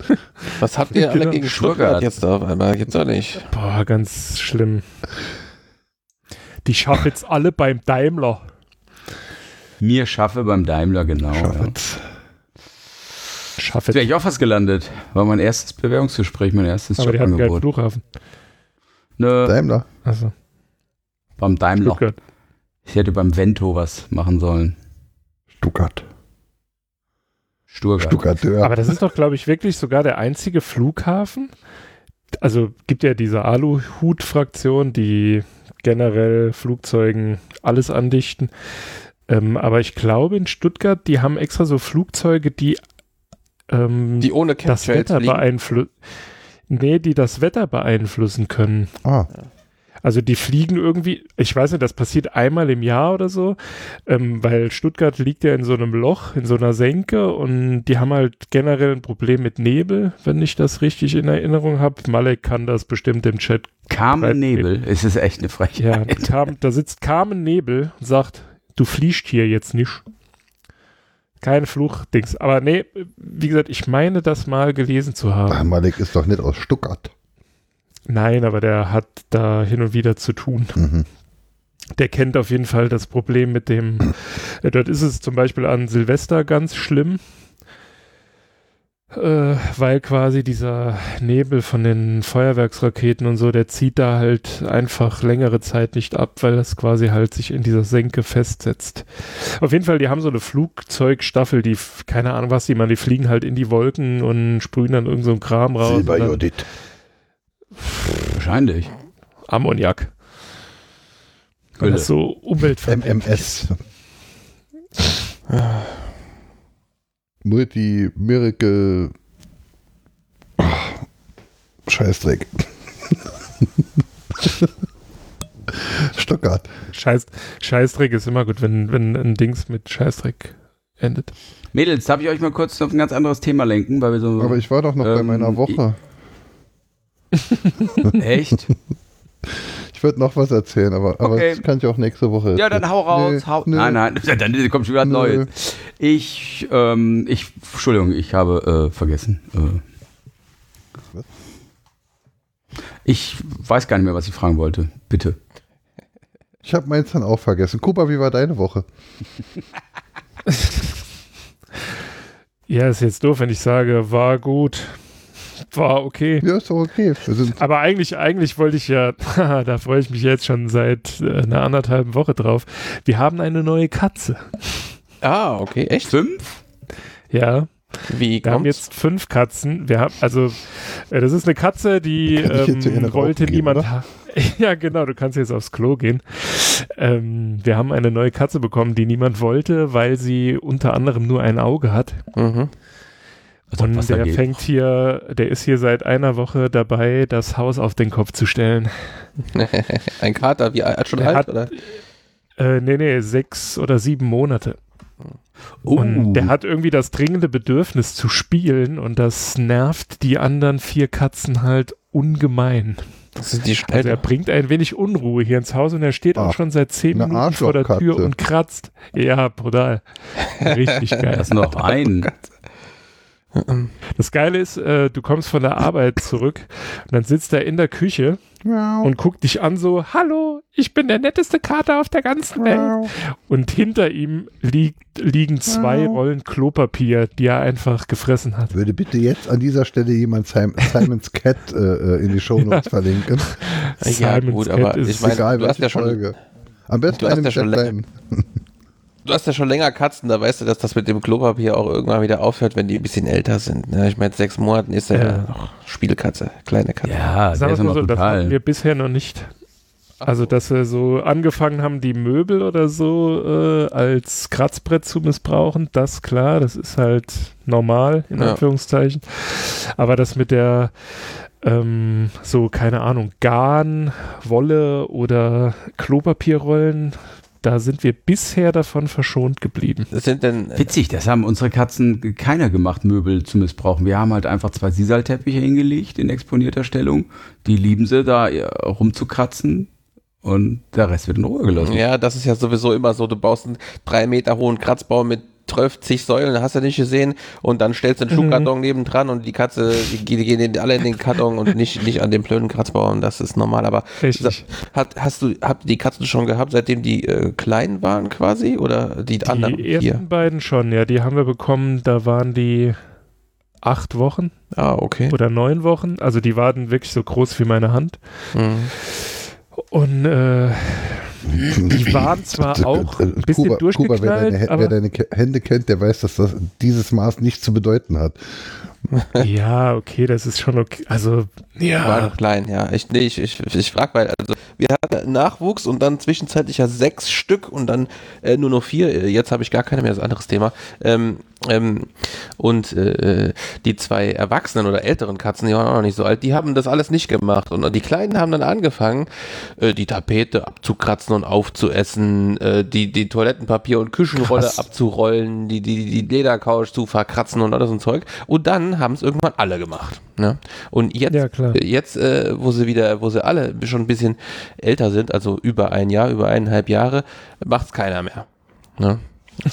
Was habt ihr alle gegen Stuttgart, jetzt auf einmal? Gibt's doch nicht. Boah, ganz schlimm. Die schaffen jetzt alle beim Daimler. Mir schaffe beim Daimler, genau. Schaffet. Ja. Schaffe. Wäre ich auch fast gelandet. War mein erstes Bewerbungsgespräch, mein erstes Aber Jobangebot. die hatten keinen Flughafen. Nö. Daimler. Achso. Beim Daimler. Stuttgart. Ich hätte beim Vento was machen sollen. Stuttgart. Stuttgart. Stuttgart ja. Aber das ist doch, glaube ich, wirklich sogar der einzige Flughafen. Also gibt ja diese Aluhut-Fraktion, die generell Flugzeugen alles andichten. Ähm, aber ich glaube in Stuttgart, die haben extra so Flugzeuge, die ähm, die ohne das Wetter beeinflussen. Nee, die das Wetter beeinflussen können. Ah. Also die fliegen irgendwie, ich weiß nicht, das passiert einmal im Jahr oder so, ähm, weil Stuttgart liegt ja in so einem Loch, in so einer Senke und die haben halt generell ein Problem mit Nebel, wenn ich das richtig in Erinnerung habe. Malek kann das bestimmt im Chat. Carmen Nebel, es ist echt eine Frechheit. Ja, da sitzt Carmen Nebel und sagt, du fliegst hier jetzt nicht. Kein Fluchdings. Aber nee, wie gesagt, ich meine das mal gelesen zu haben. Ach, Malik ist doch nicht aus Stuttgart. Nein, aber der hat da hin und wieder zu tun. Mhm. Der kennt auf jeden Fall das Problem mit dem. Äh, dort ist es zum Beispiel an Silvester ganz schlimm. Äh, weil quasi dieser Nebel von den Feuerwerksraketen und so, der zieht da halt einfach längere Zeit nicht ab, weil das quasi halt sich in dieser Senke festsetzt. Auf jeden Fall, die haben so eine Flugzeugstaffel, die, keine Ahnung was die man, die fliegen halt in die Wolken und sprühen dann irgend so ein Kram raus. Silberjodid. Wahrscheinlich. Ammoniak. Weil das so umweltverträglich MMS. Multi-Miracle. Oh, Scheißdreck. Stockart. Scheiß, Scheißdreck ist immer gut, wenn, wenn ein Dings mit Scheißdreck endet. Mädels, darf ich euch mal kurz auf ein ganz anderes Thema lenken? Weil wir so, Aber ich war doch noch ähm, bei meiner Woche. Echt? Ich würde noch was erzählen, aber, okay. aber das kann ich auch nächste Woche erzählen. Ja, dann hau raus. Nee, hau, nee. Nein, nein, dann kommt schon wieder ein neues. Ich, ähm, ich, Entschuldigung, ich habe äh, vergessen. Äh, ich weiß gar nicht mehr, was ich fragen wollte. Bitte. Ich habe meins dann auch vergessen. Kuba, wie war deine Woche? ja, ist jetzt doof, wenn ich sage, war gut war okay. Ja, ist doch okay. Aber eigentlich, eigentlich wollte ich ja, da freue ich mich jetzt schon seit äh, einer anderthalben Woche drauf. Wir haben eine neue Katze. Ah, okay. Echt? Fünf? Ja. Wie Wir haben jetzt fünf Katzen. Wir haben, also, äh, das ist eine Katze, die ähm, wollte niemand. ja, genau, du kannst jetzt aufs Klo gehen. Ähm, wir haben eine neue Katze bekommen, die niemand wollte, weil sie unter anderem nur ein Auge hat. Mhm. Also, und der fängt hier, der ist hier seit einer Woche dabei, das Haus auf den Kopf zu stellen. Ein Kater, wie alt, schon der alt, hat, oder? Äh, nee, nee, sechs oder sieben Monate. Uh. Und der hat irgendwie das dringende Bedürfnis zu spielen und das nervt die anderen vier Katzen halt ungemein. Das ist die Also er bringt ein wenig Unruhe hier ins Haus und er steht Ach, auch schon seit zehn Minuten vor der Tür und kratzt. Ja, brutal. Richtig geil. Das ist noch ein. Das Geile ist, äh, du kommst von der Arbeit zurück und dann sitzt er in der Küche Miau. und guckt dich an so, hallo, ich bin der netteste Kater auf der ganzen Welt. Und hinter ihm liegt, liegen zwei Miau. Rollen Klopapier, die er einfach gefressen hat. Würde bitte jetzt an dieser Stelle jemand Sim Simon's Cat äh, äh in die Show Notes ja. verlinken? Ja, Simon's gut, Cat aber ist ich meine, egal, du hast ja schon, Folge. Am besten du hast ja schon Du hast ja schon länger Katzen, da weißt du, dass das mit dem Klopapier auch irgendwann wieder aufhört, wenn die ein bisschen älter sind. Ne? Ich meine, sechs Monaten ist er ja. ja noch Spielkatze, kleine Katze. Ja, Sagen wir mal so, das hatten wir bisher noch nicht. Also, dass wir so angefangen haben, die Möbel oder so äh, als Kratzbrett zu missbrauchen, das klar, das ist halt normal, in ja. Anführungszeichen. Aber das mit der ähm, so, keine Ahnung, Garn, Wolle oder Klopapierrollen, da sind wir bisher davon verschont geblieben. Das sind denn Witzig, das haben unsere Katzen keiner gemacht, Möbel zu missbrauchen. Wir haben halt einfach zwei Sisalteppiche hingelegt in exponierter Stellung. Die lieben sie da rumzukratzen. Und der Rest wird in Ruhe gelassen. Ja, das ist ja sowieso immer so. Du baust einen drei Meter hohen Kratzbaum mit 12 zig Säulen, hast du nicht gesehen, und dann stellst du einen Schuhkarton mhm. nebendran und die Katze, die, die gehen alle in den Karton und nicht, nicht an den blöden Kratzbaum, das ist normal, aber Richtig. Hat, hast du, habt die Katzen schon gehabt, seitdem die äh, klein waren quasi, oder die, die anderen? Die ersten beiden schon, ja, die haben wir bekommen, da waren die acht Wochen. Ah, okay. Oder neun Wochen, also die waren wirklich so groß wie meine Hand. Mhm. Und äh, die waren zwar auch ein bisschen Kuba, durchgeknallt, Kuba, wer, deine, wer deine Hände kennt, der weiß, dass das dieses Maß nichts zu bedeuten hat. ja, okay, das ist schon okay. Also, ja. War noch klein, ja. Ich, nee, ich, ich, ich frage, weil, also, wir hatten Nachwuchs und dann zwischenzeitlich ja sechs Stück und dann äh, nur noch vier. Jetzt habe ich gar keine mehr, das ist ein anderes Thema. Ähm, ähm, und äh, die zwei Erwachsenen oder älteren Katzen, die waren auch noch nicht so alt, die haben das alles nicht gemacht. Und die Kleinen haben dann angefangen, äh, die Tapete abzukratzen und aufzuessen, äh, die, die Toilettenpapier und Küchenrolle Krass. abzurollen, die, die, die Ledercouch zu verkratzen und alles so ein Zeug. Und dann haben es irgendwann alle gemacht. Ne? Und jetzt, ja, jetzt äh, wo sie wieder, wo sie alle schon ein bisschen älter sind, also über ein Jahr, über eineinhalb Jahre, macht es keiner mehr. Ne?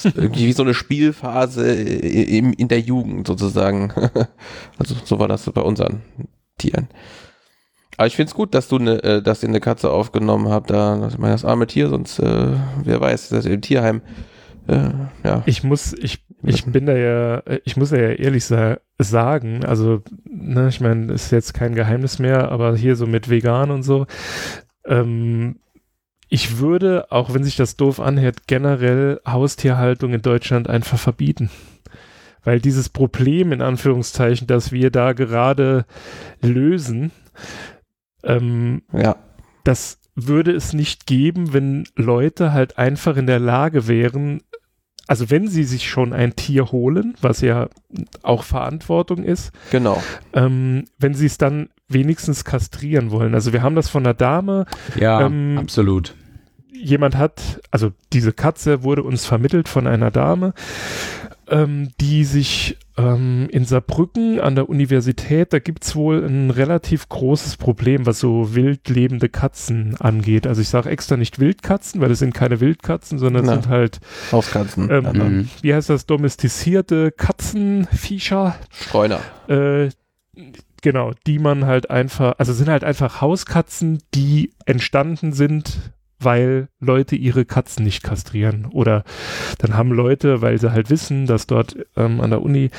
Irgendwie wie so eine Spielphase in, in der Jugend sozusagen. also so war das bei unseren Tieren. Aber ich finde es gut, dass du ne, äh, dass ihr eine Katze aufgenommen habt. Da, ich meine, das arme Tier, sonst äh, wer weiß, dass ihr im Tierheim. Äh, ja. Ich muss, ich Ich bin da ja, ich muss ja ehrlich sa sagen, also, ne, ich meine, ist jetzt kein Geheimnis mehr, aber hier so mit vegan und so, ähm, ich würde, auch wenn sich das doof anhört, generell Haustierhaltung in Deutschland einfach verbieten. Weil dieses Problem, in Anführungszeichen, das wir da gerade lösen, ähm, ja. das würde es nicht geben, wenn Leute halt einfach in der Lage wären, also wenn sie sich schon ein Tier holen, was ja auch Verantwortung ist, genau, ähm, wenn sie es dann wenigstens kastrieren wollen. Also wir haben das von einer Dame. Ja, ähm, absolut. Jemand hat, also diese Katze wurde uns vermittelt von einer Dame ähm, die sich ähm, in Saarbrücken an der Universität, da gibt es wohl ein relativ großes Problem, was so wild lebende Katzen angeht. Also ich sage extra nicht Wildkatzen, weil es sind keine Wildkatzen, sondern es sind halt Hauskatzen. Ähm, mhm. Wie heißt das? Domestizierte Katzenviecher. Streuner. Äh, genau, die man halt einfach, also sind halt einfach Hauskatzen, die entstanden sind weil Leute ihre Katzen nicht kastrieren. Oder dann haben Leute, weil sie halt wissen, dass dort ähm, an der Uni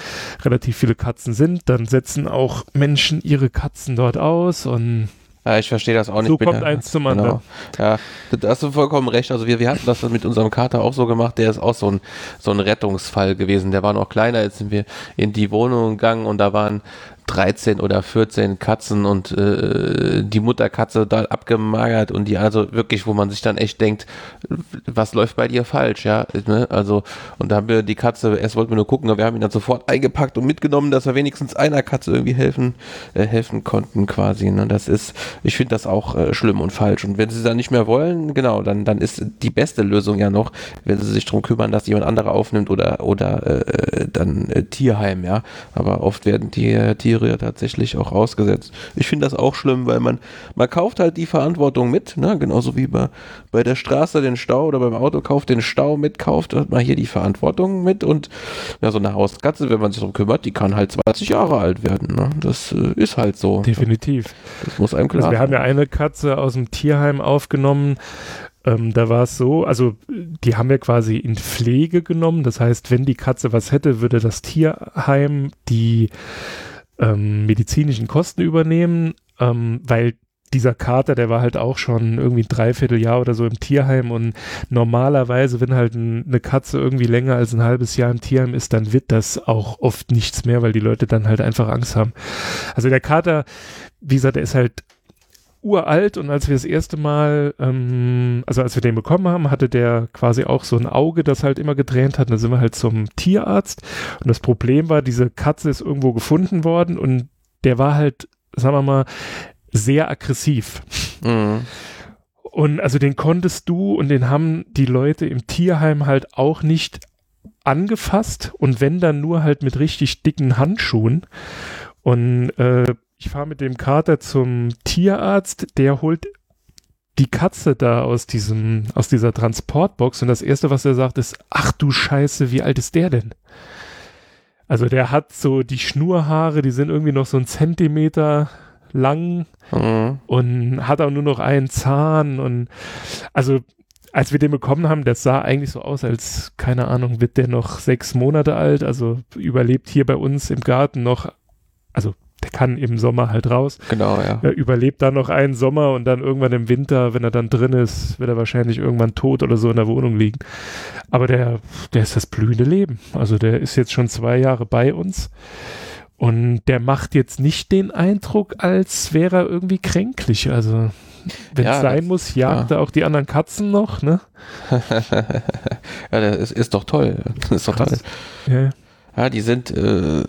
relativ viele Katzen sind, dann setzen auch Menschen ihre Katzen dort aus und ja, ich verstehe das auch nicht. So kommt bitte. eins zum anderen. Genau. Ja, da hast du vollkommen recht. Also wir, wir hatten das mit unserem Kater auch so gemacht. Der ist auch so ein, so ein Rettungsfall gewesen. Der war noch kleiner. Jetzt sind wir in die Wohnung gegangen und da waren 13 oder 14 Katzen und äh, die Mutterkatze da abgemagert und die also wirklich, wo man sich dann echt denkt, was läuft bei dir falsch, ja, ne? also und da haben wir die Katze, erst wollten wir nur gucken, aber wir haben ihn dann sofort eingepackt und mitgenommen, dass wir wenigstens einer Katze irgendwie helfen, äh, helfen konnten quasi, ne? das ist, ich finde das auch äh, schlimm und falsch und wenn sie dann nicht mehr wollen, genau, dann, dann ist die beste Lösung ja noch, wenn sie sich darum kümmern, dass jemand andere aufnimmt oder, oder äh, dann äh, Tierheim, ja, aber oft werden die äh, Tiere Ja tatsächlich auch ausgesetzt. Ich finde das auch schlimm, weil man, man kauft halt die Verantwortung mit, ne? genauso wie bei, bei der Straße den Stau oder beim Auto kauft den Stau mit, kauft hat man hier die Verantwortung mit und ja, so eine Hauskatze, wenn man sich darum kümmert, die kann halt 20 Jahre alt werden. Ne? Das äh, ist halt so. Definitiv. Das muss einem klar also Wir haben ja eine Katze aus dem Tierheim aufgenommen, ähm, da war es so, also die haben wir quasi in Pflege genommen. Das heißt, wenn die Katze was hätte, würde das Tierheim die ähm, medizinischen Kosten übernehmen, ähm, weil dieser Kater, der war halt auch schon irgendwie ein Dreivierteljahr oder so im Tierheim und normalerweise, wenn halt ein, eine Katze irgendwie länger als ein halbes Jahr im Tierheim ist, dann wird das auch oft nichts mehr, weil die Leute dann halt einfach Angst haben. Also der Kater, wie gesagt, der ist halt uralt und als wir das erste Mal, ähm, also als wir den bekommen haben, hatte der quasi auch so ein Auge, das halt immer getränt hat. Und da sind wir halt zum Tierarzt und das Problem war, diese Katze ist irgendwo gefunden worden und der war halt, sagen wir mal, sehr aggressiv. Mhm. Und also den konntest du und den haben die Leute im Tierheim halt auch nicht angefasst und wenn dann nur halt mit richtig dicken Handschuhen. Und äh, ich fahre mit dem Kater zum Tierarzt, der holt die Katze da aus diesem, aus dieser Transportbox und das erste, was er sagt, ist, ach du Scheiße, wie alt ist der denn? Also der hat so die Schnurhaare, die sind irgendwie noch so ein Zentimeter lang mhm. und hat auch nur noch einen Zahn und also als wir den bekommen haben, das sah eigentlich so aus, als, keine Ahnung, wird der noch sechs Monate alt, also überlebt hier bei uns im Garten noch, also kann im Sommer halt raus. Genau, ja. Er überlebt dann noch einen Sommer und dann irgendwann im Winter, wenn er dann drin ist, wird er wahrscheinlich irgendwann tot oder so in der Wohnung liegen. Aber der, der ist das blühende Leben. Also der ist jetzt schon zwei Jahre bei uns. Und der macht jetzt nicht den Eindruck, als wäre er irgendwie kränklich. Also, wenn es ja, sein muss, jagt ja. er auch die anderen Katzen noch, ne? ja, das ist, ist doch toll. Das ist doch toll. Ja. ja, die sind, äh, äh,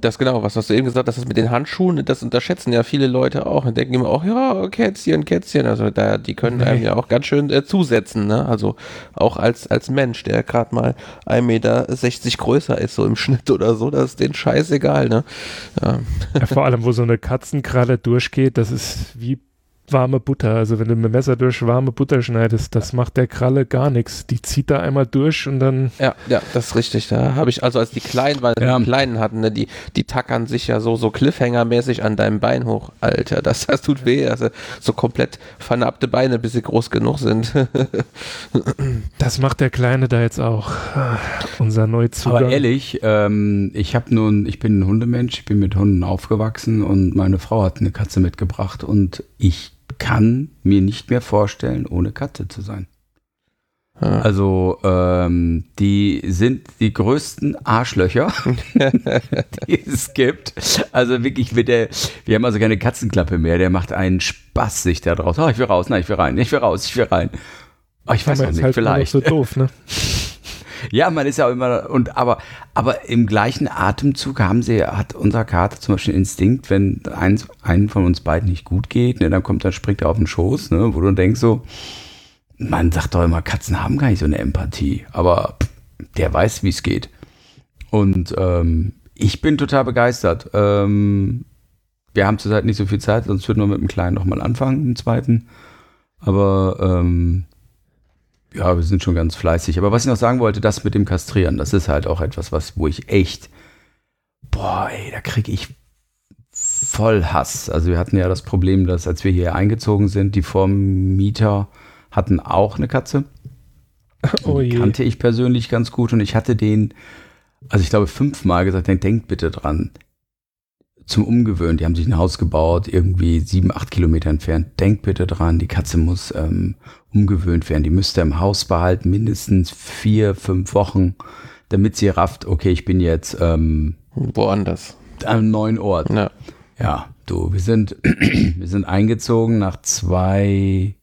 das genau, was hast du eben gesagt, das ist mit den Handschuhen, das unterschätzen ja viele Leute auch und denken immer auch, ja, Kätzchen, Kätzchen, also da, die können einem ja auch ganz schön äh, zusetzen, ne? Also auch als, als Mensch, der gerade mal 1,60 Meter größer ist, so im Schnitt oder so, das ist denen scheißegal, ne? Ja. ja vor allem, wo so eine Katzenkralle durchgeht, das ist wie warme Butter. Also wenn du mit dem Messer durch warme Butter schneidest, das macht der Kralle gar nichts. Die zieht da einmal durch und dann. Ja, ja, das ist richtig. Da habe ich also als die Kleinen, weil ja. die Kleinen hatten, ne, die, die tackern sich ja so, so Cliffhanger-mäßig an deinem Bein hoch. Alter, das, das tut weh. Also so komplett vernappte Beine, bis sie groß genug sind. das macht der Kleine da jetzt auch. Unser Neuzugang. Aber ehrlich, ähm, ich habe nun, ich bin ein Hundemensch, ich bin mit Hunden aufgewachsen und meine Frau hat eine Katze mitgebracht und ich kann mir nicht mehr vorstellen, ohne Katze zu sein. Ah. Also ähm, die sind die größten Arschlöcher, die es gibt. Also wirklich mit der, wir haben also keine Katzenklappe mehr, der macht einen Spaß sich da draus. Oh, ich will raus, nein, ich will rein, ich will raus, ich will rein. Oh, ich weiß noch nicht, halt vielleicht. So doof, ne? Ja, man ist ja auch immer, und aber, aber im gleichen Atemzug haben sie, hat unser Kater zum Beispiel Instinkt, wenn eins, einen von uns beiden nicht gut geht, ne, dann kommt, dann springt er auf den Schoß, ne, wo du denkst so, man sagt doch immer, Katzen haben gar nicht so eine Empathie, aber der weiß, wie es geht. Und ähm, ich bin total begeistert. Ähm, wir haben zurzeit nicht so viel Zeit, sonst würden wir mit dem Kleinen nochmal anfangen, im zweiten. Aber ähm, ja, wir sind schon ganz fleißig. Aber was ich noch sagen wollte, das mit dem Kastrieren, das ist halt auch etwas, was, wo ich echt, boah, ey, da kriege ich voll Hass. Also wir hatten ja das Problem, dass als wir hier eingezogen sind, die Vormieter hatten auch eine Katze. Oh die kannte ich persönlich ganz gut und ich hatte den, also ich glaube fünfmal gesagt, denkt bitte dran, zum Umgewöhnen. Die haben sich ein Haus gebaut, irgendwie sieben, acht Kilometer entfernt. Denkt bitte dran, die Katze muss ähm, umgewöhnt werden. Die müsste im Haus behalten, mindestens vier, fünf Wochen, damit sie rafft, okay, ich bin jetzt ähm, woanders. An einem neuen Ort. Ja. ja, du, wir sind, wir sind eingezogen. Nach zwei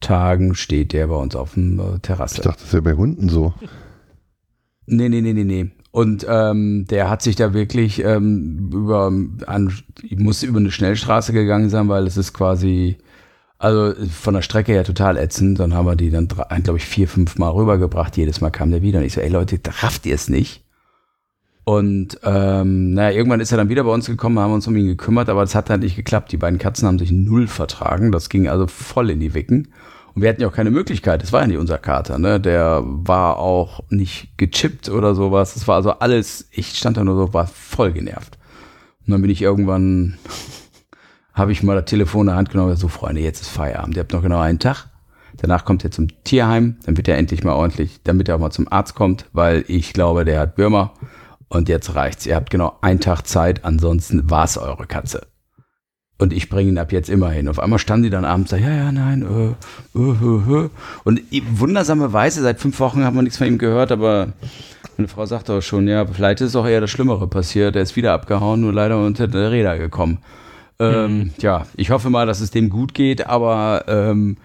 Tagen steht der bei uns auf dem äh, Terrasse. Ich dachte, das wäre bei Hunden so. Nee, nee, nee, nee, nee. Und ähm, der hat sich da wirklich ähm, über, an, muss über eine Schnellstraße gegangen sein, weil es ist quasi, also von der Strecke her total ätzend. Dann haben wir die dann, glaube ich, vier, fünf Mal rübergebracht. Jedes Mal kam der wieder. Und ich so, ey Leute, rafft ihr es nicht. Und ähm, naja, irgendwann ist er dann wieder bei uns gekommen, haben uns um ihn gekümmert, aber das hat halt nicht geklappt. Die beiden Katzen haben sich null vertragen. Das ging also voll in die Wicken. Und wir hatten ja auch keine Möglichkeit. Das war ja nicht unser Kater, ne? Der war auch nicht gechippt oder sowas. Das war also alles, ich stand da nur so, war voll genervt. Und dann bin ich irgendwann, habe ich mal das Telefon in der Hand genommen, so Freunde, jetzt ist Feierabend. Ihr habt noch genau einen Tag. Danach kommt er zum Tierheim, dann wird er endlich mal ordentlich, damit er auch mal zum Arzt kommt, weil ich glaube, der hat Würmer. Und jetzt reicht's. Ihr habt genau einen Tag Zeit, ansonsten war's eure Katze. Und ich bringe ihn ab jetzt immer hin. Auf einmal stand die dann abends da, ja, ja, nein, äh, äh, äh, äh. Und wundersamerweise, seit fünf Wochen haben wir nichts von ihm gehört, aber meine Frau sagt auch schon, ja, vielleicht ist auch eher das Schlimmere passiert. Er ist wieder abgehauen, nur leider unter der Räder gekommen. Ähm, mhm. Ja, ich hoffe mal, dass es dem gut geht, aber ähm,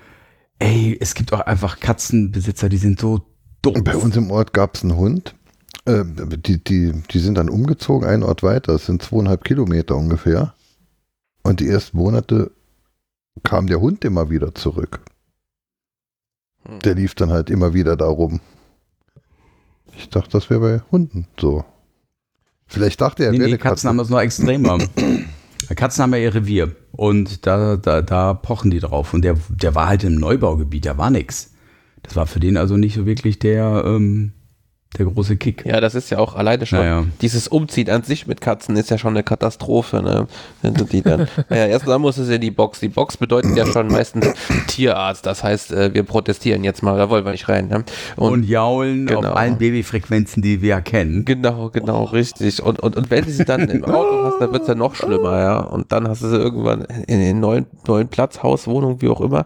ey, es gibt auch einfach Katzenbesitzer, die sind so dumm. Bei uns im Ort gab es einen Hund. Äh, die, die, die sind dann umgezogen, einen Ort weiter. Das sind zweieinhalb Kilometer ungefähr. Und die ersten Monate kam der Hund immer wieder zurück. Hm. Der lief dann halt immer wieder da rum. Ich dachte, das wäre bei Hunden so. Vielleicht dachte er, nee, nee, Katzen Katze. haben das noch extremer. Katzen haben ja ihr Revier und da, da, da pochen die drauf. Und der, der war halt im Neubaugebiet, da war nichts. Das war für den also nicht so wirklich der, ähm, der große Kick. Ja, das ist ja auch alleine schon. Naja. Dieses Umziehen an sich mit Katzen ist ja schon eine Katastrophe. Ne? Die dann, naja, erstmal muss es ja die Box. Die Box bedeutet ja schon meistens Tierarzt. Das heißt, äh, wir protestieren jetzt mal, da wollen wir nicht rein. Ne? Und, und, jaulen genau. auf allen Babyfrequenzen, die wir kennen. Genau, genau, richtig. Und, und, und wenn du sie dann im Auto hast, dann wird es ja noch schlimmer, ja. Und dann hast du sie irgendwann in den neuen, neuen Platz, Haus, Wohnung, wie auch immer.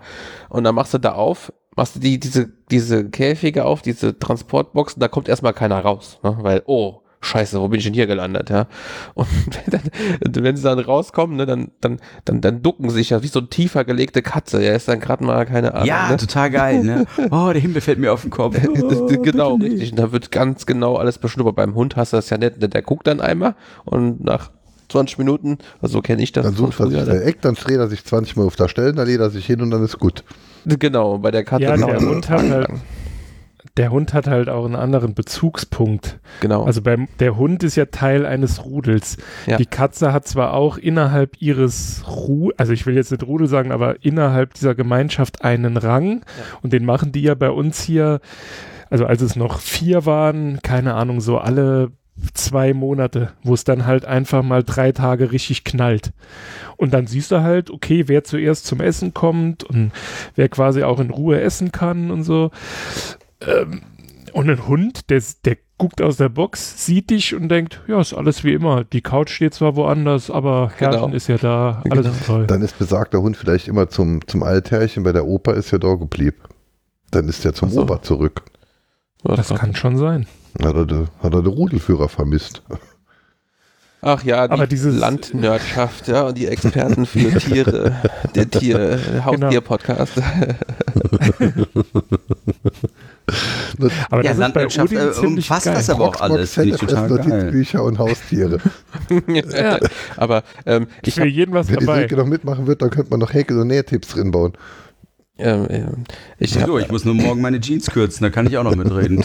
Und dann machst du da auf machst du die, diese, diese Käfige auf, diese Transportboxen, da kommt erstmal keiner raus, ne? weil, oh, Scheiße, wo bin ich denn hier gelandet, ja? Und wenn, dann, wenn sie dann rauskommen, ne, dann, dann, dann, dann ducken sich ja wie so ein tiefer gelegte Katze. Ja, ist dann gerade mal keine Ahnung. Ja, ne? total geil, ne? Oh, der Himmel fällt mir auf den Kopf. Oh, genau, richtig. Und da wird ganz genau alles beschnuppert. Beim Hund hast du das ja nicht, der, der guckt dann einmal und nach 20 Minuten, also so kenne ich das. Dann sucht er sich der Eck, dann dreht er sich 20 Mal auf der Stelle, dann lädt er sich hin und dann ist gut. Genau, bei der Katze. Ja, der Hund hat halt, der Hund hat halt auch einen anderen Bezugspunkt. Genau. Also beim, der Hund ist ja Teil eines Rudels. Ja. Die Katze hat zwar auch innerhalb ihres Ru, also ich will jetzt nicht Rudel sagen, aber innerhalb dieser Gemeinschaft einen Rang. Ja. Und den machen die ja bei uns hier, also als es noch vier waren, keine Ahnung, so alle zwei Monate, wo es dann halt einfach mal drei Tage richtig knallt. Und dann siehst du halt, okay, wer zuerst zum Essen kommt und wer quasi auch in Ruhe essen kann und so. Ähm, und ein Hund, der, der guckt aus der Box, sieht dich und denkt, ja, ist alles wie immer. Die Couch steht zwar woanders, aber Herrchen genau. ist ja da, alles genau. toll. Dann ist besagter Hund vielleicht immer zum, zum Altherrchen, bei der Opa ist ja da geblieben. Dann ist er zum so. Opa zurück. Das, das kann schon sein. Hat er, de, hat er den Rudelführer vermisst. Ach ja, die Aber dieses Landnördschaft, ja, und die Experten für Tiere, der Tier, Haustier-Podcast. aber ja, das Landwirtschaft äh, umfasst das aber auch alles. Ich Bücher und Haustiere. ja. Aber ähm, ich will jeden was Wenn dabei. die Silke noch mitmachen wird, dann könnte man noch Häkel- und Nähtipps drin bauen. Ähm, ähm, ich, hab, so, ich muss nur morgen meine Jeans kürzen, da kann ich auch noch mitreden.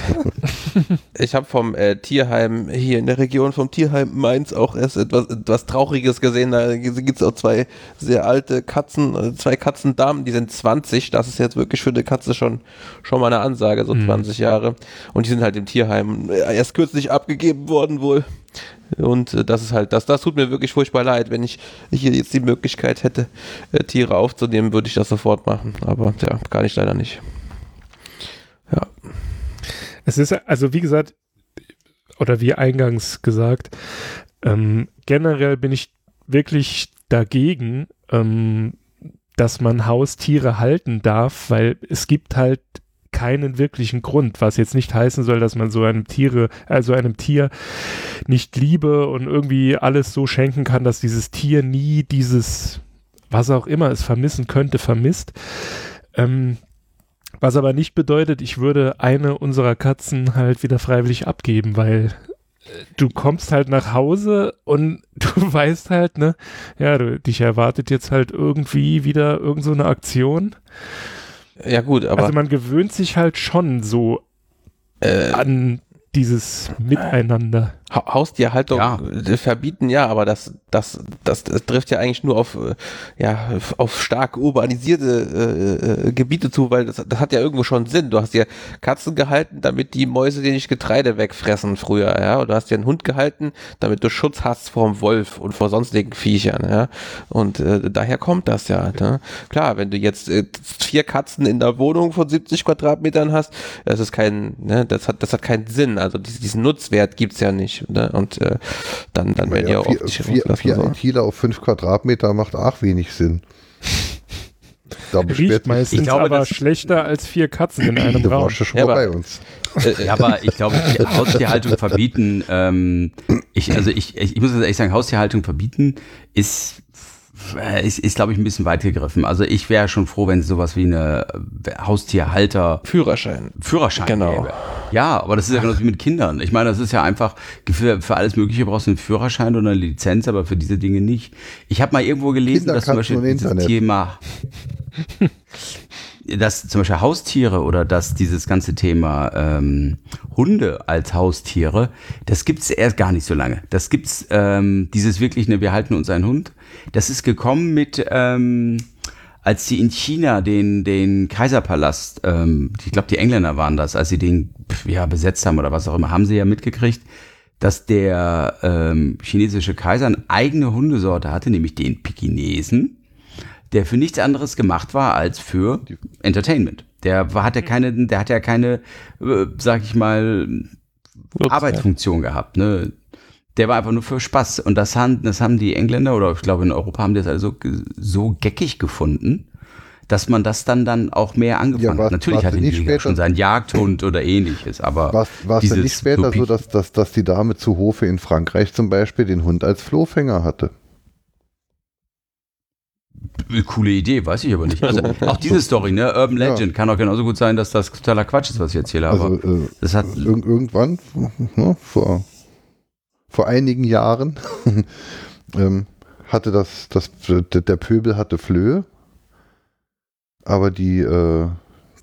ich habe vom äh, Tierheim hier in der Region vom Tierheim Mainz auch erst etwas, etwas Trauriges gesehen. Da gibt es auch zwei sehr alte Katzen, also zwei Katzendamen, die sind 20. Das ist jetzt wirklich für eine Katze schon, schon mal eine Ansage, so mhm. 20 Jahre. Und die sind halt im Tierheim äh, erst kürzlich abgegeben worden wohl. Und äh, das ist halt, das, das tut mir wirklich furchtbar leid. Wenn ich hier jetzt die Möglichkeit hätte, äh, Tiere aufzunehmen, würde ich das sofort machen. Aber ja, kann ich leider nicht. Ja. Es ist, also wie gesagt, oder wie eingangs gesagt, ähm, generell bin ich wirklich dagegen, ähm, dass man Haustiere halten darf, weil es gibt halt keinen wirklichen Grund, was jetzt nicht heißen soll, dass man so einem Tiere, also einem Tier nicht Liebe und irgendwie alles so schenken kann, dass dieses Tier nie dieses, was auch immer es vermissen könnte, vermisst. Ähm, was aber nicht bedeutet, ich würde eine unserer Katzen halt wieder freiwillig abgeben, weil äh, du kommst halt nach Hause und du weißt halt, ne, ja, du, dich erwartet jetzt halt irgendwie wieder irgend so eine Aktion. Ja, gut, aber. Also man gewöhnt sich halt schon so äh, an dieses Miteinander. Haustierhaltung ja. verbieten, ja, aber das, das, das, das trifft ja eigentlich nur auf, äh, ja, auf stark urbanisierte äh, äh, Gebiete zu, weil das, das hat ja irgendwo schon Sinn. Du hast ja Katzen gehalten, damit die Mäuse dir nicht Getreide wegfressen früher, ja, und du hast ja einen Hund gehalten, damit du Schutz hast vor dem Wolf und vor sonstigen Viechern, ja, und äh, daher kommt das ja. Ne? Klar, wenn du jetzt äh, vier Katzen in der Wohnung von 70 Quadratmetern hast, das ist kein, ne, das hat, das hat keinen Sinn, also diesen Nutzwert gibt's ja nicht. Ne? Und äh, dann, dann werden ja, ja vier, vier, vier so. ITler auf fünf Quadratmeter macht auch wenig Sinn. Da Riecht meistens ich glaube, aber schlechter als vier Katzen in einem Raum. Warst du schon ja, bei uns. Äh, ja, aber ich glaube, Haustierhaltung verbieten, ähm, ich, also ich, ich, ich muss ehrlich sagen, Haustierhaltung verbieten ist äh, ist, ist glaube ich, ein bisschen weit gegriffen. Also ich wäre schon froh, wenn es sowas wie eine äh, Haustierhalter Führerschein. Führerschein genau. gäbe. Ja, aber das ist ja genau wie mit Kindern. Ich meine, das ist ja einfach, für, für alles Mögliche brauchst du einen Führerschein oder eine Lizenz, aber für diese Dinge nicht. Ich habe mal irgendwo gelesen, Kinder dass zum Beispiel dieses Internet. Thema dass zum Beispiel Haustiere oder dass dieses ganze Thema ähm, Hunde als Haustiere, das gibt's erst gar nicht so lange. Das gibt's ähm, dieses wirklich, ne, wir halten uns einen Hund. Das ist gekommen mit, ähm, als sie in China den, den Kaiserpalast, ähm, ich glaube die Engländer waren das, als sie den ja, besetzt haben oder was auch immer, haben sie ja mitgekriegt, dass der ähm, chinesische Kaiser eine eigene Hundesorte hatte, nämlich den Pekinesen der für nichts anderes gemacht war als für Entertainment. Der war, hat ja keine, der hat ja keine, äh, sag ich mal, Ups, Arbeitsfunktion ja. gehabt, ne? Der war einfach nur für Spaß. Und das haben, das haben die Engländer oder ich glaube in Europa haben die das also so geckig gefunden, dass man das dann dann auch mehr angefangen ja, hat. Natürlich hatte die später, schon seinen Jagdhund oder ähnliches, aber war es denn nicht später so, dass, dass, dass die Dame zu Hofe in Frankreich zum Beispiel den Hund als Flohfänger hatte? Coole Idee, weiß ich aber nicht. Also auch diese Story, ne? Urban Legend, ja. kann auch genauso gut sein, dass das totaler Quatsch ist, was ich erzähle. Aber also, äh, das hat ir irgendwann, ne, vor, vor einigen Jahren, ähm, hatte das, das, der Pöbel hatte Flöhe, aber die, äh,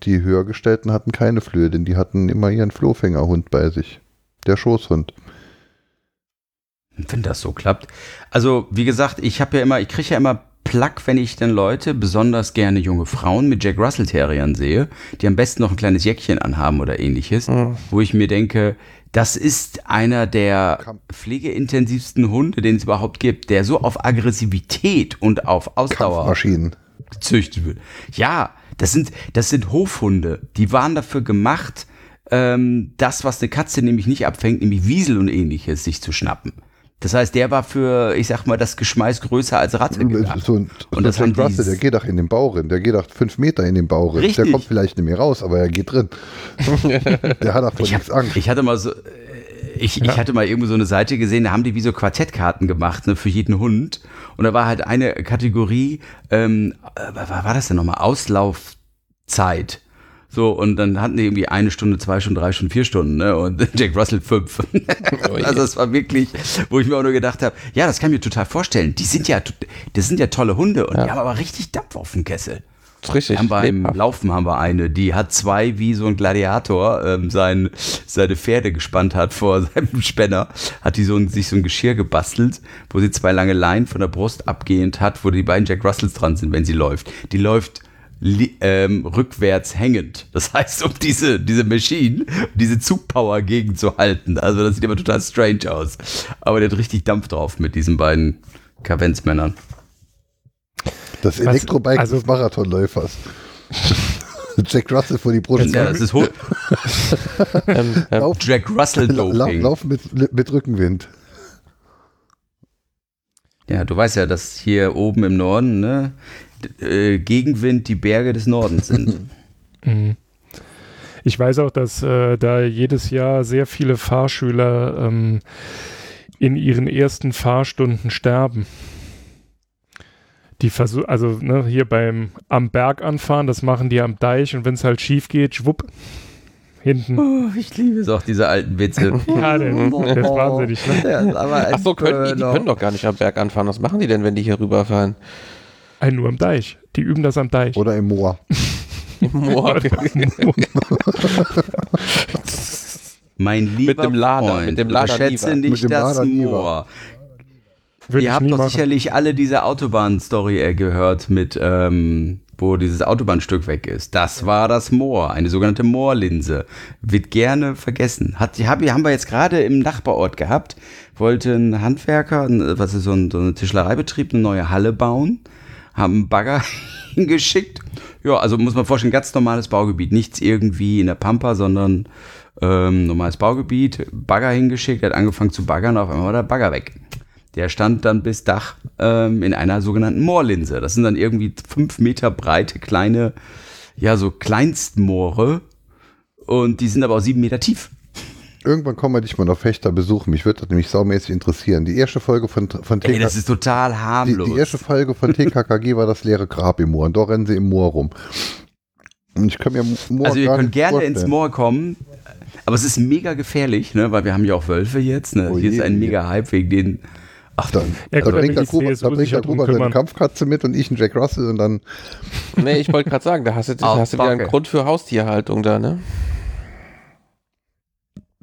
die Höhergestellten hatten keine Flöhe, denn die hatten immer ihren Flohfängerhund bei sich. Der Schoßhund. Wenn das so klappt. Also, wie gesagt, ich habe ja immer, ich kriege ja immer Plack, wenn ich dann Leute, besonders gerne junge Frauen mit Jack Russell Terriern sehe, die am besten noch ein kleines Jäckchen anhaben oder ähnliches, mhm. wo ich mir denke, das ist einer der pflegeintensivsten Hunde, den es überhaupt gibt, der so auf Aggressivität und auf Ausdauer gezüchtet wird. Ja, das sind, das sind Hofhunde. Die waren dafür gemacht, ähm, das, was eine Katze nämlich nicht abfängt, nämlich Wiesel und ähnliches, sich zu schnappen. Das heißt, der war für, ich sag mal, das Geschmeiß größer als Ratte gedacht. So ein, und so das haben Russell, der geht doch in den Bauch Der geht doch fünf Meter in den Bauch Richtig. Der kommt vielleicht nicht mehr raus, aber er geht drin. der hat auch nichts Angst. Ich hatte mal so, ich, ja. ich hatte mal irgendwo so eine Seite gesehen, da haben die wie so Quartettkarten gemacht, ne, für jeden Hund. Und da war halt eine Kategorie, ähm, äh, was war das denn nochmal? Auslaufzeit. So, und dann hatten die irgendwie eine Stunde, zwei Stunden, drei Stunden, vier Stunden, ne? Und Jack Russell fünf. Oh also es war wirklich, wo ich mir auch nur gedacht habe, ja, das kann ich mir total vorstellen. Die sind ja, das sind ja tolle Hunde und ja. die haben aber richtig Dampf auf dem Kessel. Richtig. Haben beim Laufen haben wir eine, die hat zwei wie so ein Gladiator ähm, sein, seine Pferde gespannt hat vor seinem Spänner, hat die so ein, sich so ein Geschirr gebastelt, wo sie zwei lange Leinen von der Brust abgehend hat, wo die beiden Jack Russells dran sind, wenn sie läuft. Die läuft ähm, rückwärts hängend. Das heißt, um diese, diese Machine, diese Zugpower gegenzuhalten. Also das sieht immer total strange aus. Aber der hat richtig Dampf drauf mit diesen beiden Kavenzmännern. Das Elektrobike also, des Marathonläufers. Jack Russell vor die Brust. Ja, das ist hoch. ähm, ähm, Jack Russell Doping. Lauf mit, mit Rückenwind. Ja, du weißt ja, dass hier oben im Norden, ne, äh, Gegenwind die Berge des Nordens sind. Ich weiß auch, dass äh, da jedes Jahr sehr viele Fahrschüler ähm, in ihren ersten Fahrstunden sterben. Die versuchen, also ne, hier beim am Berg anfahren, das machen die am Deich und wenn es halt schief geht, schwupp, hinten. Oh, ich liebe es auch, diese alten Witze. ja, der, der ist wahnsinnig. Ne? Ja, Achso, können, die, die können doch gar nicht am Berg anfahren. Was machen die denn, wenn die hier rüberfahren? Ein nur am Deich. Die üben das am Deich. Oder im Moor. Im Moor. mein lieber mit dem Lader, Freund, mit dem Lader schätze nicht das Lader Moor. Würde Ihr habt doch machen. sicherlich alle diese Autobahn-Story äh, gehört mit, ähm, wo dieses Autobahnstück weg ist. Das war das Moor, eine sogenannte Moorlinse. Wird gerne vergessen. Hat, hab, haben wir jetzt gerade im Nachbarort gehabt. Wollte ein Handwerker, was ist so ein, so ein Tischlereibetrieb, eine neue Halle bauen haben einen Bagger hingeschickt. Ja, also muss man vorstellen, ganz normales Baugebiet. Nichts irgendwie in der Pampa, sondern ähm, normales Baugebiet. Bagger hingeschickt, hat angefangen zu baggern, auf einmal war der Bagger weg. Der stand dann bis Dach ähm, in einer sogenannten Moorlinse. Das sind dann irgendwie fünf Meter breite kleine, ja, so Kleinstmoore. Und die sind aber auch sieben Meter tief irgendwann kommen wir dich mal auf Fechter besuchen. Mich würde das nämlich saumäßig interessieren. Die erste Folge von, von TKKG. das ist total harmlos. Die, die, erste Folge von TKKG war das leere Grab im Moor. Und da rennen sie im Moor rum. Und ich kann mir Moor Also ihr könnt gerne vorstellen. ins Moor kommen. Aber es ist mega gefährlich, ne? weil wir haben ja auch Wölfe jetzt. Ne? Oh Hier je, ist ein mega Hype wegen den Ach, dann, ja, da bringt der Kuba, da bringt der Kuba seine Kampfkatze mit und ich einen Jack Russell und dann. Nee, ich wollte gerade sagen, da hast du, hast du wieder einen Grund für Haustierhaltung da, ne?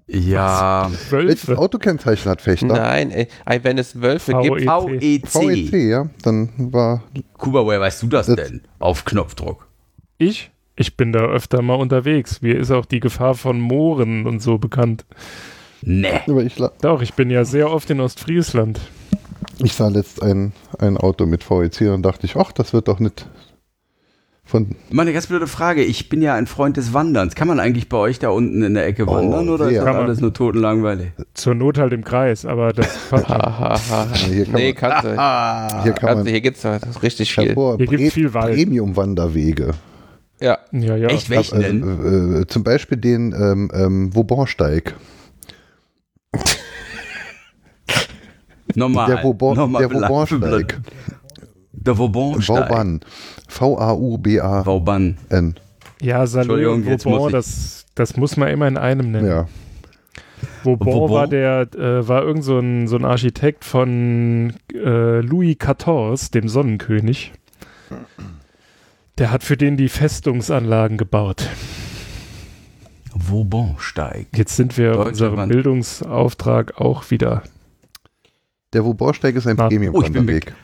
Ja. Welches Autokennzeichen hat Fechter? Nein, ey, wenn es Wölfe gibt. VEC. VEC, ja. Dann war. Kuba, woher weißt du das, das denn? Auf Knopfdruck. Ich? Ich bin da öfter mal unterwegs. Mir ist auch die Gefahr von Mooren und so bekannt. Nee. Ich Doch, ich bin ja sehr oft in Ostfriesland. Ich sah letzt ein, ein Auto mit VEC und dachte ich, ach, das wird doch nicht von Meine ganz blöde Frage. Ich bin ja ein Freund des Wanderns. Kann man eigentlich bei euch da unten in der Ecke oh, wandern oder ist das alles nur totenlangweilig? Zur Not halt im Kreis, aber das passt hier kann Nee, kannst du. hier, kann man, hier gibt es richtig viel. Hervor, hier gibt viel Wald. Premium-Wanderwege. Ja. ja, ja. Echt, welchen denn? Äh, äh, zum Beispiel den ähm, ähm, Vauban-Steig. Normal. Der. Der Vauban-Steig. Vauban. V-A-U-B-A. Vauban. N. Ja, Salon Vauban, das, das muss man immer in einem nennen. Ja. Vauban, war der, äh, war irgend so ein, so ein Architekt von äh, Louis XIV, dem Sonnenkönig. Der hat für den die Festungsanlagen gebaut. Vauban-Steig. Jetzt sind wir unserem. Bildungsauftrag auch wieder. Der Vauban-Steig ist ein Premium-Wanderweg. Oh,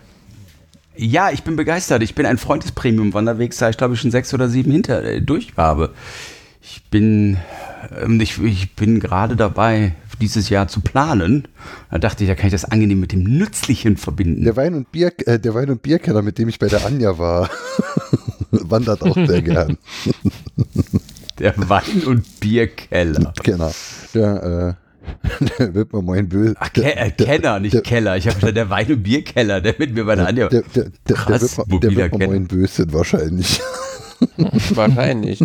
ja, ich bin begeistert. Ich bin ein Freund des Premium-Wanderwegs, da ich glaube ich schon sechs oder sieben hinter äh, durch habe. Ich bin, ähm, ich, ich bin gerade dabei, dieses Jahr zu planen. Da dachte ich, da kann ich das angenehm mit dem Nützlichen verbinden. Der Wein- und, Bier, äh, der Wein und Bierkeller, mit dem ich bei der Anja war, wandert auch sehr gern. der Wein- und Bierkeller. Genau. Der, äh, wird mir mein böse. Ach, Ke äh, Kenner, nicht der, Keller. Ich habe schon der Wein- und Bierkeller, der mit mir bei der Anja. Der, der, der, Krass, der wird, der wird mir mein böse wahrscheinlich. wahrscheinlich.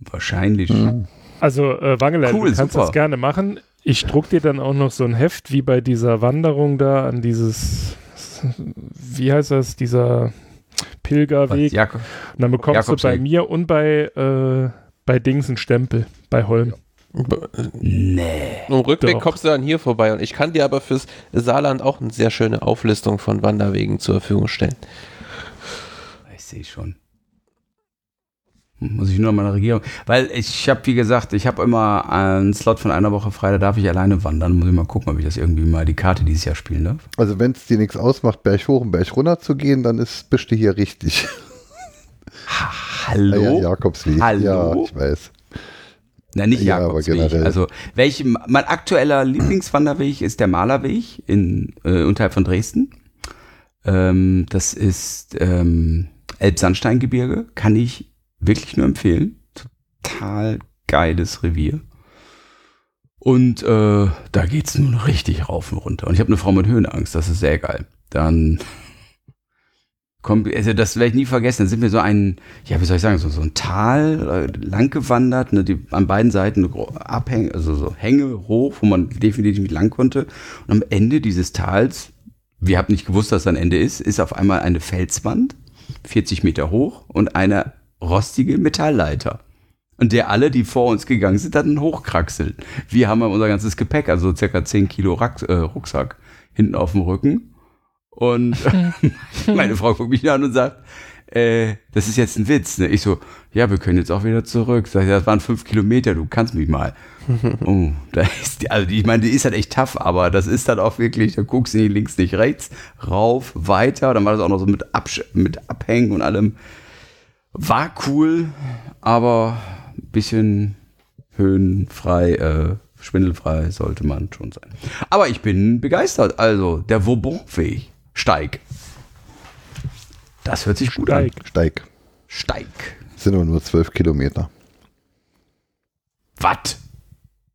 wahrscheinlich. Mhm. Also, äh, Wangelein, cool, du kannst super. das gerne machen. Ich druck dir dann auch noch so ein Heft wie bei dieser Wanderung da an dieses, wie heißt das, dieser Pilgerweg. Und dann bekommst Jakobsweg. du bei mir und bei, äh, bei Dings einen Stempel, bei Holm. Nee. Im Rückweg Doch. kommst du dann hier vorbei und ich kann dir aber fürs Saarland auch eine sehr schöne Auflistung von Wanderwegen zur Verfügung stellen. Ich sehe schon. Muss ich nur an meiner Regierung. Weil ich habe, wie gesagt, ich habe immer einen Slot von einer Woche frei, da darf ich alleine wandern. Muss ich mal gucken, ob ich das irgendwie mal die Karte dieses Jahr spielen darf. Also wenn es dir nichts ausmacht, Berg hoch und Berg runter zu gehen, dann ist, bist du hier richtig. Hallo? Ja, Jakobsweg. Hallo? Ja, ich weiß. Na, nicht ja, Jakobsweg. Also, welche, mein aktueller Lieblingswanderweg ist der Malerweg in, äh, unterhalb von Dresden. Ähm, das ist ähm, Elbsandsteingebirge. Kann ich wirklich nur empfehlen. Total geiles Revier. Und äh, da geht's nun richtig rauf und runter. Und ich habe eine Frau mit Höhenangst, das ist sehr geil. Dann also das werde ich nie vergessen. Dann sind wir so ein, ja, wie soll ich sagen, so, so ein Tal äh, lang gewandert, ne, die, an beiden Seiten Abhänge, also so Hänge hoch, wo man definitiv nicht lang konnte. Und am Ende dieses Tals, wir haben nicht gewusst, dass da ein Ende ist, ist auf einmal eine Felswand, 40 Meter hoch und eine rostige Metallleiter. Und der alle, die vor uns gegangen sind, dann hochkraxeln. Wir haben unser ganzes Gepäck, also circa 10 Kilo äh, Rucksack hinten auf dem Rücken und meine Frau guckt mich an und sagt, äh, das ist jetzt ein Witz. Ne? Ich so, ja, wir können jetzt auch wieder zurück. Sag ich, das waren fünf Kilometer, du kannst mich mal. oh, da ist die, also ich meine, die ist halt echt tough, aber das ist halt auch wirklich, da guckst du nicht links, nicht rechts, rauf, weiter. Dann war das auch noch so mit, Absch mit Abhängen und allem. War cool, aber ein bisschen höhenfrei, äh, schwindelfrei sollte man schon sein. Aber ich bin begeistert. Also, der Vauban-Weg. Steig. Das hört sich gut Steig. an. Steig. Steig. sind aber nur zwölf Kilometer. Was?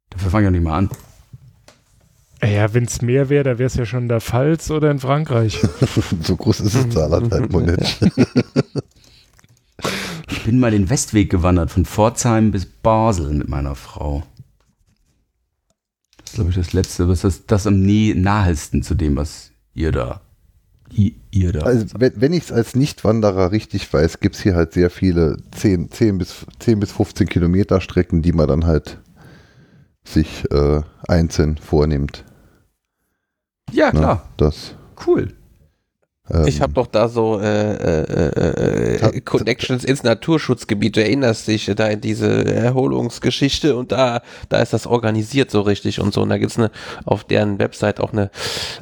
Dafür fange ich auch nicht mal an. Ja, wenn es mehr wäre, da wäre es ja schon in der Pfalz oder in Frankreich. so groß ist das Saarland halt wohl nicht. ich bin mal den Westweg gewandert, von Pforzheim bis Basel mit meiner Frau. Das ist, glaube ich, das Letzte, was das, das am nahesten zu dem, was ihr da ihr. Also wenn, wenn ich es als Nichtwanderer richtig weiß, gibt es hier halt sehr viele 10, 10, bis, 10 bis 15 Kilometer Strecken, die man dann halt sich äh, einzeln vornimmt. Ja, klar. Na, das. Cool. Ähm, ich habe doch da so äh, äh, äh, Connections ins Naturschutzgebiet. Du erinnerst dich da in diese Erholungsgeschichte und da, da ist das organisiert so richtig und so. Und da gibt's eine auf deren Website auch eine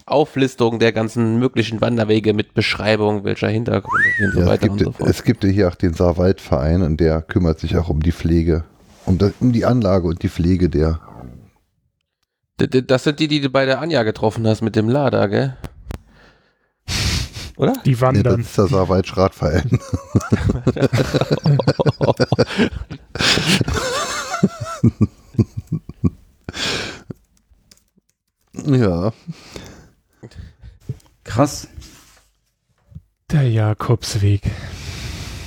Auflistung der ganzen möglichen Wanderwege mit Beschreibung, welcher Hintergrund und so ja, weiter und so fort. Es gibt ja hier auch den Saarwaldverein und der kümmert sich auch um die Pflege, um, das, um die Anlage und die Pflege der. Das sind die, die du bei der Anja getroffen hast mit dem Lader, gell? Oder? Die wandern. Nee, das ist der Saarwaldschradverein. ja. Krass. Der Jakobsweg.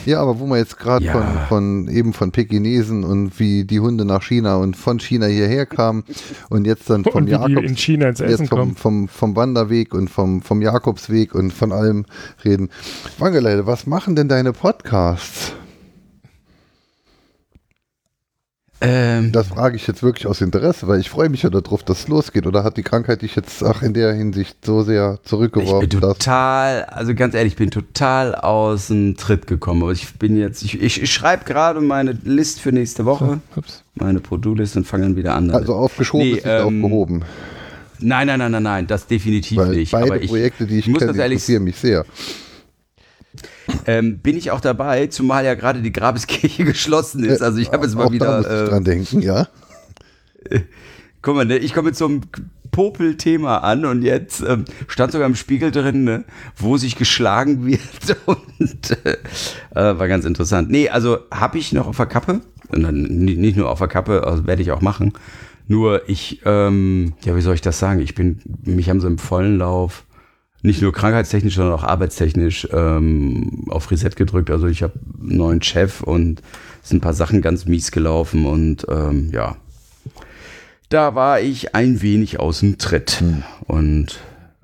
Ja, aber wo man jetzt gerade ja. von, von eben von Pekinesen und wie die Hunde nach China und von China hierher kamen und jetzt dann vom Jakobs, in China ins Essen vom, vom, vom, Wanderweg und vom, vom Jakobsweg und von allem reden. Wangeleide, was machen denn deine Podcasts? Ähm, das frage ich jetzt wirklich aus Interesse, weil ich freue mich ja darauf, dass es losgeht. Oder hat die Krankheit dich jetzt auch in der Hinsicht so sehr zurückgeworfen? Ich bin total, also ganz ehrlich, ich bin total aus dem Tritt gekommen. Aber ich bin jetzt, ich, ich, ich schreibe gerade meine List für nächste Woche, so, meine Produkt-List und fange dann wieder an. Also aufgeschoben nee, ist nicht ähm, aufgehoben. Nein, nein, nein, nein, nein, das definitiv weil nicht. Beide ich, Projekte, die ich, ich kenne, interessieren mich sehr. Ähm, bin ich auch dabei, zumal ja gerade die Grabeskirche geschlossen ist. Also ich habe jetzt mal wieder. Da äh, dran denken, ja. Äh, guck mal, ne, ich komme mit so einem Popel-Thema an und jetzt ähm, stand sogar im Spiegel drin, ne, wo sich geschlagen wird und äh, war ganz interessant. Nee, also habe ich noch auf der Kappe, und dann nicht nur auf der Kappe, also werde ich auch machen. Nur ich, ähm, ja, wie soll ich das sagen? Ich bin, mich haben so im vollen Lauf nicht nur krankheitstechnisch, sondern auch arbeitstechnisch ähm, auf Reset gedrückt. Also ich habe einen neuen Chef und es sind ein paar Sachen ganz mies gelaufen und ähm, ja, da war ich ein wenig aus dem Tritt. Hm. Und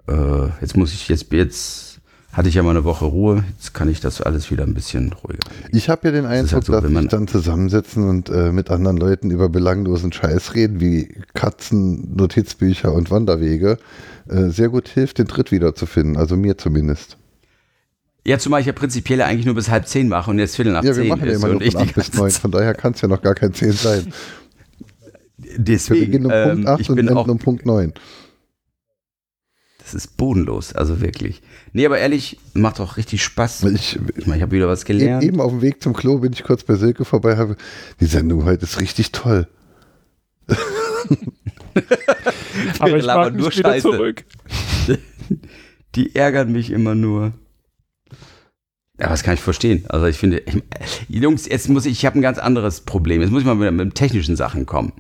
äh, jetzt muss ich, jetzt, jetzt hatte ich ja mal eine Woche Ruhe, jetzt kann ich das alles wieder ein bisschen ruhiger. Ich habe ja den Eindruck, halt so, dass wir dann zusammensetzen und äh, mit anderen Leuten über belanglosen Scheiß reden, wie Katzen, Notizbücher und Wanderwege äh, sehr gut hilft, den Tritt wiederzufinden. Also mir zumindest. Ja, zumal ich ja prinzipiell eigentlich nur bis halb zehn mache und jetzt Viertel nach ja, zehn. Ja, wir machen ja immer nur von acht bis neun. Von daher kann es ja noch gar kein zehn sein. Deswegen, wir beginnen um ähm, Punkt 8 und enden um Punkt 9. Das ist bodenlos, also wirklich. Nee, aber ehrlich, macht auch richtig Spaß. Ich, ich meine, ich habe wieder was gelernt. Eben auf dem Weg zum Klo bin ich kurz bei Silke vorbei, habe die Sendung heute ist richtig toll. Aber ich mag nur Scheiße. zurück. Die ärgern mich immer nur. Ja, das kann ich verstehen. Also ich finde, Jungs, jetzt muss ich, ich habe ein ganz anderes Problem. Jetzt muss ich mal mit, mit technischen Sachen kommen.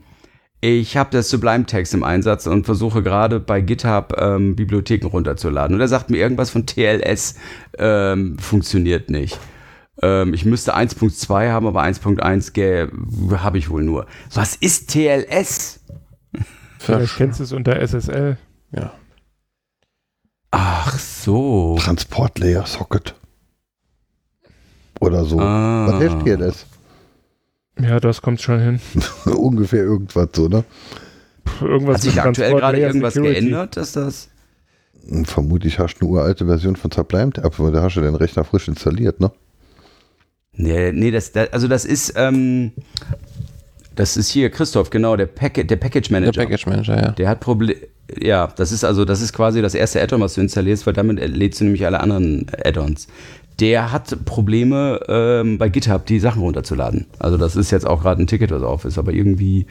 Ich habe das Sublime Text im Einsatz und versuche gerade bei GitHub ähm, Bibliotheken runterzuladen. Und er sagt mir irgendwas von TLS ähm, funktioniert nicht. Ähm, ich müsste 1.2 haben, aber 1.1 habe ich wohl nur. Was ist TLS? Vielleicht kennst du es unter SSL. Ja. Ach so. Transportlayer Socket. Oder so. Ah. Was hilft dir das? Ja, das kommt schon hin. Ungefähr irgendwas so, ne? Irgendwas Hat sich aktuell gerade irgendwas Security. geändert, dass das. Hm, vermutlich hast du eine uralte Version von Sublime weil da hast du den Rechner frisch installiert, ne? Nee, nee, das, das also das ist, ähm, das ist hier Christoph, genau, der, Pack der Package Manager. Der Package Manager, ja. Der hat Probleme. Ja, das ist also, das ist quasi das erste Add-on, was du installierst, weil damit lädst du nämlich alle anderen Add-ons. Der hat Probleme ähm, bei GitHub die Sachen runterzuladen. Also das ist jetzt auch gerade ein Ticket, was auf ist, aber irgendwie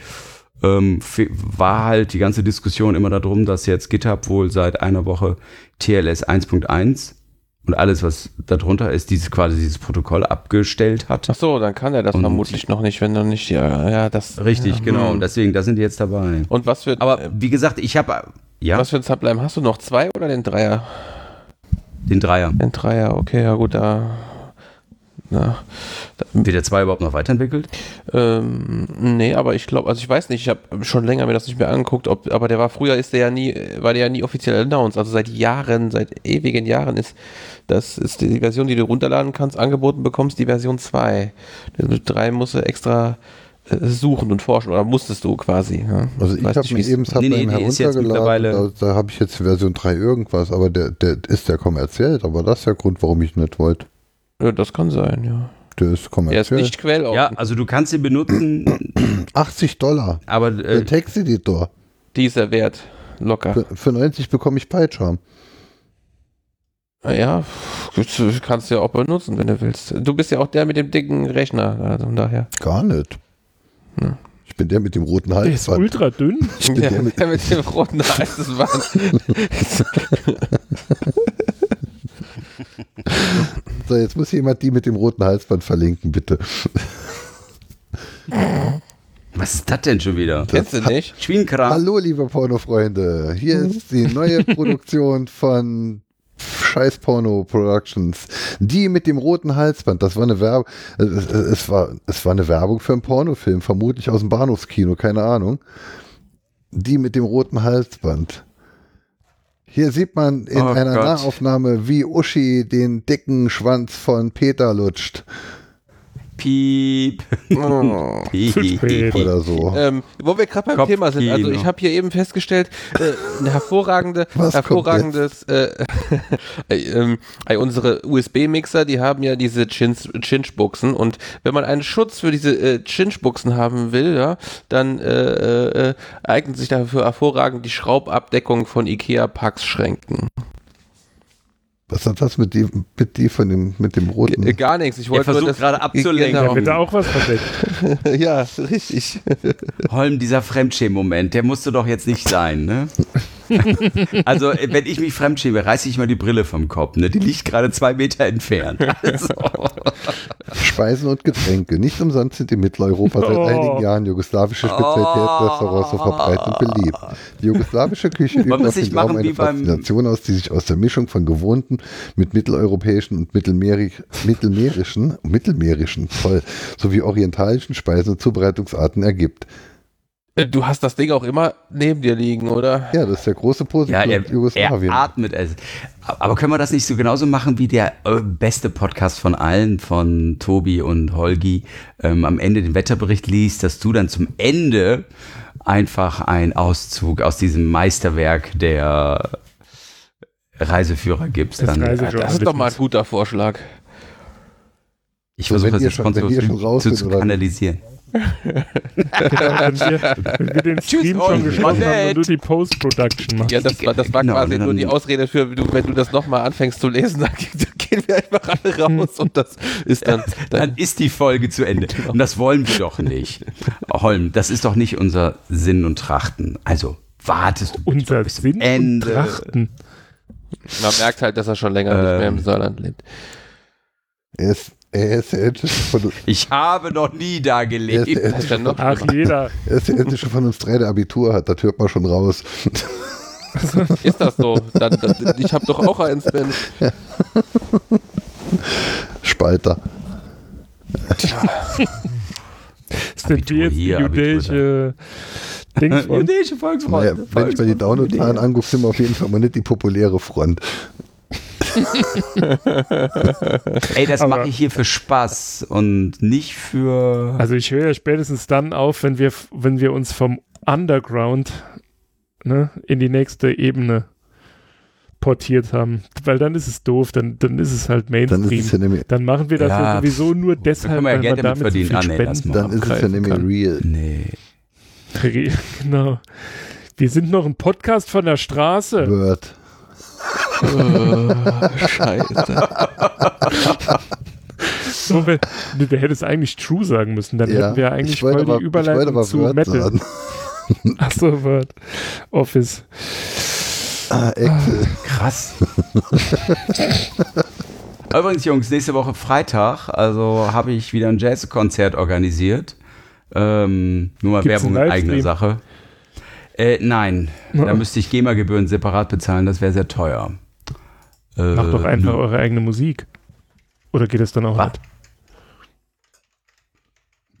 ähm, war halt die ganze Diskussion immer darum, dass jetzt GitHub wohl seit einer Woche TLS 1.1 und alles, was darunter ist, dieses quasi dieses Protokoll abgestellt hat. Ach so, dann kann er das und vermutlich noch nicht, wenn du nicht ja, ja das richtig ja, genau. Und deswegen, da sind die jetzt dabei. Und was für aber wie gesagt, ich habe ja. Was für ein Sublime hast du noch zwei oder den Dreier? Den Dreier. Den Dreier, okay, ja gut, da ja. Wird der 2 überhaupt noch weiterentwickelt? Ähm, nee, aber ich glaube, also ich weiß nicht, ich habe schon länger mir das nicht mehr angeguckt, ob, aber der war früher ist der ja nie, war der ja nie offiziell announced. Also seit Jahren, seit ewigen Jahren ist das ist die Version, die du runterladen kannst, angeboten bekommst, die Version 2. Mit 3 musst du extra äh, suchen und forschen oder musstest du quasi. Ja? Also ich habe mir eben nee, nee, heruntergeladen, da, da habe ich jetzt Version 3 irgendwas, aber der, der ist ja kommerziell, aber das ist der Grund, warum ich nicht wollte. Ja, das kann sein, ja. Der ist kommerziell. Er ist nicht quelloffen. Ja, also du kannst ihn benutzen. 80 Dollar. Aber äh, der Texteditor. Dieser Wert. Locker. Für, für 90 bekomme ich PyCharm. Ja, kannst du ja auch benutzen, wenn du willst. Du bist ja auch der mit dem dicken Rechner, also von daher. Gar nicht. Hm. Ich bin der mit dem roten Hals. Der ist ultra dünn. Ich bin der, der, mit, der mit dem roten Halsband. So, jetzt muss jemand die mit dem roten Halsband verlinken, bitte. Was ist das denn schon wieder? Kennst du nicht? Schwienkram. Hallo, liebe Pornofreunde. Hier ist die neue Produktion von Scheiß Porno Productions. Die mit dem roten Halsband. Das war eine Werbung. Es, es, war, es war eine Werbung für einen Pornofilm, vermutlich aus dem Bahnhofskino, keine Ahnung. Die mit dem roten Halsband. Hier sieht man in oh einer Gott. Nahaufnahme, wie Uschi den dicken Schwanz von Peter lutscht. Piep. Oh. Piep. Oder so. Ähm, wo wir gerade beim Kopf Thema sind, also ich habe hier eben festgestellt, äh, ein hervorragende, Was hervorragendes, äh, äh, äh, unsere USB-Mixer, die haben ja diese Chinch-Buchsen und wenn man einen Schutz für diese äh, Chinch-Buchsen haben will, ja, dann äh, äh, eignet sich dafür hervorragend die Schraubabdeckung von IKEA-Pax-Schränken. Was hat das mit dem, mit die von dem, mit dem roten? G gar nichts. Ich wollte nur das gerade abzulenken. Genau. bitte auch was verdeckt. ja, richtig. Holm, dieser Fremdschämen-Moment, der musste doch jetzt nicht sein, ne? also, wenn ich mich fremdschäme, reiße ich mal die Brille vom Kopf. Ne? Die liegt gerade zwei Meter entfernt. Also. Speisen und Getränke. Nicht umsonst sind in Mitteleuropa seit oh. einigen Jahren jugoslawische Spezialitätsrestaurants so verbreitet und beliebt. Die jugoslawische Küche übt auf den Glauben eine Faszination aus, die sich aus der Mischung von gewohnten mit mitteleuropäischen und mittelmeerischen, mittelmeerischen, mittelmeerischen, voll, sowie orientalischen Speisen und Zubereitungsarten ergibt. Äh, du hast das Ding auch immer neben dir liegen, oder? Ja, das ist der große Positiv ja, er, Jugoslawien. Er atmet es. Aber können wir das nicht so genauso machen wie der äh, beste Podcast von allen, von Tobi und Holgi, ähm, am Ende den Wetterbericht liest, dass du dann zum Ende einfach einen Auszug aus diesem Meisterwerk der Reiseführer gibst. Das, dann, das ist doch mal ein guter Vorschlag. Ich versuche das jetzt schon, schon zu, zu kanalisieren genau, wenn, wir, wenn wir den Stream Tschüss, schon geschlossen haben und du die Post-Production machst. Ja, das war, das war genau, quasi nur die Ausrede für, wenn du das nochmal anfängst zu lesen, dann gehen wir einfach alle raus und das ist dann... Dann, dann ist die Folge zu Ende. Genau. Und das wollen wir doch nicht. Holm, das ist doch nicht unser Sinn und Trachten. Also, wartest du unser bis Sinn Ende. und Trachten. Man merkt halt, dass er schon länger ähm, nicht mehr im ähm. Saarland lebt. Er ist er ist der älteste von uns. Ich habe noch nie da gelebt. Er ist der älteste, noch Ach, jeder. Er ist der älteste von uns drei, der Abitur hat. Das hört man schon raus. ist das so? Dann, dann, ich habe doch auch eins, Ben. Spalter. Tja. Sind die jetzt hier, jüdische Dings Jüdische Volksfreunde. Naja, wenn ich mir die Downloadzahlen angucke, sind wir auf jeden Fall mal nicht die populäre Front. Ey, das mache ich hier für Spaß und nicht für. Also ich höre ja spätestens dann auf, wenn wir, wenn wir uns vom Underground ne, in die nächste Ebene portiert haben. Weil dann ist es doof, dann, dann ist es halt Mainstream. Dann, es ja nämlich, dann machen wir das ja, sowieso nur deshalb, weil ja damit verdienen. So viel ah, nee, dann ist es ja nämlich kann. real. Nee. Genau. Wir sind noch ein Podcast von der Straße. Word. Oh, scheiße. So, wir, wir hätten es eigentlich True sagen müssen, dann ja, hätten wir eigentlich voll aber, die Überleitung zu Word Metal. Sagen. Achso, Word. Office. Ah, Excel. Krass. Übrigens, Jungs, nächste Woche Freitag, also habe ich wieder ein Jazzkonzert organisiert. Ähm, nur mal Gibt's Werbung in eigener Sache. Äh, nein, ja. da müsste ich GEMA-Gebühren separat bezahlen, das wäre sehr teuer. Äh, Macht doch einfach eure eigene Musik. Oder geht das dann auch was? nicht?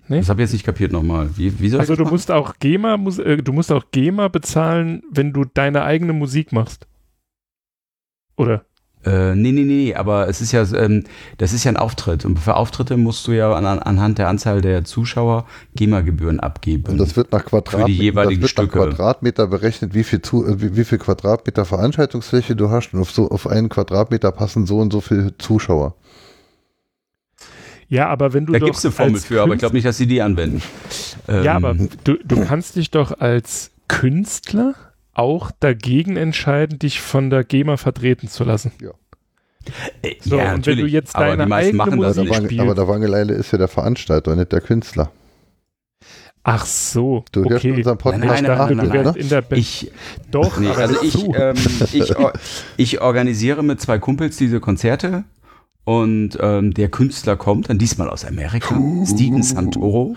Nee? Das habe ich jetzt nicht kapiert nochmal. Wie, wie also du musst auch GEMA, äh, du musst auch GEMA bezahlen, wenn du deine eigene Musik machst. Oder? Äh, nee, nee, nee, aber es ist ja, ähm, das ist ja ein Auftritt. Und für Auftritte musst du ja an, anhand der Anzahl der Zuschauer GEMA-Gebühren abgeben. Und das wird nach Quadratmeter, für die jeweiligen das wird Stücke. nach Quadratmeter berechnet, wie viel, zu, wie, wie, viel Quadratmeter Veranstaltungsfläche du hast. Und auf, so, auf einen Quadratmeter passen so und so viele Zuschauer. Ja, aber wenn du. Da gibt es eine Formel für, aber ich glaube nicht, dass sie die anwenden. Ja, ähm. aber du, du kannst dich doch als Künstler auch dagegen entscheiden, dich von der GEMA vertreten zu lassen. Ja. Äh, so, ja, und wenn du jetzt aber deine eigene Musik das spielst, Aber der Wangeleile ist ja der Veranstalter, nicht der Künstler. Ach so, du okay. hörst unseren Podcast nein, nein, nein, nein, nein, in der Be ich, Doch, nee, also ich, ähm, ich, ich, organisiere mit zwei Kumpels diese Konzerte und ähm, der Künstler kommt dann diesmal aus Amerika. Steven Santoro.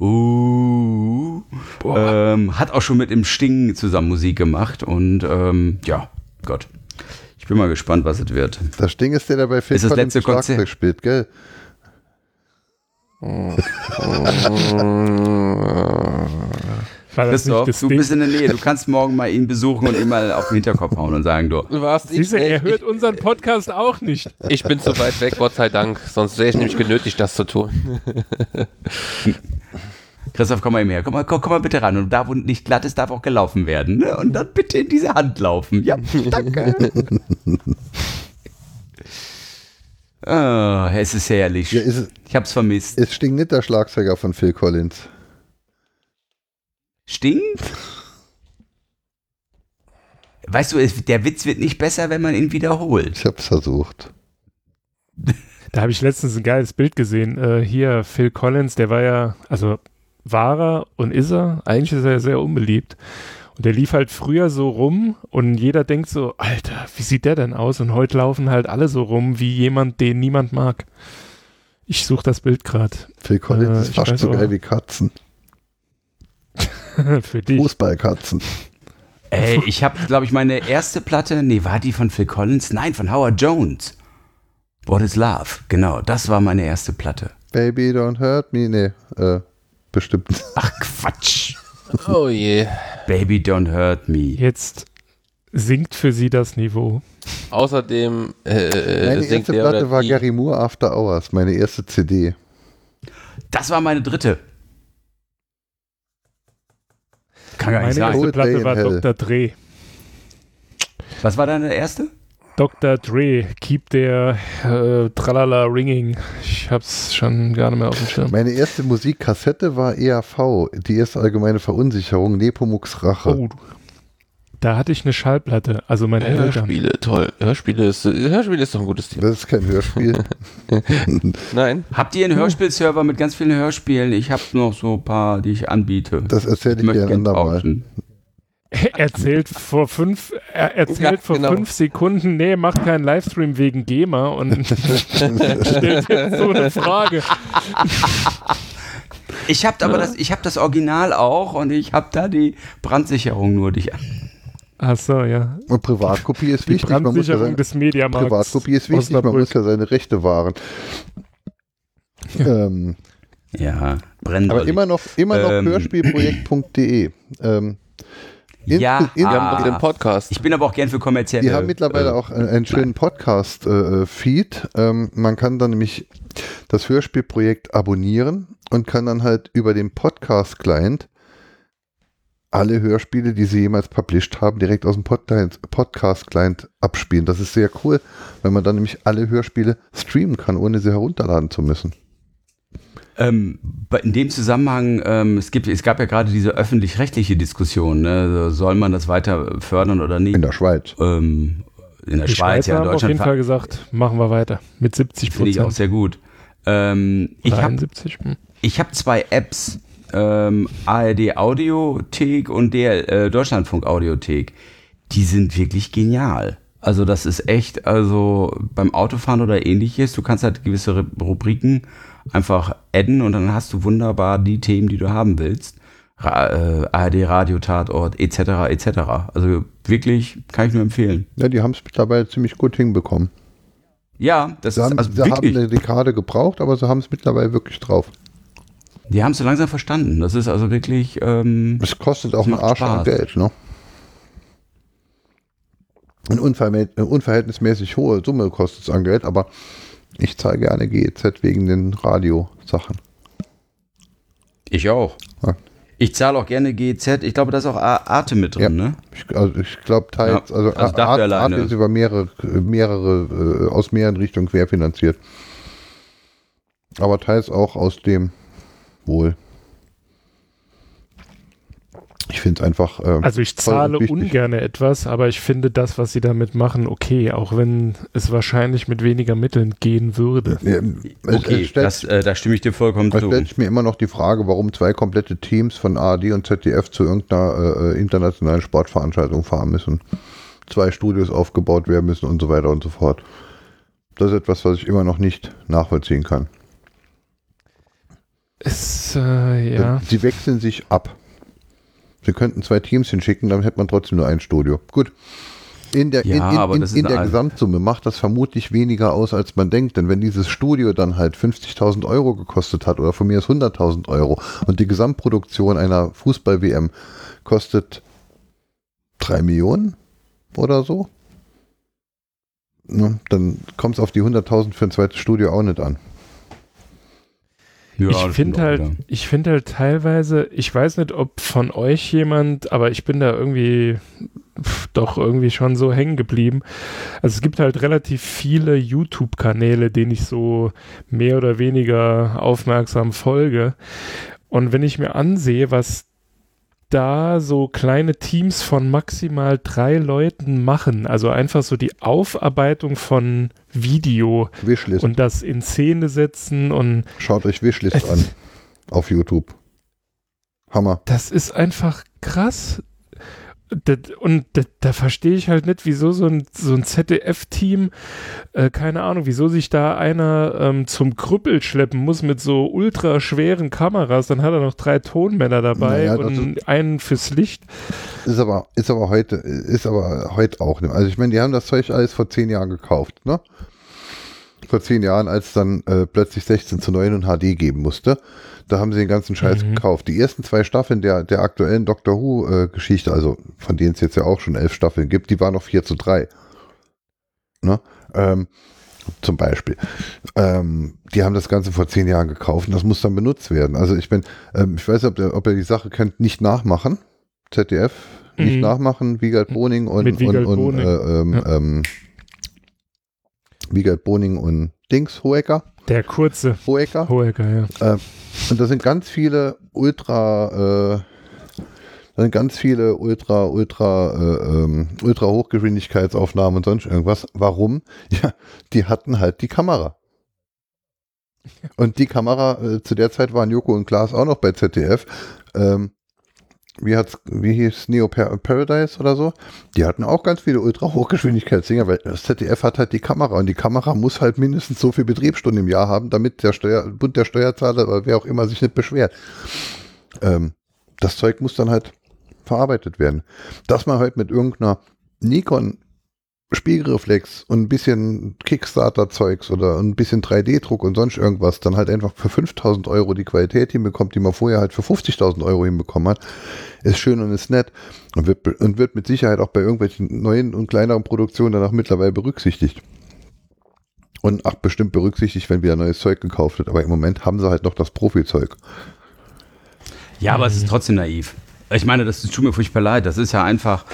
Uh, ähm, hat auch schon mit dem Sting zusammen Musik gemacht und ähm, ja, Gott. Ich bin mal gespannt, was es wird. Das Sting ist der, der bei Film ist das letzte Konzert spielt, gell? Christoph, du Ding? bist in der Nähe. Du kannst morgen mal ihn besuchen und ihm mal auf den Hinterkopf hauen und sagen, du. du warst Siehst du, er hört unseren Podcast auch nicht. Ich bin zu weit weg, Gott sei Dank. Sonst wäre ich nämlich genötigt, das zu tun. Christoph, komm mal her. Komm mal, komm, komm mal bitte ran. Und da, wo nicht glatt ist, darf auch gelaufen werden. Ne? Und dann bitte in diese Hand laufen. Ja, danke. oh, es ist herrlich. Ja, ist, ich hab's vermisst. Es stinkt nicht der Schlagzeuger von Phil Collins. Stinkt? Weißt du, der Witz wird nicht besser, wenn man ihn wiederholt. Ich hab's versucht. Da habe ich letztens ein geiles Bild gesehen. Äh, hier, Phil Collins, der war ja, also war er und ist er. Eigentlich ist er sehr unbeliebt. Und der lief halt früher so rum und jeder denkt so, Alter, wie sieht der denn aus? Und heute laufen halt alle so rum wie jemand, den niemand mag. Ich suche das Bild gerade. Phil Collins äh, ist fast so geil wie Katzen. Für dich. Fußballkatzen. Ey, ich habe, glaube ich, meine erste Platte, nee, war die von Phil Collins? Nein, von Howard Jones. What is Love? Genau, das war meine erste Platte. Baby, don't hurt me. Nee, äh, bestimmt. Ach Quatsch. Oh je. Baby Don't Hurt Me. Jetzt sinkt für sie das Niveau. Außerdem äh, Meine erste Platte war Gary Moore After Hours, meine erste CD. Das war meine dritte. Kann gar nicht meine sein. erste Platte war Dr. Dre. Was war deine erste? Dr. Dre, Keep der äh, Tralala Ringing. Ich hab's schon gar nicht mehr auf dem Schirm. Meine erste Musikkassette war EAV, die erste allgemeine Verunsicherung, Nepomuk's Rache. Oh, da hatte ich eine Schallplatte, also meine Hörspiele, Eltern. toll. Hörspiele ist, Hörspiele ist doch ein gutes Thema. Das ist kein Hörspiel. Nein. Habt ihr einen Hörspielserver mit ganz vielen Hörspielen? Ich habe noch so ein paar, die ich anbiete. Das erzähle ich, ich dir ein andermal. erzählt vor fünf, er erzählt ja, vor genau. fünf Sekunden, nee, macht keinen Livestream wegen GEMA und stellt jetzt so eine Frage. Ich habe aber ja. das, ich habe das Original auch und ich habe da die Brandsicherung nur dich. Ach so, ja. Und Privatkopie ist die wichtig. Man muss ja seine, des Mediamarkts Privatkopie ist wichtig, man muss ja seine Rechte wahren. Ja. Ähm, ja, brennt. Aber immer noch, immer noch ähm, hörspielprojekt.de. Ähm, in, ja, in, wir haben den Podcast. Ich bin aber auch gern für kommerzielle. Die haben mittlerweile äh, auch einen, einen schönen Podcast-Feed. Äh, ähm, man kann dann nämlich das Hörspielprojekt abonnieren und kann dann halt über den Podcast-Client alle Hörspiele, die sie jemals published haben, direkt aus dem Podcast-Client abspielen. Das ist sehr cool, weil man dann nämlich alle Hörspiele streamen kann, ohne sie herunterladen zu müssen. Ähm, in dem Zusammenhang, ähm, es, gibt, es gab ja gerade diese öffentlich-rechtliche Diskussion, ne? Also soll man das weiter fördern oder nicht? In der Schweiz. Ähm, in der Die Schweiz, ja, in Deutschland. auf jeden Fall gesagt, machen wir weiter mit 70 Prozent. Finde ich auch sehr gut. Ähm, ich habe hm. hab zwei Apps, ähm, ARD Audiothek und der äh, Deutschlandfunk Audiothek. Die sind wirklich genial. Also das ist echt, also beim Autofahren oder ähnliches, du kannst halt gewisse Rubriken einfach adden und dann hast du wunderbar die Themen, die du haben willst. Ra äh, ARD Radio Tatort etc. etc. Also wirklich kann ich nur empfehlen. Ja, die haben es mittlerweile ziemlich gut hinbekommen. Ja, das sie ist haben, also sie wirklich. haben eine Dekade gebraucht, aber sie haben es mittlerweile wirklich drauf. Die haben es so langsam verstanden. Das ist also wirklich. Ähm, es kostet auch einen Arsch Spaß. an Geld, ne? Eine unverhältnismäßig hohe Summe kostet es an Geld, aber ich zahle gerne GEZ wegen den Radiosachen. Ich auch. Ja. Ich zahle auch gerne GEZ. Ich glaube, da ist auch Arte mit drin, ja. ne? Ich, also ich glaube teils, ja, also, also Arte, Arte ist über mehrere, mehrere äh, aus mehreren Richtungen querfinanziert. Aber teils auch aus dem wohl. Ich finde es einfach. Äh, also ich zahle ungern etwas, aber ich finde das, was sie damit machen, okay, auch wenn es wahrscheinlich mit weniger Mitteln gehen würde. Ja, okay, stellt, das, äh, da stimme ich dir vollkommen zu. Da stellt sich mir immer noch die Frage, warum zwei komplette Teams von ARD und ZDF zu irgendeiner äh, internationalen Sportveranstaltung fahren müssen. Zwei Studios aufgebaut werden müssen und so weiter und so fort. Das ist etwas, was ich immer noch nicht nachvollziehen kann. Es, äh, ja. Sie wechseln sich ab. Sie könnten zwei Teams hinschicken, dann hätte man trotzdem nur ein Studio. Gut. In der, ja, in, in, in, in der Gesamtsumme macht das vermutlich weniger aus, als man denkt. Denn wenn dieses Studio dann halt 50.000 Euro gekostet hat oder von mir ist 100.000 Euro und die Gesamtproduktion einer Fußball-WM kostet 3 Millionen oder so, ne, dann kommt es auf die 100.000 für ein zweites Studio auch nicht an. Ja, ich finde halt, wieder. ich finde halt teilweise, ich weiß nicht, ob von euch jemand, aber ich bin da irgendwie doch irgendwie schon so hängen geblieben. Also es gibt halt relativ viele YouTube-Kanäle, denen ich so mehr oder weniger aufmerksam folge. Und wenn ich mir ansehe, was da so kleine Teams von maximal drei Leuten machen. Also einfach so die Aufarbeitung von Video Wishlist. und das in Szene setzen und. Schaut euch Wishlist an auf YouTube. Hammer. Das ist einfach krass. Das, und das, da verstehe ich halt nicht, wieso so ein, so ein ZDF-Team, äh, keine Ahnung, wieso sich da einer ähm, zum Krüppel schleppen muss mit so ultra schweren Kameras. Dann hat er noch drei Tonmänner dabei naja, und einen fürs Licht. Ist aber, ist aber heute, ist aber heute auch nicht. Also ich meine, die haben das Zeug alles vor zehn Jahren gekauft, ne? Vor zehn Jahren, als dann äh, plötzlich 16 zu 9 und HD geben musste. Da haben sie den ganzen Scheiß mhm. gekauft. Die ersten zwei Staffeln der, der aktuellen Doctor Who-Geschichte, äh, also von denen es jetzt ja auch schon elf Staffeln gibt, die waren noch 4 zu 3. Ne? Ähm, zum Beispiel. Ähm, die haben das Ganze vor zehn Jahren gekauft und das muss dann benutzt werden. Also ich bin, ähm, ich weiß nicht, ob, der, ob ihr die Sache kennt, nicht nachmachen. ZDF, nicht mhm. nachmachen, Wiegald Boning und, und, und. Äh, ähm, ja. ähm, Wiegald Boning und Dings, Hoeker. Der kurze. Hoeker. Hoeker, ja. Äh, und da sind ganz viele Ultra, äh, da sind ganz viele Ultra, Ultra, äh, ähm, Ultra Hochgeschwindigkeitsaufnahmen und sonst irgendwas. Warum? Ja, die hatten halt die Kamera. Und die Kamera, äh, zu der Zeit waren Joko und Klaas auch noch bei ZDF. Ähm, wie hat's, wie hieß Neo Paradise oder so? Die hatten auch ganz viele Ultra-Hochgeschwindigkeitsdinger, weil das ZDF hat halt die Kamera und die Kamera muss halt mindestens so viel Betriebsstunden im Jahr haben, damit der Steuer, Bund der Steuerzahler oder wer auch immer sich nicht beschwert. Ähm, das Zeug muss dann halt verarbeitet werden. Dass man halt mit irgendeiner Nikon Spiegelreflex und ein bisschen Kickstarter-Zeugs oder ein bisschen 3D-Druck und sonst irgendwas dann halt einfach für 5000 Euro die Qualität hinbekommt, die man vorher halt für 50.000 Euro hinbekommen hat, ist schön und ist nett und wird, und wird mit Sicherheit auch bei irgendwelchen neuen und kleineren Produktionen dann auch mittlerweile berücksichtigt. Und ach, bestimmt berücksichtigt, wenn wieder neues Zeug gekauft wird. Aber im Moment haben sie halt noch das Profi-Zeug. Ja, aber es ist trotzdem naiv. Ich meine, das tut mir furchtbar leid. Das ist ja einfach,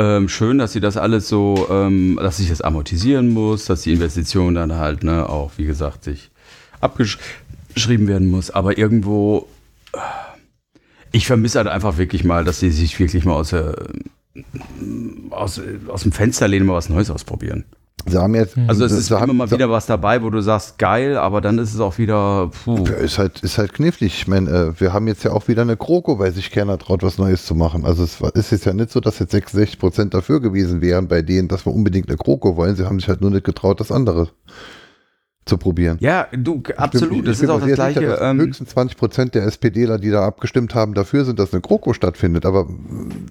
ähm, schön, dass sie das alles so, ähm, dass sich das amortisieren muss, dass die Investition dann halt, ne, auch wie gesagt, sich abgeschrieben werden muss. Aber irgendwo, äh, ich vermisse halt einfach wirklich mal, dass sie sich wirklich mal aus, der, aus, aus dem Fenster lehnen, mal was Neues ausprobieren. Sie haben jetzt, also es ist immer haben, mal wieder was dabei, wo du sagst, geil, aber dann ist es auch wieder, puh. Ist halt, ist halt knifflig. Ich meine, äh, wir haben jetzt ja auch wieder eine Kroko, weil sich keiner traut, was Neues zu machen. Also es ist jetzt ja nicht so, dass jetzt 66 Prozent dafür gewesen wären bei denen, dass wir unbedingt eine Kroko wollen. Sie haben sich halt nur nicht getraut, das andere zu probieren. Ja, du, absolut. Bin, das ist auch das Gleiche. Sicher, ähm, höchstens 20 Prozent der SPDler, die da abgestimmt haben, dafür sind, dass eine Kroko stattfindet. Aber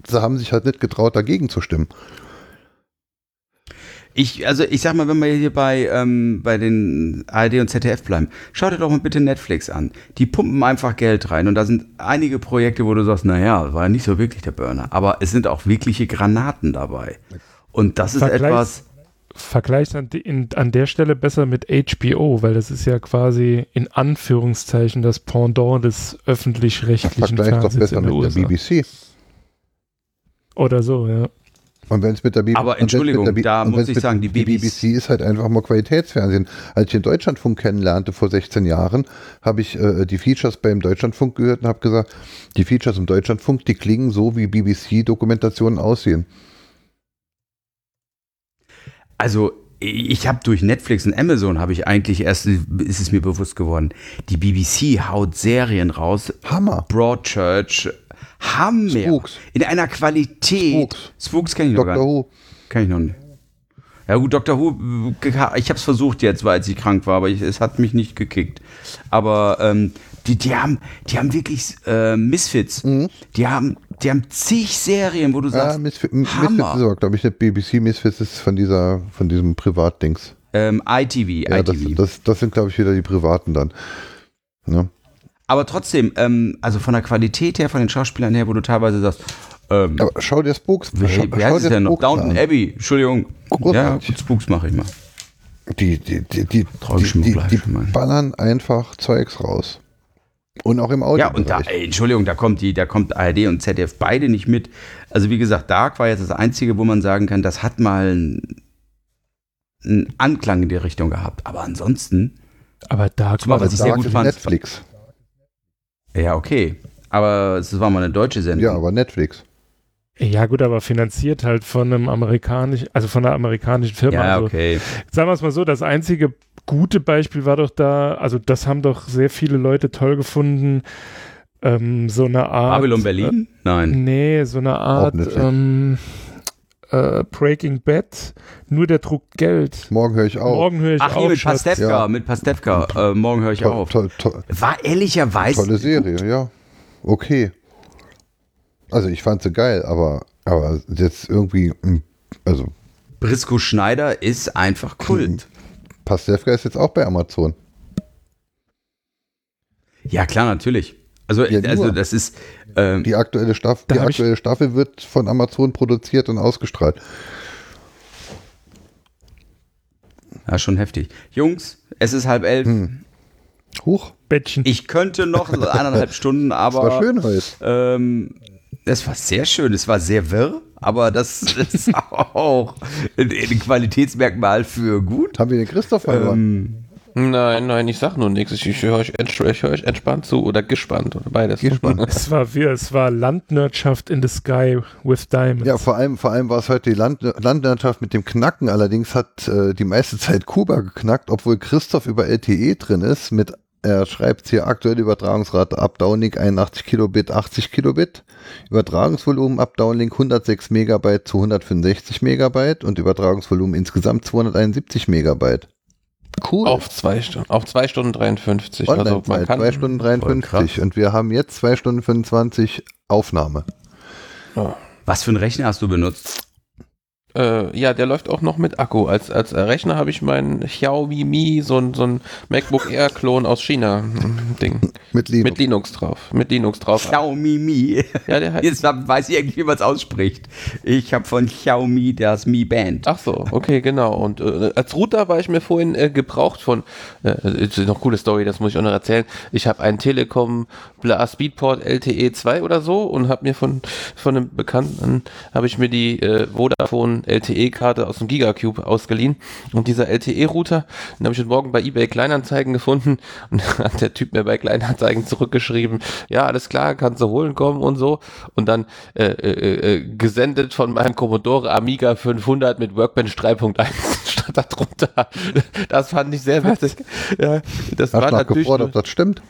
sie haben sich halt nicht getraut, dagegen zu stimmen. Ich, also ich sag mal, wenn wir hier bei, ähm, bei den ARD und ZDF bleiben, schaut dir doch mal bitte Netflix an. Die pumpen einfach Geld rein und da sind einige Projekte, wo du sagst, naja, war nicht so wirklich der Burner, aber es sind auch wirkliche Granaten dabei. Und das ist Vergleichs etwas. Vergleicht an, in, an der Stelle besser mit HBO, weil das ist ja quasi in Anführungszeichen das Pendant des öffentlich-rechtlichen Fernsehens doch besser mit der BBC. Oder so, ja. Und wenn es mit der BBC, aber Entschuldigung, B da muss ich sagen, die BBC, die BBC ist halt einfach mal Qualitätsfernsehen. Als ich den Deutschlandfunk kennenlernte vor 16 Jahren, habe ich äh, die Features beim Deutschlandfunk gehört und habe gesagt, die Features im Deutschlandfunk, die klingen so, wie BBC-Dokumentationen aussehen. Also ich habe durch Netflix und Amazon habe ich eigentlich erst ist es mir bewusst geworden, die BBC haut Serien raus. Hammer. Broadchurch, Hammer. Spooks. In einer Qualität. Spooks, Spooks kenne ich noch Dr. gar nicht. Who. Kenn ich noch nicht. Ja gut, Dr. Who, ich habe es versucht jetzt, weil ich krank war, aber ich, es hat mich nicht gekickt. Aber ähm, die, die, haben, die haben wirklich äh, Misfits. Mhm. Die haben Die haben zig Serien, wo du sagst, ja, Misfit, Hammer. Misfits ist glaube ich, nicht BBC Misfits ist von dieser, von diesem Privatdings. Ähm, ITV, ja, ITV. Das, das, das sind, glaube ich, wieder die Privaten dann. Ja. Aber trotzdem, ähm, also von der Qualität her, von den Schauspielern her, wo du teilweise sagst, ähm, Aber schau dir Spooks an. Wie, wie heißt es denn noch? Downton Abbey, Entschuldigung. Großartig. Ja, Spooks mache ich mal. Die, die, die, die, die, die, die ballern einfach Zeugs raus. Und auch im Audio. Ja, und da, ey, Entschuldigung, da kommt die, da kommt ARD und ZDF beide nicht mit. Also wie gesagt, Dark war jetzt das Einzige, wo man sagen kann, das hat mal einen Anklang in die Richtung gehabt. Aber ansonsten. Aber Dark war, was ich sehr gut fand. Netflix. Ja, okay. Aber es war mal eine deutsche Sendung. Ja, aber Netflix. Ja, gut, aber finanziert halt von einem amerikanischen, also von einer amerikanischen Firma. Ja, also, okay. Sagen wir es mal so, das einzige gute Beispiel war doch da, also das haben doch sehr viele Leute toll gefunden, ähm, so eine Art. Babylon Berlin? Äh, Nein. Nee, so eine Art ähm, äh, Breaking Bad, nur der Druck Geld. Morgen höre ich auf. Morgen höre ich Ach, auf. mit Pastewka, ja. mit Pastewka. Äh, morgen höre ich toll, auf. Toll, toll. War ehrlicherweise. Tolle Serie, ja. Okay. Also ich fand sie geil, aber, aber jetzt irgendwie, hm, also. Brisco Schneider ist einfach Kult. Pastewka ist jetzt auch bei Amazon. Ja, klar, natürlich. Also, ja, also das ist. Ähm, die aktuelle, Staff die aktuelle Staffel wird von Amazon produziert und ausgestrahlt. Ja, schon heftig. Jungs, es ist halb elf. Hm. Huch. Bettchen. Ich könnte noch eineinhalb Stunden, aber. Das war schön heute. Ähm, es war sehr schön, es war sehr wirr, aber das ist auch ein, ein Qualitätsmerkmal für gut. Haben wir den Christoph verloren? Ähm, nein, nein, ich sag nur nichts. Ich, ich höre euch, hör euch, entspannt zu oder gespannt oder beides. Gespannt. es war wir, es war Landwirtschaft in the Sky with Diamonds. Ja, vor allem, vor allem war es heute die Land, Landwirtschaft mit dem Knacken. Allerdings hat äh, die meiste Zeit Kuba geknackt, obwohl Christoph über LTE drin ist mit er schreibt hier aktuelle Übertragungsrate ab Downlink 81 Kilobit, 80 Kilobit. Übertragungsvolumen ab Downlink 106 Megabyte zu 165 Megabyte und Übertragungsvolumen insgesamt 271 Megabyte. Cool. Auf zwei Stunden, auf zwei Stunden 53. Online also man kann zwei Stunden 53 und wir haben jetzt zwei Stunden 25 Aufnahme. Oh. Was für einen Rechner hast du benutzt? Äh, ja, der läuft auch noch mit Akku. Als, als Rechner habe ich meinen Xiaomi Mi, so ein, so ein MacBook Air-Klon aus China. Ding. Mit Linux. Mit Linux drauf. Mit Linux drauf. Xiaomi Mi. Ja, der heißt. Jetzt weiß ich irgendwie, wie man es ausspricht. Ich habe von Xiaomi das Mi Band. Ach so, okay, genau. Und äh, als Router war ich mir vorhin äh, gebraucht von, äh, ist noch eine coole Story, das muss ich auch noch erzählen. Ich habe einen Telekom Bla Speedport LTE 2 oder so und habe mir von, von einem Bekannten, habe ich mir die äh, LTE-Karte aus dem Gigacube ausgeliehen. Und dieser LTE-Router, den habe ich heute Morgen bei eBay Kleinanzeigen gefunden und hat der Typ mir bei Kleinanzeigen zurückgeschrieben, ja, alles klar, kannst du holen kommen und so. Und dann äh, äh, äh gesendet von meinem Commodore Amiga 500 mit Workbench 3.1 stand da drunter. Das fand ich sehr witzig. Ja, das Hast war natürlich. Gefordert, ob das stimmt?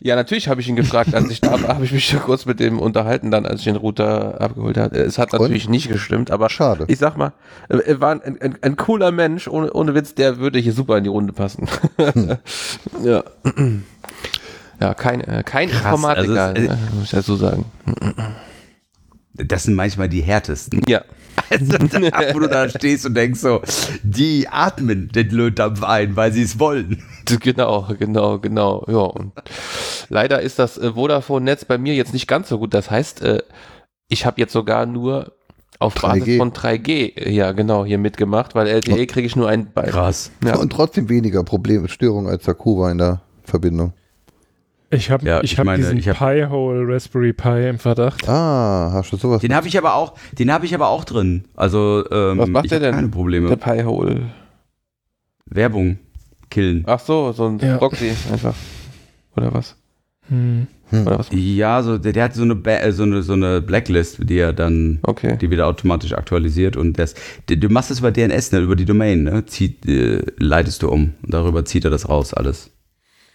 Ja, natürlich habe ich ihn gefragt, als ich da war, habe ich mich ja kurz mit dem unterhalten, dann als ich den Router abgeholt habe. Es hat natürlich Und? nicht gestimmt, aber schade. Ich sag mal, er war ein, ein, ein cooler Mensch, ohne, ohne Witz, der würde hier super in die Runde passen. Hm. ja. Ja, kein, äh, kein Krass, Informatiker, also es, äh, muss ich dazu sagen. Das sind manchmal die härtesten. Ja. Also, wo du da stehst und denkst so, die atmen den Lötdampf ein, weil sie es wollen. Genau, genau, genau. Ja, und leider ist das äh, Vodafone-Netz bei mir jetzt nicht ganz so gut. Das heißt, äh, ich habe jetzt sogar nur auf 3G. Basis von 3G, ja genau, hier mitgemacht, weil LTE kriege ich nur ein Bein. Krass. Ja. Und trotzdem weniger Probleme, Störungen als der Kuba in der Verbindung. Ich habe ja, ich ich hab meine, diesen Pi-Hole Raspberry Pi im Verdacht. Ah, hast du sowas? Den habe ich aber auch, den habe ich aber auch drin. Also ähm, was macht der denn? Keine Probleme. Der Pi-Hole. Werbung killen. Ach so, so ein ja. Proxy einfach. Oder was? Hm. hm. Oder was? Ja, so, der, der hat so eine, ba so, eine, so eine Blacklist, die er dann, okay. die wieder automatisch aktualisiert und das, du, du machst das über DNS, ne, über die Domain, ne, zieht, äh, leitest du um und darüber zieht er das raus, alles.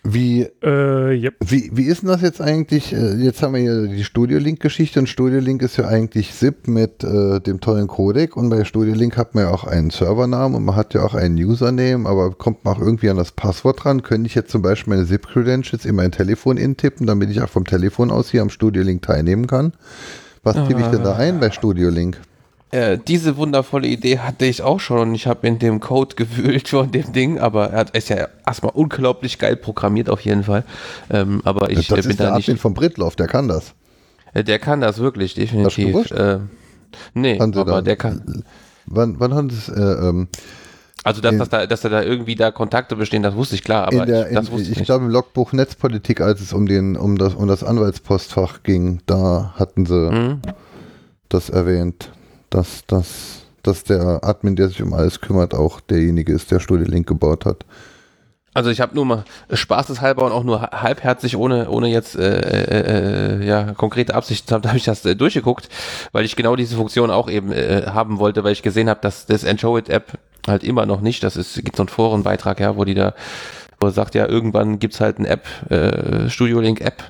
Wie, äh, yep. wie, wie ist denn das jetzt eigentlich? Äh, jetzt haben wir hier die Studio-Link-Geschichte und Studio-Link ist ja eigentlich SIP mit äh, dem tollen Codec und bei Studio-Link hat man ja auch einen Servernamen und man hat ja auch einen Username, aber kommt man auch irgendwie an das Passwort dran? Könnte ich jetzt zum Beispiel meine SIP-Credentials in mein Telefon intippen, damit ich auch vom Telefon aus hier am Studio-Link teilnehmen kann? Was tippe ich denn da ein bei Studio Link? Äh, diese wundervolle Idee hatte ich auch schon und ich habe in dem Code gewühlt von dem Ding, aber er ist ja erstmal unglaublich geil programmiert auf jeden Fall. Ähm, aber ich das äh, bin ist der da nicht. Admin von Britloff, der kann das. Äh, der kann das wirklich, definitiv. Hast du Äh, nee, aber da- der kann. Wann, wann haben sie es? Äh, ähm, Also, dass, in- dass, da, dass da irgendwie da Kontakte bestehen, das wusste ich klar, aber in der, ich, das in, wusste ich ich glaube im Logbuch Netzpolitik, als es um den um das um das Anwaltspostfach ging, da hatten sie Mhm. das erwähnt, dass das dass der Admin, der sich um alles kümmert, auch derjenige ist, der Studio Link gebaut hat. Also ich habe nur mal spaßeshalber und auch nur halbherzig, ohne, ohne jetzt äh, äh, äh, ja, konkrete Absicht zu haben, habe ich das äh, durchgeguckt, weil ich genau diese Funktion auch eben äh, haben wollte, weil ich gesehen habe, dass das Enjoy-It-App halt immer noch nicht, das ist, gibt so einen Forenbeitrag, ja, wo die da, wo sagt, ja, irgendwann gibt's halt eine App, äh, Studio Link App.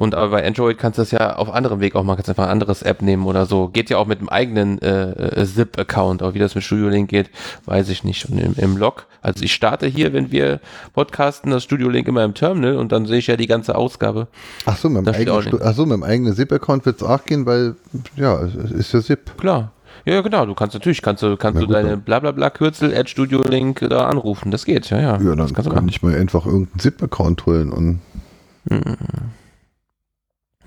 Und aber bei Android kannst du das ja auf anderem Weg auch machen, kannst einfach ein anderes App nehmen oder so. Geht ja auch mit dem eigenen äh, äh, Zip-Account, aber wie das mit Studio Link geht, weiß ich nicht. Und im, im Log, also ich starte hier, wenn wir podcasten, das Studio Link immer im Terminal und dann sehe ich ja die ganze Ausgabe. Ach so, mit dem eigenen, ach so, mit dem eigenen Zip-Account wird es auch gehen, weil ja, es ist ja Zip. Klar. Ja, genau. Du kannst natürlich, kannst du, kannst du deine. Blablabla-Kürzel at Studio Link da anrufen. Das geht, ja, ja. Ja, dann das kannst du kann machen. ich mal einfach irgendeinen Zip-Account holen und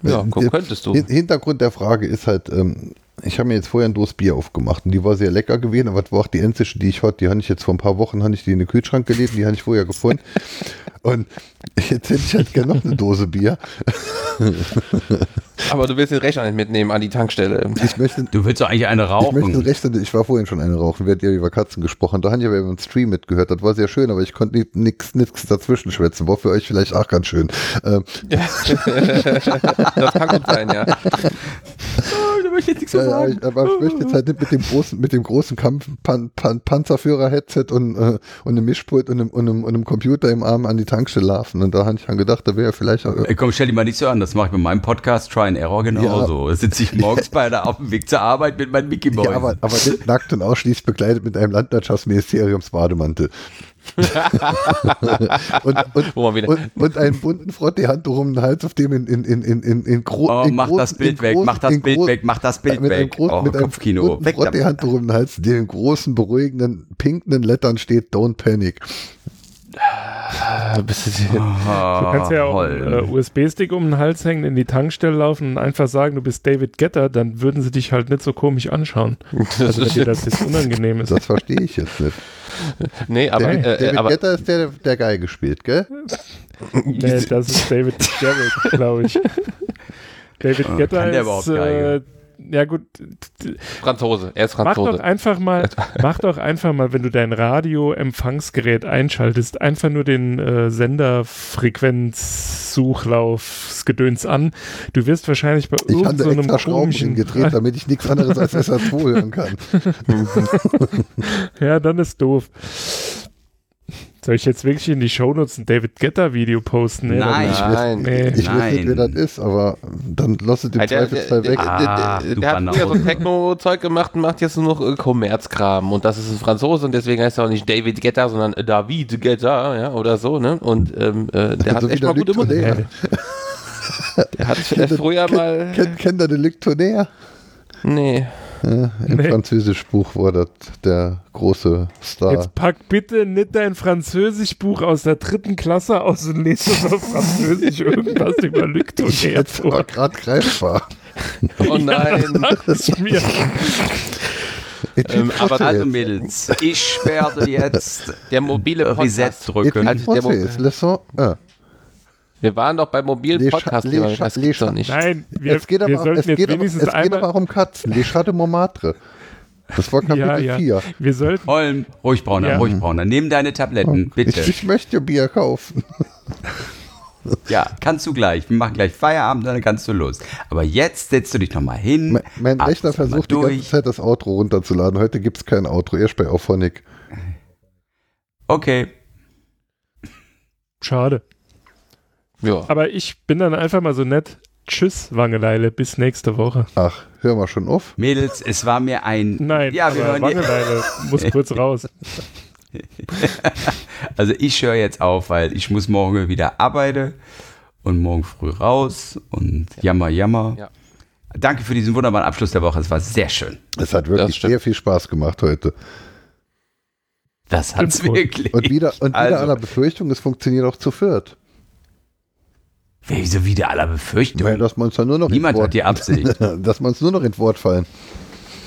Ja, Äh, könntest du. Hin- Hintergrund der Frage ist halt, ähm, ich habe mir jetzt vorher ein Dose Bier aufgemacht und die war sehr lecker gewesen, aber das war auch die einzige, die ich hatte. Die habe ich jetzt vor ein paar Wochen, habe ich die in den Kühlschrank gelegt, die habe ich vorher gefunden. Und jetzt hätte ich halt gerne noch eine Dose Bier. Aber du willst den Rechner nicht mitnehmen an die Tankstelle. Ich möchte, Du willst doch eigentlich eine ich möchte rauchen. rechnen, ich war vorhin schon eine rauchen, wir hatten ja über Katzen gesprochen. Da haben ich aber den Stream mitgehört. Das war sehr schön, aber ich konnte nichts nix dazwischen schwätzen. War für euch vielleicht auch ganz schön. Ähm, das kann gut sein, ja. Möchte ich nichts Ja, ja, ich, aber ich möchte jetzt halt nicht mit dem großen, mit dem großen Kampf Pan, Pan, Panzerführer-Headset und, äh, und einem Mischpult und einem, und, einem, und einem Computer im Arm an die Tankstelle laufen. Und da habe ich dann gedacht, da wäre vielleicht auch. Ey, komm, stell dich mal nicht so an, das mache ich bei meinem Podcast Try and Error genauso. Da sitze ich morgens bei der auf dem Weg zur Arbeit mit meinem Mickey Boy. Ja, aber, aber nicht nackt und ausschließlich bekleidet mit einem Landwirtschaftsministeriumsbademantel. und, und, und, und einen bunten Frottee-Handtuch um den Hals, auf dem in, in, in, in, in, in, gro Oh, in mach großen- das Bild weg, großen- mach das Bild weg, mach das Bild mit einem, weg. großen, Oh, mit einem Kopfkino, damit. Frottee-Handtuch um den Hals, der in großen, beruhigenden, pinken Lettern steht, don't panic. Bist du- Ah, Du kannst ja auch einen äh, USB-Stick um den Hals hängen, in die Tankstelle laufen und einfach sagen, du bist David Getter, dann würden sie dich halt nicht so komisch anschauen. Also wenn dir das jetzt unangenehm ist. Das verstehe ich jetzt nicht. Nee, aber, David, äh, David aber Guetta ist der, der Geige spielt, gell? Nee, das ist David Garrett, glaube ich. David Getter kann der ist, äh? Ja gut, Franzose, er ist mach doch Franzose. einfach mal, mach doch einfach mal, wenn du dein Radio-Empfangsgerät einschaltest, einfach nur den äh, Senderfrequenzsuchlaufsgedöns an. Du wirst wahrscheinlich bei Ich habe irgendeinem so einem extra Schrauben gedreht, damit ich nichts anderes als SR2 hören kann. Ja, dann ist doof. Soll ich jetzt wirklich in die Shownotes ein David Getter Video posten? Nee, Nein. dann- Nein. Nee. Ich weiß nicht, wer das Nein. ist, aber dann lass Ja, der, der, Zweifelsfall der, weg. der, Ah, der, du der hat früher so. Techno-Zeug gemacht und macht jetzt nur noch äh, Kommerzkram. Und das ist ein Franzose und deswegen heißt er auch nicht David Guetta, sondern äh, David Guetta, ja, oder so, ne? Und ähm, äh, der hat so echt der mal gute Musik. Der hat äh, früher mal. Kennt, kennt ihr den Luc Tonnerre? Nee. Ja, Im Nee. Französischbuch war das der große Star. Jetzt pack bitte nicht dein Französischbuch aus der dritten Klasse aus und lese das auf Französisch irgendwas über ich Tonnerre jetzt war gerade greifbar. Oh nein. Sag es mir. Ähm, aber Also Mädels, ich werde jetzt der mobile Reset drücken. Also der Mo- un. Wir waren doch beim mobilen Podcast. Thema, Cha- das gibt's doch nicht. Nein, wir, es geht wir aber, sollten es jetzt geht aber, wenigstens es geht aber um Katzen. Les Chats de Montmartre. Das war Kapitel Ja, ja. 4. Wir sollten. Holm, ruhig Brauner, Ja. ruhig Brauner. Nimm deine Tabletten, bitte. Ich, ich möchte Bier kaufen. Ja, kannst du gleich. Wir machen gleich Feierabend, dann kannst du los. Aber jetzt setzt du dich nochmal hin. Mein, mein Rechner versucht die ganze. Zeit das Outro runterzuladen. Heute gibt es kein Outro, erst bei Auphonic. Okay. Schade. Ja. Aber ich bin dann einfach mal so nett. Tschüss, Wangeleile. Bis nächste Woche. Ach, hör mal schon auf. Mädels, es war mir ein. Nein, ja, wir aber hören die, Wangeleile muss kurz raus. Also ich höre jetzt auf, weil ich muss morgen wieder arbeiten und morgen früh raus und jammer, jammer. Ja. danke für diesen wunderbaren Abschluss der Woche. Es war sehr schön. Es hat wirklich sehr viel Spaß gemacht heute. Das hat es wirklich. Und wieder, und wieder also, aller Befürchtung, es funktioniert auch zu viert. Wieso wieder aller Befürchtung? Ja, dass man dann nur noch Niemand hat die Absicht. dass man uns nur noch ins Wort fallen.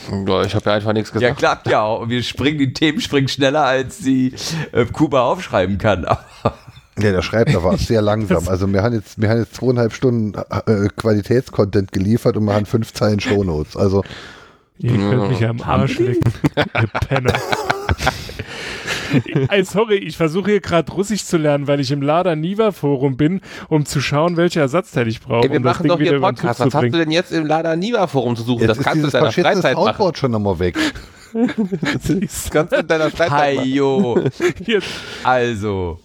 Ich habe ja einfach nichts gesagt. Ja, klappt ja auch. Wir springen, die Themen springen schneller, als die äh, Kuba aufschreiben kann. ja, der schreibt aber sehr langsam. Also wir haben jetzt, wir haben jetzt zweieinhalb Stunden äh, Qualitätscontent geliefert und wir haben fünf Zeilen Shownotes. Also Ihr könnt mich am Arsch lecken, ihr Penner. Ey, sorry, ich versuche hier gerade Russisch zu lernen, weil ich im Lada Niva Forum bin, um zu schauen, welche Ersatzteile ich brauche. wir um machen doch hier Podcast. Was hast du denn jetzt im Lada Niva Forum zu suchen? Jetzt das kannst du in deiner Freizeit Soundboard machen. schon nochmal weg. das kannst du in deiner Freizeit machen. Also.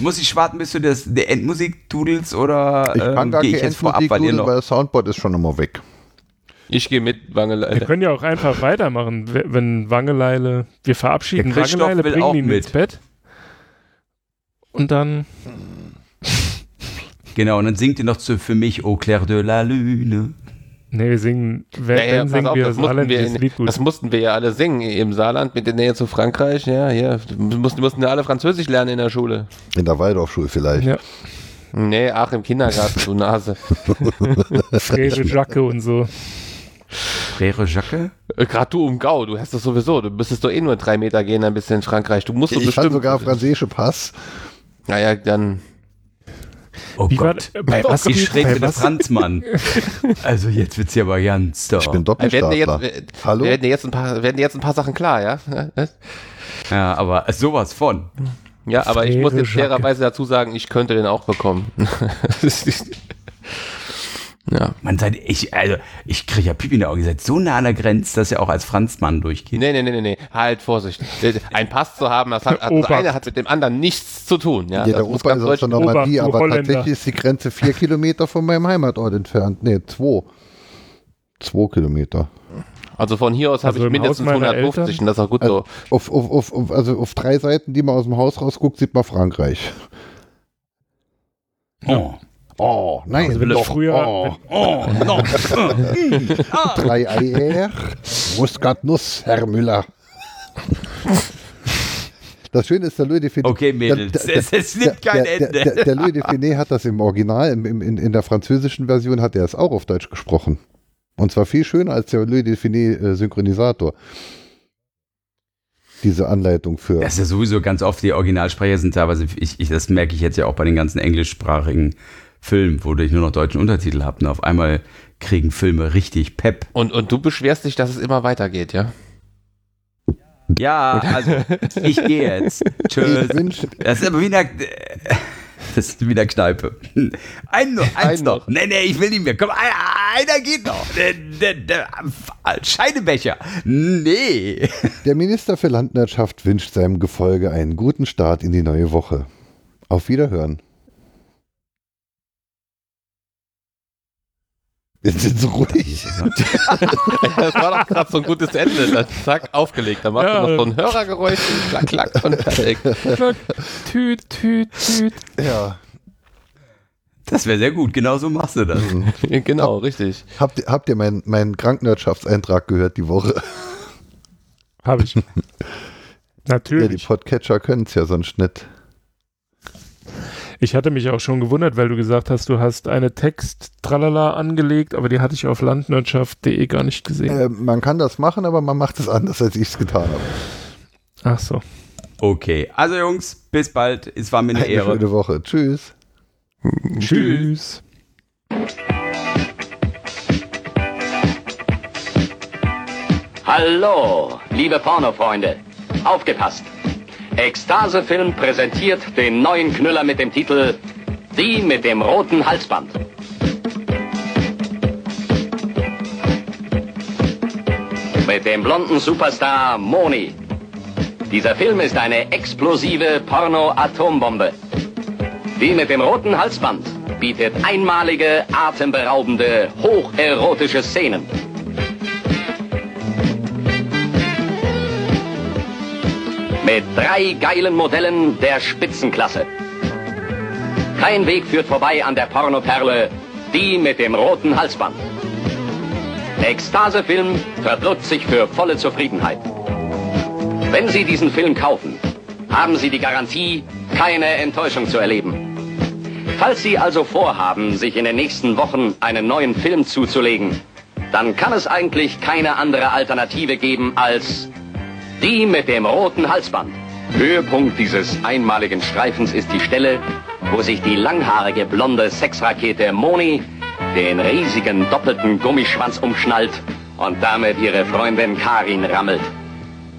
Muss ich warten, bis du das, die Endmusik dudelst oder ich kann ähm, gar keine Endmusik dudeln, weil das Soundboard ist schon nochmal weg. Ich gehe mit Wangeleile. Wir können ja auch einfach weitermachen, wenn Wangeleile, wir verabschieden Wangeleile, bringen ihn mit. ins Bett und dann Genau, und dann singt ihr noch zu, für mich Au clair de la lune. Nee, wir singen, wenn, naja, dann singen auf, wir das, alle, wir in, das mussten wir ja alle singen im Saarland mit der Nähe zu Frankreich. Ja, ja, wir mussten, mussten ja alle Französisch lernen in der Schule. In der Waldorfschule vielleicht. Ja. Nee, ach, im Kindergarten, du Nase. Frere Jacke und so. Frère Jacques? Äh, Gerade du um Gau, du hast das sowieso. Du müsstest doch eh nur drei Meter gehen, ein bisschen in Frankreich. Du musst ich bestimmt. Ich sogar französische Pass. Naja, dann. Oh Wie Gott, war, bei was ich schräg der Franzmann. also jetzt wird's ja aber ganz doch. Ich bin Doppelstartler. Werden jetzt, Hallo? Werden dir, jetzt ein paar, werden dir jetzt ein paar Sachen klar, ja? Ja, aber sowas von. Ja, aber ich muss jetzt fairerweise dazu sagen, ich könnte den auch bekommen. Ja. Man seid, ich, also, ich kriege ja Pipi in der Augen. Ihr seid so nah an der Grenze, dass er auch als Franzmann durchgeht. Nee, nee, nee, nee, halt, Vorsicht. Ein Pass zu haben, das, hat, das eine hat mit dem anderen nichts zu tun. Ja, ja der Opa ist aus der Normandie, aber Holländer. tatsächlich ist die Grenze vier Kilometer von meinem Heimatort entfernt. Nee, zwei. Zwei Kilometer. Also von hier aus also habe ich mindestens 150 Eltern? und das ist auch gut also so. Auf, auf, auf, also auf drei Seiten, die man aus dem Haus rausguckt, sieht man Frankreich. Oh. Oh, nein, also doch. Früher, oh, oh, noch. Drei Eier, Muskatnuss, Herr Müller. Das Schöne ist, der Louis de Finet. Okay, Mädels, der, der, es, nimmt kein der, Ende. Der, der, Louis de Finet hat das im Original, im, im, in, in der französischen Version hat er es auch auf Deutsch gesprochen. Und zwar viel schöner als der Louis de Finet äh, Synchronisator. Diese Anleitung für. Das ist ja sowieso ganz oft, die Originalsprecher sind teilweise, ich, ich, das merke ich jetzt ja auch bei den ganzen englischsprachigen Film, wo ich nur noch deutschen Untertitel habe. Und auf einmal kriegen Filme richtig Pep. Und, und du beschwerst dich, dass es immer weitergeht, ja? Ja, also ich gehe jetzt. Tschüss. Das ist aber wie eine, das ist wie eine Kneipe. Ein noch, eins Ein noch. Nee, nee, ich will nicht mehr. Komm, einer geht noch. Scheidebecher. Nee. Der Minister für Landwirtschaft wünscht seinem Gefolge einen guten Start in die neue Woche. Auf Wiederhören. Jetzt sind sie ruhig. das war doch gerade so ein gutes Ende. Dann zack, aufgelegt. Dann machst ja. du noch so ein Hörergeräusch, klack, klack und fertig. Tüt, tüt, tüt. Ja. Das wäre sehr gut, genau so machst du das. Mhm. genau, Hab, richtig. Habt, habt ihr meinen mein Krankenwirtschaftseintrag gehört die Woche? Habe ich. Natürlich. Ja, die Podcatcher können es ja sonst nicht. Ich hatte mich auch schon gewundert, weil du gesagt hast, du hast eine Text-Tralala angelegt, aber die hatte ich auf landwirtschaft.de gar nicht gesehen. Äh, man kann das machen, aber man macht es anders, als ich es getan habe. Ach so. Okay, also Jungs, bis bald. Es war mir eine, eine Ehre. Schöne Woche. Tschüss. Tschüss. Hallo, liebe Pornofreunde. Aufgepasst! Ekstase Film präsentiert den neuen Knüller mit dem Titel Die mit dem roten Halsband. Mit dem blonden Superstar Moni. Dieser Film ist eine explosive Porno-Atombombe. Die mit dem roten Halsband bietet einmalige, atemberaubende, hocherotische Szenen. Mit drei geilen Modellen der Spitzenklasse. Kein Weg führt vorbei an der Pornoperle, die mit dem roten Halsband. Ekstasefilm verdrückt sich für volle Zufriedenheit. Wenn Sie diesen Film kaufen, haben Sie die Garantie, keine Enttäuschung zu erleben. Falls Sie also vorhaben, sich in den nächsten Wochen einen neuen Film zuzulegen, dann kann es eigentlich keine andere Alternative geben als die mit dem roten Halsband. Höhepunkt dieses einmaligen Streifens ist die Stelle, wo sich die langhaarige blonde Sexrakete Moni den riesigen doppelten Gummischwanz umschnallt und damit ihre Freundin Karin rammelt.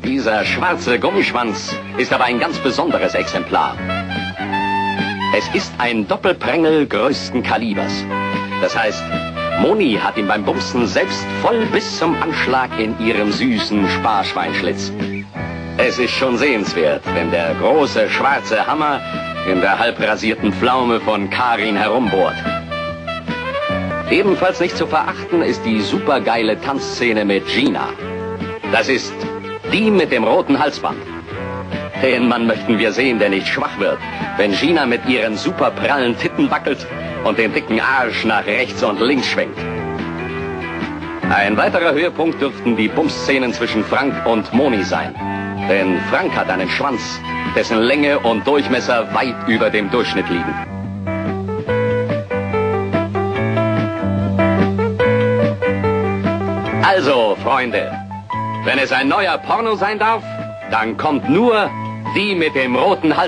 Dieser schwarze Gummischwanz ist aber ein ganz besonderes Exemplar. Es ist ein Doppelprängel größten Kalibers. Das heißt, Moni hat ihn beim Bumsen selbst voll bis zum Anschlag in ihrem süßen Sparschweinschlitz. Es ist schon sehenswert, wenn der große schwarze Hammer in der halbrasierten Pflaume von Karin herumbohrt. Ebenfalls nicht zu verachten ist die supergeile Tanzszene mit Gina. Das ist die mit dem roten Halsband. Den Mann möchten wir sehen, der nicht schwach wird, wenn Gina mit ihren superprallen Titten wackelt und den dicken Arsch nach rechts und links schwenkt. Ein weiterer Höhepunkt dürften die Bumsszenen zwischen Frank und Moni sein. Denn Frank hat einen Schwanz, dessen Länge und Durchmesser weit über dem Durchschnitt liegen. Also, Freunde, wenn es ein neuer Porno sein darf, dann kommt nur die mit dem roten Hals.